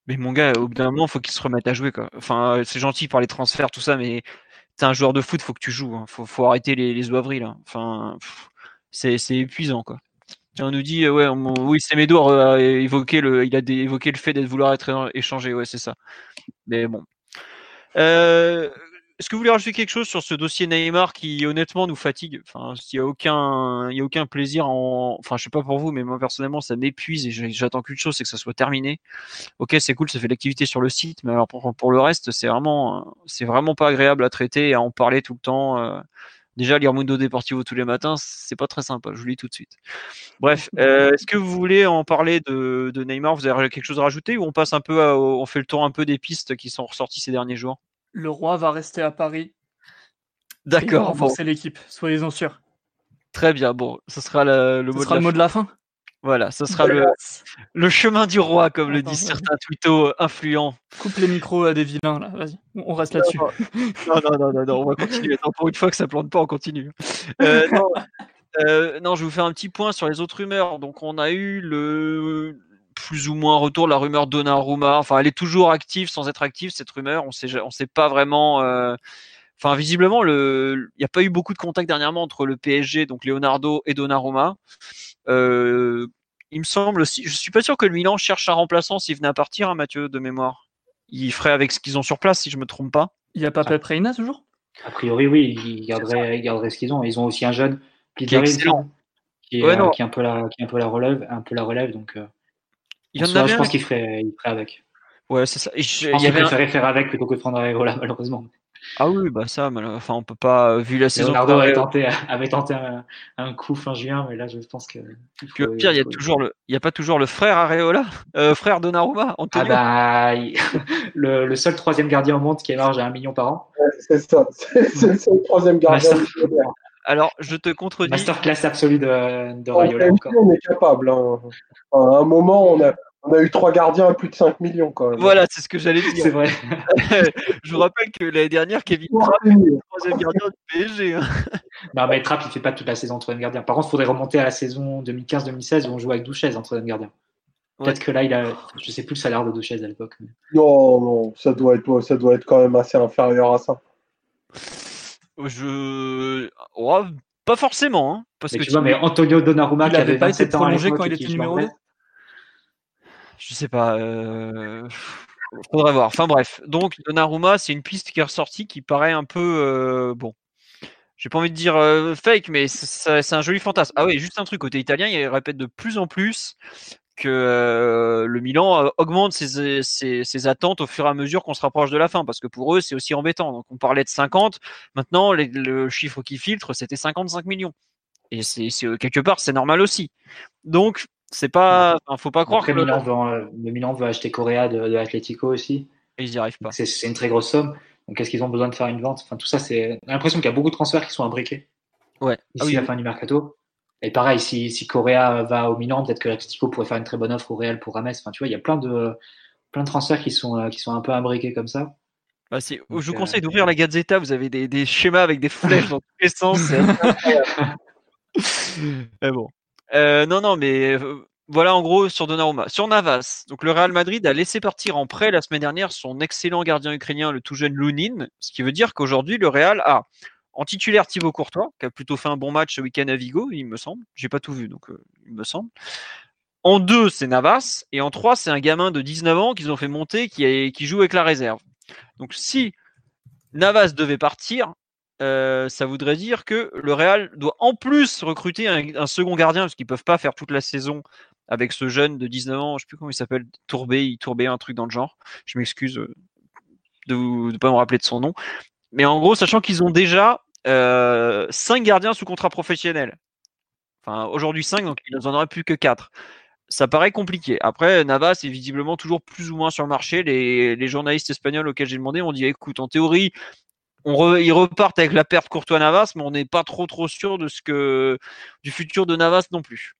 Mais mon gars, au bout d'un moment, faut qu'il se remette à jouer. Quoi. Enfin, c'est gentil par les transferts, tout ça, mais t'es un joueur de foot, faut que tu joues. Hein. Faut, faut arrêter les, les. Enfin, c'est épuisant, quoi. On nous dit, ouais, oui, c'est Médor a évoqué le, il a évoqué le fait d'être vouloir être échangé, ouais, c'est ça. Mais bon. Euh, est-ce que vous voulez rajouter quelque chose sur ce dossier Neymar qui honnêtement nous fatigue? Enfin, il y a aucun, il y a aucun plaisir en, enfin, je sais pas pour vous, mais moi personnellement, ça m'épuise et j'attends qu'une chose, c'est que ça soit terminé. Ok, c'est cool, ça fait de l'activité sur le site, mais alors pour, pour le reste, c'est vraiment, c'est vraiment pas agréable à traiter et à en parler tout le temps. Euh, Déjà, lire Mundo Deportivo tous les matins, c'est pas très sympa. Je vous lis tout de suite. Bref, euh, est-ce que vous voulez en parler de, Neymar? Vous avez quelque chose à rajouter ou on passe un peu, on fait le tour un peu des pistes qui sont ressorties ces derniers jours? Le roi va rester à Paris. D'accord. Renforcer l'équipe, soyez-en sûrs. Très bien. Bon, ce sera le, mot, de le mot de la fin. Voilà, ce sera le, le chemin du roi, comme le disent certains twittos influents. Coupe les micros à des vilains, là, vas-y, on reste là-dessus. Non, non, non, non, on va continuer. pour une fois que ça plante pas, on continue. Euh, euh, non, je vais vous faire un petit point sur les autres rumeurs. Donc, on a eu le plus ou moins retour de la rumeur Donnarumma. Enfin, elle est toujours active sans être active, cette rumeur. On sait, on sait pas vraiment. Euh, enfin, visiblement, il n'y a pas eu beaucoup de contact dernièrement entre le PSG, donc Leonardo et Donnarumma. Euh, il me semble aussi, je suis pas sûr que le Milan cherche un remplaçant s'il venait à partir, hein, Mathieu, de mémoire. Il ferait avec ce qu'ils ont sur place, si je me trompe pas. Il n'y a pas Pep Reina toujours? A priori, oui, ils garderaient, ce qu'ils ont. Ils ont aussi un jeune qui est excellent. Qui est, euh, qui est, un peu la, qui est un peu la relève, un peu la relève. Donc, euh, il y en je pense qu'il ferait, il ferait avec. Ouais, c'est ça. je, pense qu'il préférait faire avec plutôt que de prendre Areola, malheureusement. Ah oui, bah ça, enfin, on peut pas, vu la saison. Leonardo avait tenté, avait tenté un, coup fin juin, mais là, je pense que. Puis au pire, il y a toujours le, il y a pas toujours le frère Areola, euh, frère Donnarumma, Ah bah, le, seul troisième gardien au monde qui émarge à un million par an. c'est ça, c'est le troisième gardien. Alors, je te contredis. Masterclass absolue de, de Rayola. On est capable. Hein. À un moment, on a, on a eu trois gardiens à plus de 5 millions quand même. Voilà, c'est ce que j'allais dire. C'est vrai. je vous rappelle que l'année dernière, Kevin Trapp était le troisième gardien du PSG. Hein. Non, mais Trapp, il fait pas toute la saison troisième gardien. Par contre, il faudrait remonter à la saison 2015-2016 où on jouait avec Douchez en troisième gardien. Peut-être que là, il a, je sais plus le salaire de Douchez à l'époque. Non, non, ça doit être, ça doit être quand même assez inférieur à ça. Je, pas forcément, hein, parce mais que tu vois, mais Antonio Donnarumma qui avait pas été prolongé quand il était numéro 2 je sais pas. Euh... Faudrait voir. Enfin bref. Donc Donnarumma, c'est une piste qui est ressortie qui paraît un peu euh, bon. J'ai pas envie de dire euh, fake, mais c'est un joli fantasme. Ah oui, juste un truc côté italien, il répète de plus en plus que euh, le Milan augmente ses, ses, attentes au fur et à mesure qu'on se rapproche de la fin, parce que pour eux, c'est aussi embêtant. Donc on parlait de 50, maintenant le chiffre qui filtre, c'était 55 millions. Et c'est quelque part, c'est normal aussi. Donc c'est pas, faut pas croire que Milan veut, euh, le Milan veut acheter Correa de, de Atletico aussi. Et ils n'y arrivent pas. C'est une très grosse somme. Donc est-ce qu'ils ont besoin de faire une vente? Enfin tout ça, c'est. l'impression qu'il y a beaucoup de transferts qui sont imbriqués. Ouais. D'ici ah la fin du mercato. Et pareil, si, si Correa va au Milan, peut-être que Tico pourrait faire une très bonne offre au Real pour Rames. Enfin, tu vois, il y a plein de, plein de transferts qui sont, qui sont un peu imbriqués comme ça. Bah, je vous conseille d'ouvrir la Gazeta, vous avez des, des, schémas avec des flèches dans tous les sens. mais bon. non, non, mais voilà en gros sur Donnarumma. Sur Navas, donc le Real Madrid a laissé partir en prêt la semaine dernière son excellent gardien ukrainien, le tout jeune Lunin, ce qui veut dire qu'aujourd'hui le Real a en titulaire Thibaut Courtois, qui a plutôt fait un bon match ce week-end à Vigo, il me semble. J'ai pas tout vu, donc euh, il me semble. En deux, c'est Navas, et en trois, c'est un gamin de 19 ans qu'ils ont fait monter, qui, joue avec la réserve. Donc si Navas devait partir, euh, ça voudrait dire que le Real doit en plus recruter un, second gardien, parce qu'ils peuvent pas faire toute la saison avec ce jeune de 19 ans, je sais plus comment il s'appelle, Tourbé, Tourbé, un truc dans le genre. Je m'excuse euh, de ne pas me rappeler de son nom. Mais en gros, sachant qu'ils ont déjà euh, 5 gardiens sous contrat professionnel. Enfin, aujourd'hui 5, donc ils n'en auraient plus que 4. Ça paraît compliqué. Après, Navas est visiblement toujours plus ou moins sur le marché. Les, journalistes espagnols auxquels j'ai demandé m'ont dit écoute, en théorie, ils repartent avec la perte Courtois-Navas, mais on n'est pas trop trop sûr de ce que du futur de Navas non plus.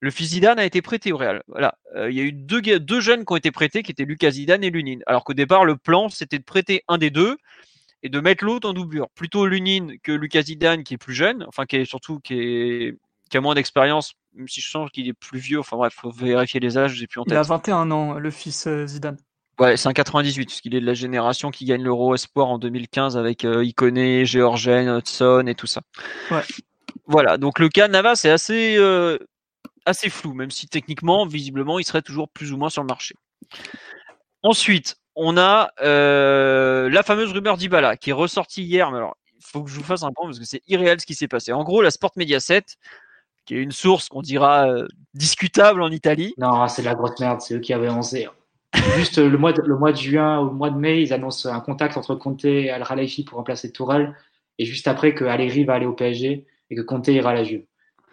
Le fils a été prêté au Real. Voilà. Euh, il y a eu deux, deux, jeunes qui ont été prêtés, qui étaient Lucas Zidane et Lunin. Alors qu'au départ, le plan, c'était de prêter un des deux et de mettre l'autre en doublure. Plutôt Lunin que Lucas Zidane, qui est plus jeune, enfin, qui est surtout qui, est, qui a moins d'expérience, même si je sens qu'il est plus vieux. Enfin bref, faut vérifier les âges, j'ai plus en tête. Il a 21 ans, le fils euh, Zidane. Ouais, c'est un 98, parce qu'il est de la génération qui gagne l'Euro Espoir en 2015 avec euh, Iconé, Georgen, Hudson et tout ça. Ouais. Voilà, donc le cas Navas c'est assez assez flou, même si techniquement, visiblement, il serait toujours plus ou moins sur le marché. Ensuite, on a euh, la fameuse rumeur d'Ibala qui est ressortie hier, mais alors il faut que je vous fasse un point parce que c'est irréel ce qui s'est passé. En gros, la Sport Mediaset, qui est une source qu'on dira euh, discutable en Italie. Non, c'est de la grosse merde, c'est eux qui avaient annoncé. Juste le mois, de, le mois de juin le mois de mai, ils annoncent un contact entre Conte et Al Khalifi pour remplacer Tourelle, et juste après que Allegri va aller au PSG et que Conte ira à la Juve.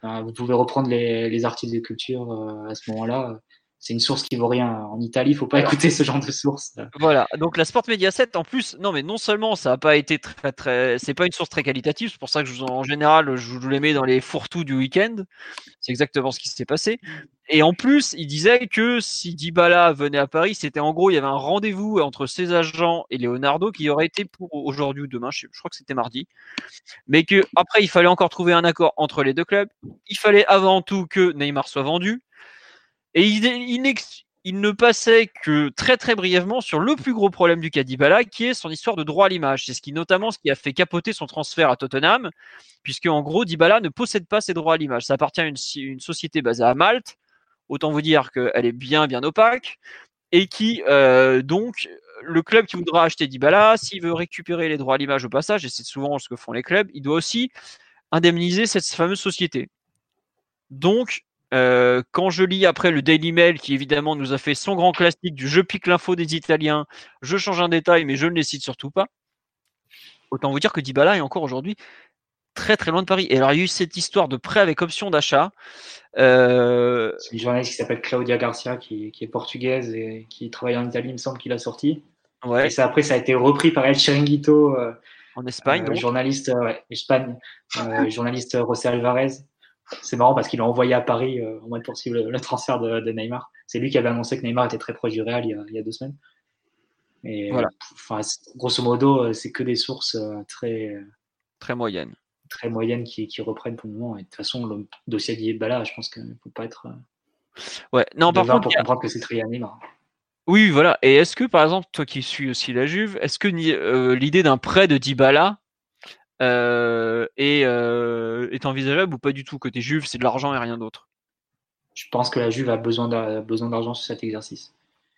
Vous pouvez reprendre les, les articles de culture euh, à ce moment-là c'est une source qui vaut rien. En Italie, il faut pas écouter ce genre de source. Voilà. Donc la Sport Media 7, en plus, non mais non seulement ça a pas été très très, c'est pas une source très qualitative. C'est pour ça que je vous en, général, je vous les mets dans les fourre-tout du week-end. C'est exactement ce qui s'est passé. Et en plus, il disait que si Dybala venait à Paris, c'était en gros, il y avait un rendez-vous entre ses agents et Leonardo qui aurait été pour aujourd'hui ou demain. Je, crois que c'était mardi. Mais que après, il fallait encore trouver un accord entre les deux clubs. Il fallait avant tout que Neymar soit vendu et il, ne passait que très très brièvement sur le plus gros problème du Kadibala, qui est son histoire de droit à l'image. C'est ce qui notamment ce qui a fait capoter son transfert à Tottenham, puisque en gros Dybala ne possède pas ses droits à l'image. Ça appartient à une, société basée à Malte. Autant vous dire qu'elle est bien bien opaque et qui euh, donc le club qui voudra acheter Dybala, s'il veut récupérer les droits à l'image au passage, et c'est souvent ce que font les clubs, il doit aussi indemniser cette fameuse société. Donc, euh, quand je lis après le Daily Mail, qui évidemment nous a fait son grand classique du je pique l'info des Italiens, je change un détail, mais je ne les cite surtout pas. Autant vous dire que Dybala est encore aujourd'hui très très loin de Paris. Et alors il y a eu cette histoire de prêt avec option d'achat. Euh... C'est une journaliste qui s'appelle Claudia Garcia, qui, est portugaise et qui travaille en Italie, il me semble qu'il a sorti. Ouais. Et ça, après, ça a été repris par El Chiringuito. Euh, en Espagne, euh, journaliste Espagne, journaliste José Alvarez c'est marrant parce qu'il a envoyé à Paris euh, en mode possible le, transfert de, Neymar. C'est lui qui avait annoncé que Neymar était très proche du Real il y a, deux semaines. Et voilà. Enfin, grosso modo, euh, c'est que des sources euh, très très moyennes, très moyennes qui, reprennent pour le moment. Et de toute façon, le dossier Guy-Bala, je pense qu'il ne faut pas être. Ouais. Non, par contre, pour comprendre que c'est très Neymar. Oui, voilà. Et est-ce que, par exemple, toi qui suis aussi la Juve, est-ce que l'idée d'un prêt de Dybala euh, et euh, est envisageable ou pas du tout? Côté Juve C'est de l'argent et rien d'autre. Je pense que la Juve a besoin d'argent sur cet exercice.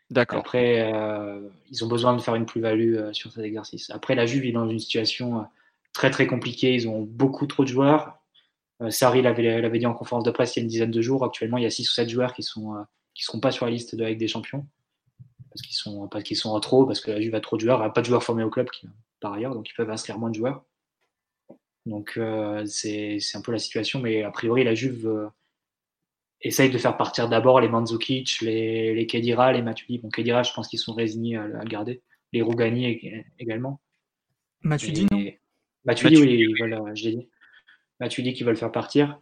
D'accord. Après, euh, ils ont besoin de faire une plus-value sur cet exercice. Après, la Juve est dans une situation très très compliquée. Ils ont beaucoup trop de joueurs. Sarri l'avait dit en conférence de presse il y a une dizaine de jours. Actuellement, il y a 6 ou 7 joueurs qui sont qui seront pas sur la liste de avec des champions parce qu'ils sont parce qu'ils sont trop parce que la Juve a trop de joueurs, n'y a pas de joueurs formés au club par ailleurs, donc ils peuvent inscrire moins de joueurs. Donc euh, c'est un peu la situation, mais a priori la Juve euh, essaye de faire partir d'abord les Mandzukic, les, les Kedira, les Matuidi. Bon, Kedira, je pense qu'ils sont résignés à, le garder. Les Rougani également. Matuidi, non? Matuidi, oui, ils veulent, euh, je l'ai dit. Matuidi qui veulent faire partir.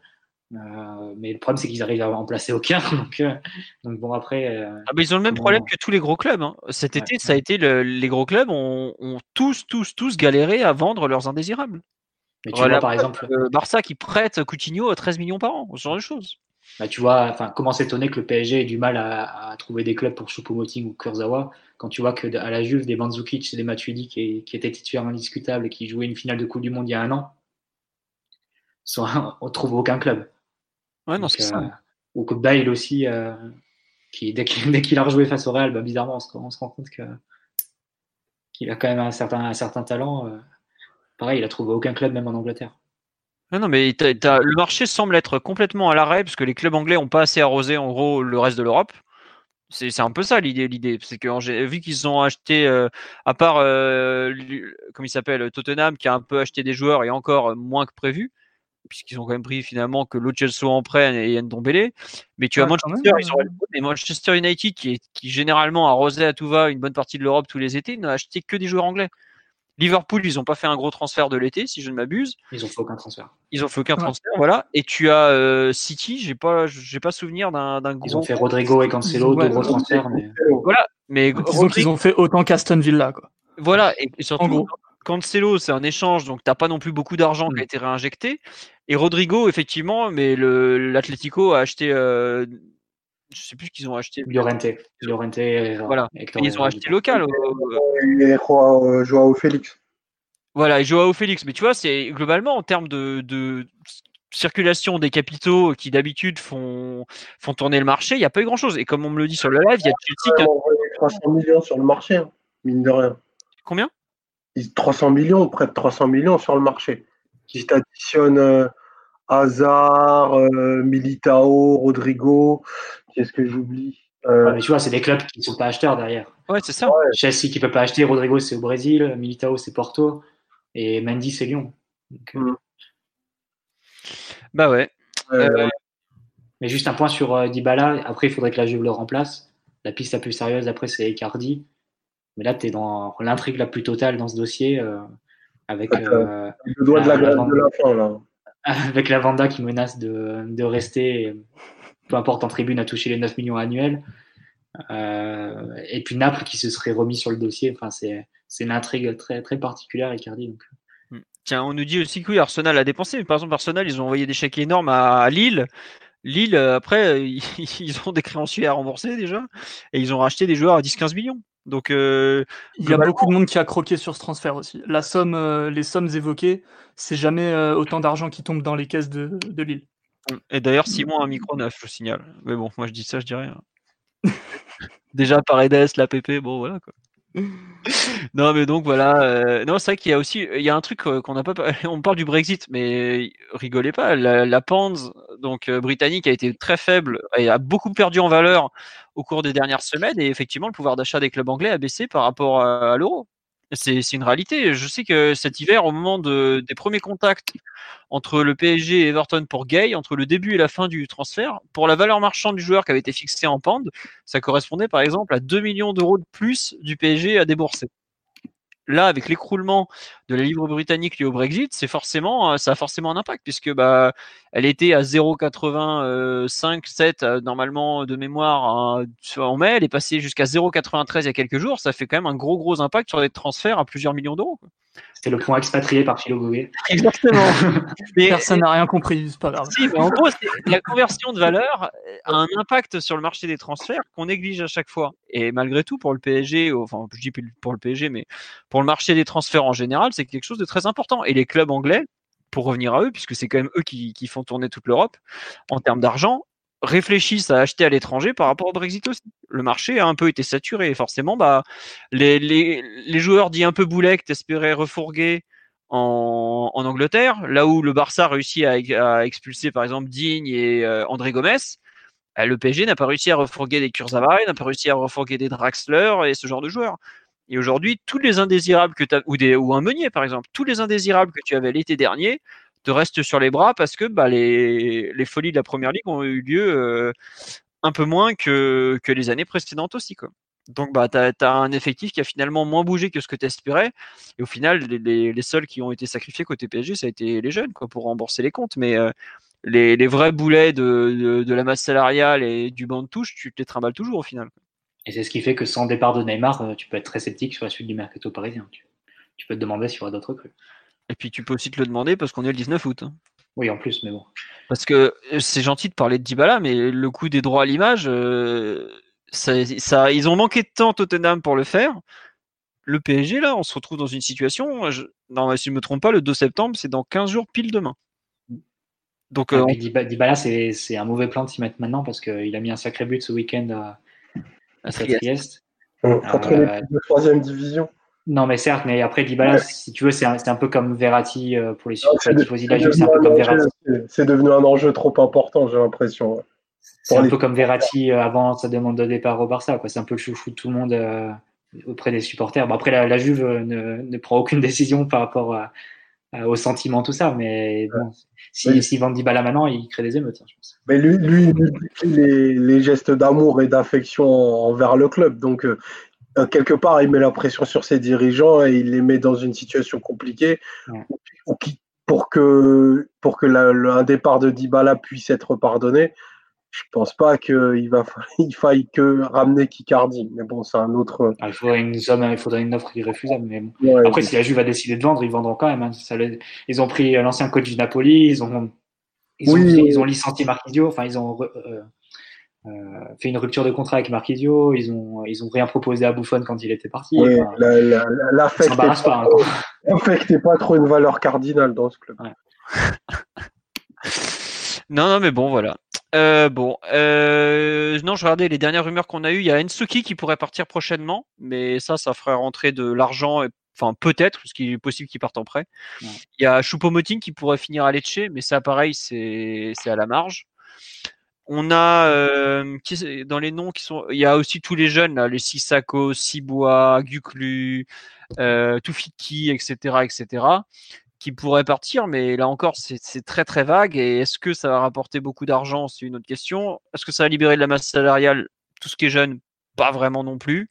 Euh, mais le problème, c'est qu'ils arrivent à en placer aucun. Donc, euh, donc bon, après. euh, Ah bah, ils ont le même problème que tous les gros clubs. hein. Cet Ouais, été, ça a été le- les gros clubs ont, ont tous, tous, tous galéré à vendre leurs indésirables. Mais tu Voilà, vois, par exemple, Euh, Barça qui prête Coutinho à 13 millions par an, ce genre de choses. bah, tu vois, enfin, comment s'étonner que le PSG ait du mal à, à trouver des clubs pour Choupo-Moting ou Kurzawa quand tu vois que à la Juve, des Mandzukic et des Matuidi qui, qui étaient titulaires indiscutables et qui jouaient une finale de Coupe du Monde il y a un an, sont, on trouve aucun club. Ouais, non, c'est ça. euh, Ou que Bale aussi, euh, qui, dès qu'il a rejoué face au Real, bah, bizarrement, on se, on se rend compte que qu'il a quand même un certain, un certain talent. euh. Pareil, il a trouvé aucun club, même en Angleterre. Non, non, mais le marché semble être complètement à l'arrêt parce que les clubs anglais n'ont pas assez arrosé en gros le reste de l'Europe. C'est un peu ça l'idée. L'idée, c'est que vu qu'ils ont acheté, euh, à part, euh, comme il s'appelle, Tottenham, qui a un peu acheté des joueurs et encore moins que prévu, puisqu'ils ont quand même pris finalement que Lo Celso en prenne et Ndombele. Mais tu as Manchester, ils United, qui, est, qui généralement arrosait à tout va une bonne partie de l'Europe tous les étés, n'a acheté que des joueurs anglais. Liverpool, ils n'ont pas fait un gros transfert de l'été, si je ne m'abuse. Ils ont fait aucun transfert. Ils ont fait aucun Ouais. transfert, voilà. Et tu as euh, City, j'ai pas, j'ai pas souvenir d'un d'un Ils ont fait Rodrigo et Cancelo, Ouais. deux gros transferts, mais Voilà, mais qu'ils ont fait autant qu'Aston Villa. Quoi. voilà, et, et surtout, En gros. Cancelo, c'est un échange, donc t'as pas non plus beaucoup d'argent qui a Mm. été réinjecté. Et Rodrigo, effectivement, mais le l'Atlético a acheté, euh, je sais plus ce qu'ils ont acheté. Llorente. Llorente Voilà. Et ils ont acheté local. euh, Et Joao, euh, Joao Félix. Voilà, et Joao Félix. Mais tu vois, c'est globalement en termes de, de circulation des capitaux qui d'habitude font, font tourner le marché, il n'y a pas eu grand chose. Et comme on me le dit sur le live, il y a Chelsea qui a Ils ont envoyé 300 millions sur le marché, hein, mine de rien. combien? Ils- 300 millions, près de 300 millions sur le marché. Si tu additionnes euh, Hazard, euh, Militao, Rodrigo, qu'est-ce que j'oublie Euh, mais tu vois, c'est des clubs qui ne sont pas acheteurs derrière. Ouais, c'est ça. Chelsea qui peut pas acheter, Rodrigo c'est au Brésil, Militao c'est Porto et Mendy c'est Lyon. Donc, euh, Mm. Bah ouais. euh, Mais juste un point sur euh, Dybala. Après, il faudrait que la Juve le remplace. La piste la plus sérieuse après c'est Icardi. Mais là, tu es dans l'intrigue la plus totale dans ce dossier euh, avec euh, le doigt de la de la fin, là. avec la Vanda qui menace de, rester, peu importe en tribune, à toucher les 9 millions annuels. Euh, et puis Naples qui se serait remis sur le dossier. Enfin, c'est c'est une intrigue très très particulière, Icardi. Donc. Tiens, on nous dit aussi que oui, Arsenal a dépensé. Mais par exemple, Arsenal, ils ont envoyé des chèques énormes à, à Lille. Lille, euh, après, ils ont des créanciers à rembourser déjà. Et ils ont racheté des joueurs à 10-15 millions. Donc, euh, Il y a beaucoup de monde qui a croqué sur ce transfert aussi. La somme, euh, les sommes évoquées, c'est jamais euh, autant d'argent qui tombe dans les caisses de, de Lille. et d'ailleurs, Simon a un micro neuf, je signale. Mais bon, moi je dis ça, je dis rien. Déjà, Paredes, la PP, bon voilà quoi. Non, mais donc voilà. euh, non, c'est vrai qu'il y a aussi, il y a un truc euh, qu'on n'a pas, on parle du Brexit, mais rigolez pas. La, la pound, donc euh, britannique, a été très faible et a beaucoup perdu en valeur au cours des dernières semaines. Et effectivement, le pouvoir d'achat des clubs anglais a baissé par rapport à l'euro. C'est une réalité. Je sais que cet hiver, au moment de, des premiers contacts entre le PSG et Everton pour Gay, entre le début et la fin du transfert, pour la valeur marchande du joueur qui avait été fixée en pound, ça correspondait par exemple à 2 millions d'euros de plus du PSG à débourser. Là, avec l'écroulement de la livre britannique lié au Brexit, c'est forcément, euh, ça a forcément un impact puisque bah, elle était à 0,85, 7 euh, normalement de mémoire euh, en mai, elle est passée jusqu'à 0,93 il y a quelques jours. Ça fait quand même un gros gros impact sur les transferts à plusieurs millions d'euros. C'était le point expatrié par Philo Gouet. Exactement. Mais- Personne n'a rien compris, c'est pas grave. si, mais en gros, la conversion de valeur a un impact sur le marché des transferts qu'on néglige à chaque fois. Et malgré tout, pour le PSG, enfin, je dis pour le PSG, mais pour le marché des transferts en général, c'est quelque chose de très important. Et les clubs anglais, pour revenir à eux, puisque c'est quand même eux qui, font tourner toute l'Europe, en termes d'argent, réfléchissent à acheter à l'étranger par rapport au Brexit aussi. Le marché a un peu été saturé. Forcément, bah, les, joueurs dits un peu boulets que t'espérais refourguer en, Angleterre, là où le Barça a réussi à, expulser par exemple Digne et euh, André Gomez, euh, le PSG n'a pas réussi à refourguer des Kurzawa, n'a pas réussi à refourguer des Draxler et ce genre de joueurs. Et aujourd'hui, tous les indésirables que tu ou, des, ou un Meunier par exemple, tous les indésirables que tu avais l'été dernier te restent sur les bras parce que bah, les, folies de la première ligue ont eu lieu euh, un peu moins que, les années précédentes aussi. Donc bah, tu as, un effectif qui a finalement moins bougé que ce que tu espérais. Et au final, les, seuls qui ont été sacrifiés côté PSG, ça a été les jeunes quoi, pour rembourser les comptes. Mais euh, les, vrais boulets de la masse salariale et du banc de touche, tu te les trimbales toujours au final. Et c'est ce qui fait que sans départ de Neymar, euh, tu peux être très sceptique sur la suite du mercato parisien. Tu, tu peux te demander s'il y aura d'autres recrues. Et puis tu peux aussi te le demander parce qu'on est le 19 août. hein. Oui, en plus, mais bon. Parce que euh, c'est gentil de parler de Dybala, mais le coup des droits à l'image, euh, ça, ça, ils ont manqué de temps Tottenham pour le faire. Le PSG, là, on se retrouve dans une situation, je, non, si je me trompe pas, le 2 septembre, c'est dans 15 jours pile demain. Donc, euh, Ah, Dyba- Dybala, c'est c'est un mauvais plan de s'y mettre maintenant parce qu'il a mis un sacré but ce week-end à, à Trieste. Trieste. Contre Euh, l'équipe de troisième division. Non, mais certes, mais après Dybala, Ouais. si tu veux, c'est un, peu comme Verratti euh, pour les les de- la c'est un peu devenu comme un Verratti. enjeu- c'est devenu un enjeu trop important, j'ai l'impression. ouais. C'est un les- peu comme Verratti euh, avant sa demande de départ au Barça. C'est un peu le chouchou de tout le monde euh, auprès des supporters. Bon, après, la, la Juve euh, ne, ne prend aucune décision par rapport à, à- au sentiment, tout ça. Mais bon, si, s'ils vendent Dybala maintenant, il crée des émeutes, hein, je pense. Mais lui, lui il multiplie les, les gestes d'amour et d'affection envers le club. Donc, euh, euh, quelque part, il met la pression sur ses dirigeants et il les met dans une situation compliquée Ouais. qui- pour que, pour que la- le- un départ de Dybala puisse être pardonné. Je pense pas qu'il va, il faille que ramener Kikardi. Mais bon, c'est un autre. Ah, il, faudrait une somme, il faudrait une offre irréfusable. Mais bon. Ouais, Après, si la Juve a décidé de vendre, ils vendront quand même. hein. Ça Ils ont pris euh, l'ancien coach du Napoli, ils ont, ils ont, Oui, pris- oui. ils ont licencié Marquisio, enfin, ils ont re- euh, euh, fait une rupture de contrat avec Marquisio, ils ont, ils ont rien proposé à Buffon quand il était parti. ouais, Enfin, la- la- la- ils l'affect s'embarrassent est pas. hein, pas trop une valeur cardinale dans ce club. Non, non, mais bon, voilà. Euh, bon, euh, non, je regardais les dernières rumeurs qu'on a eues. Il y a Ensuki qui pourrait partir prochainement, mais ça, ça ferait rentrer de l'argent, enfin peut-être, parce qu'il est possible qu'il parte en prêt. Ouais. Il y a Choupo-Moting qui pourrait finir à Lecce, mais ça, pareil, c'est à la marge. On a euh, qui dans les noms qui sont, il y a aussi tous les jeunes là, les Sissako, Sibois, Guklu, euh, Toufiki, etc., etc qui pourraient partir, mais là encore, c'est très très vague. Et est-ce que ça va rapporter beaucoup d'argent? C'est une autre question. Est-ce que ça va libérer de la masse salariale? Tout ce qui est jeune, pas vraiment non plus.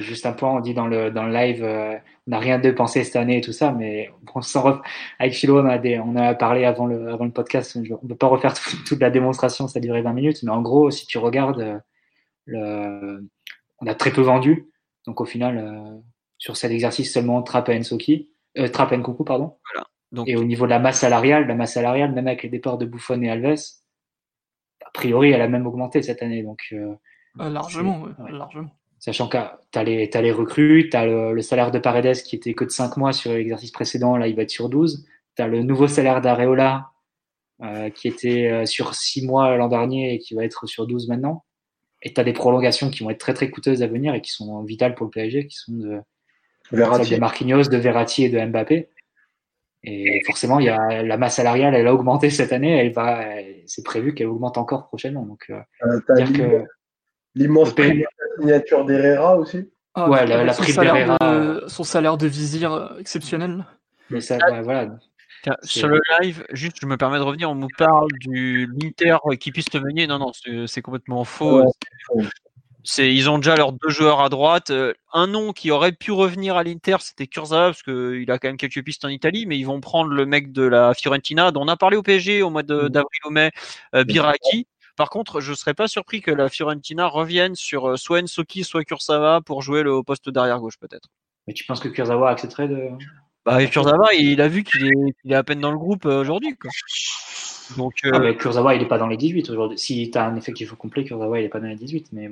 Juste un point, on dit dans le, dans live, euh, on n'a rien dépensé cette année et tout ça, mais sans ref- avec Philo, on a, on a parlé avant le, avant le podcast, on ne peut pas refaire tout- toute la démonstration, ça durait 20 minutes, mais en gros, si tu regardes, euh, on a très peu vendu, donc au final, euh, sur cet exercice, seulement Trapp et Nsoki, euh, Trapp Nkunku, pardon. Donc, Et au niveau de la masse salariale, la masse salariale, même avec les départs de Buffon et Alves, a priori, elle a même augmenté cette année, donc euh, Euh, largement, ouais, Ouais. largement. Sachant que tu as les, t'as les recrues, tu as le, le salaire de Paredes qui était que de 5 mois sur l'exercice précédent, là il va être sur 12. Tu as le nouveau salaire d'Areola euh, qui était sur 6 mois l'an dernier et qui va être sur 12 maintenant. Et tu as des prolongations qui vont être très très coûteuses à venir et qui sont vitales pour le PSG, qui sont de, Verratti. de Marquinhos, de Verratti et de Mbappé. Et forcément, il y a, la masse salariale, elle a augmenté cette année, elle va, c'est prévu qu'elle augmente encore prochainement. Donc, euh, Euh, dire que l'immense prix de la signature d'Herrera aussi. Ah, Ouais, la- la son prime salaire d'Herrera, de- Son salaire de vizir exceptionnel. mais ça, ouais, voilà. sur le live, juste, je me permets de revenir. On nous parle du l'Inter qui puisse te mener. Non, non, c'est c'est complètement faux. Ouais, c'est ils ont déjà leurs deux joueurs à droite. Euh, Un nom qui aurait pu revenir à l'Inter, c'était Kurzawa, parce qu'il a quand même quelques pistes en Italie, mais ils vont prendre le mec de la Fiorentina, dont on a parlé au PSG au mois de- Mm. d'avril ou mai, euh, Biraki. Par contre, je serais pas surpris que la Fiorentina revienne sur euh, soit Ensoki, soit Kurzawa pour jouer le poste d'arrière gauche, peut-être. Mais tu penses que Kurzawa accepterait de. Bah, Kurzawa, il a vu qu'il est, qu'il est à peine dans le groupe euh, aujourd'hui, quoi. Donc, euh, Ah, mais Kurzawa, il est pas dans les 18 aujourd'hui. Si tu as un effectif au complet, Kurzawa, il est pas dans les 18. Mais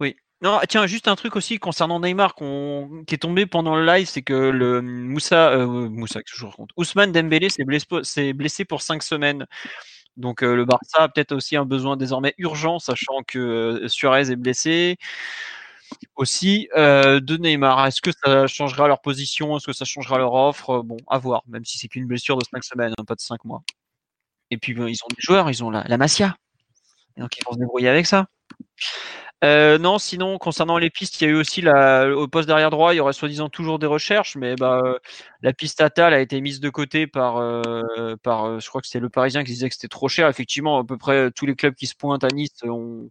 bon. Non, tiens, juste un truc aussi concernant Neymar qui est tombé pendant le live, c'est que le Moussa, euh, Moussa, que je raconte, Ousmane Dembélé s'est blessé, blessé pour cinq semaines. Donc euh, le Barça a peut-être aussi un besoin désormais urgent, sachant que euh, Suarez est blessé. Aussi euh, de Neymar. Est-ce que ça changera leur position? Est-ce que ça changera leur offre? Bon, à voir. Même si c'est qu'une blessure de cinq semaines, hein, pas de cinq mois. Et puis ils ont des joueurs, ils ont la, la donc ils vont se débrouiller avec ça. Euh, non, sinon, concernant les pistes, il y a eu aussi au poste d'arrière droit, il y aurait soi-disant toujours des recherches, mais bah, euh, la piste Atal a été mise de côté par, euh, je crois que c'était le Parisien qui disait que c'était trop cher. Effectivement, à peu près tous les clubs qui se pointent à Nice ont,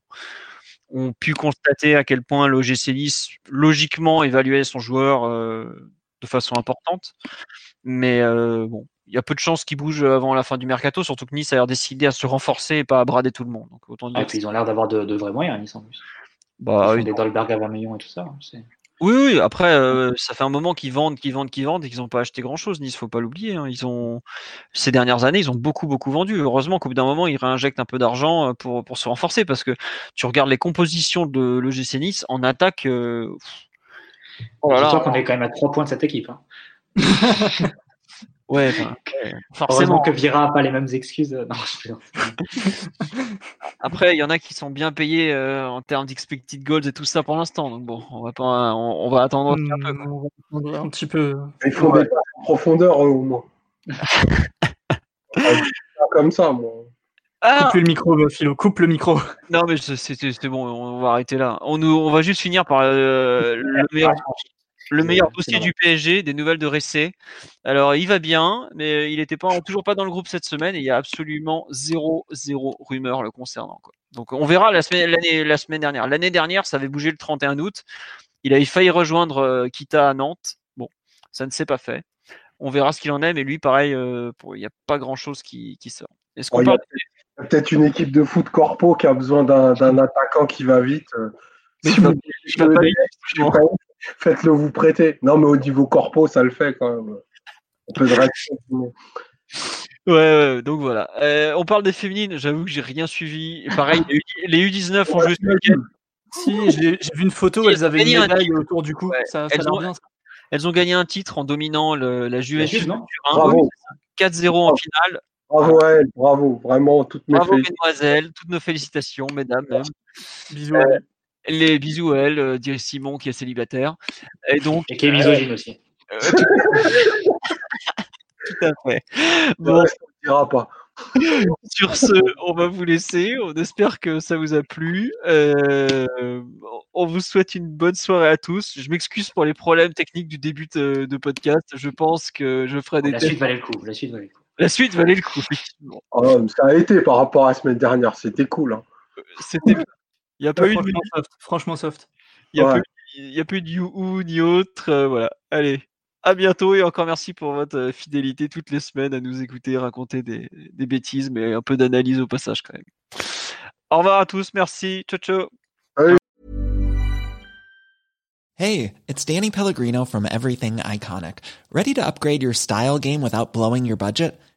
pu constater à quel point l'OGC Nice, logiquement, évaluait son joueur de façon importante. Mais bon, il y a peu de chances qu'ils bougent avant la fin du mercato, surtout que Nice a l'air décidé à se renforcer et pas à brader tout le monde. Donc, autant dire Ah, puis ils ont l'air d'avoir de, de vrais moyens, Nice en plus. bah, ils font oui, des Dolberg à 20 millions et tout ça. hein, oui, oui, après, euh, ça fait un moment qu'ils vendent, qu'ils vendent, qu'ils vendent et qu'ils n'ont pas acheté grand-chose. Nice, faut pas l'oublier. hein. Ils ont ces dernières années, ils ont beaucoup, beaucoup vendu. Heureusement qu'au bout d'un moment, ils réinjectent un peu d'argent euh, pour pour se renforcer parce que tu regardes les compositions de l'OGC Nice en attaque. euh, oh là là, qu'on est quand même à 3 points de cette équipe. hein. ouais, ouais, Heureusement forcément. que Vira n'a pas les mêmes excuses. Non, je plaisante. Après, il y en a qui sont bien payés euh, en termes d'expected goals et tout ça pour l'instant. Donc bon, on va pas, on, on va attendre un peu. Hmm, on va attendre un petit peu. Ils font des passes en profondeur, eux, au moins. Ah, Comme ça, moi. Ah, Coupe le micro, euh, Philo, coupe le micro. Non, mais c'est bon, on va arrêter là. On, nous, on va juste finir par euh, le meilleur, le meilleur dossier du PSG, des nouvelles de Ressé. Alors, il va bien, mais il n'était pas toujours pas dans le groupe cette semaine et il y a absolument zéro, zéro rumeur le concernant. Quoi. Donc, on verra la semaine, l'année, la semaine dernière. L'année dernière, ça avait bougé le 31 août. Il avait failli rejoindre euh, Kita à Nantes. Bon, ça ne s'est pas fait. On verra ce qu'il en est, mais lui, pareil, euh, pour- il n'y a pas grand-chose qui, qui sort. Est-ce qu'on Oh, a- parle Il y a Peut-être une équipe de foot corpo qui a besoin d'un d'un attaquant qui va vite. euh. Si vous je Faites-le vous prêter. Non, mais au niveau corpo, ça le fait quand même. Un peu de respect. Ouais, ouais, donc voilà. Euh, on parle des féminines, j'avoue que j'ai rien suivi. Et pareil, les U- les U19 ont joué ce week-end. Si, j'ai vu une photo, elles avaient une un médaille autour du cou. Ouais, Ça, ça elles ont- bien. ça. Elles ont gagné un titre en dominant le- la Juve, Oui, 4-0 en finale. bravo à elle, bravo. Vraiment, toutes mes Bravo félicitations. mesdemoiselles, toutes nos félicitations, mesdames. même. Bisous. à elle. Les bisous à elle, euh, dirait Simon qui est célibataire. Et donc, Et qui est misogyne aussi. euh, tout à fait. Bon, Ouais, on ne dira pas. Sur ce, on va vous laisser. On espère que ça vous a plu. Euh, on vous souhaite une bonne soirée à tous. Je m'excuse pour les problèmes techniques du début de, de podcast. Je pense que je ferai des La suite valait le coup. La suite valait le coup. La suite valait le coup. effectivement. Mais ça a été par rapport à la semaine dernière. C'était cool. hein. C'était. Il n'y a pas eu de, Franchement soft. Franchement soft. il y a Ouais. a pas eu de you ni autre. Euh, voilà. Allez. À bientôt et encore merci pour votre euh, fidélité toutes les semaines à nous écouter raconter des, des bêtises, mais un peu d'analyse au passage quand même. Au revoir à tous, merci, ciao ciao. Hey, it's Danny Pellegrino from Everything Iconic. Ready to upgrade your style game without blowing your budget?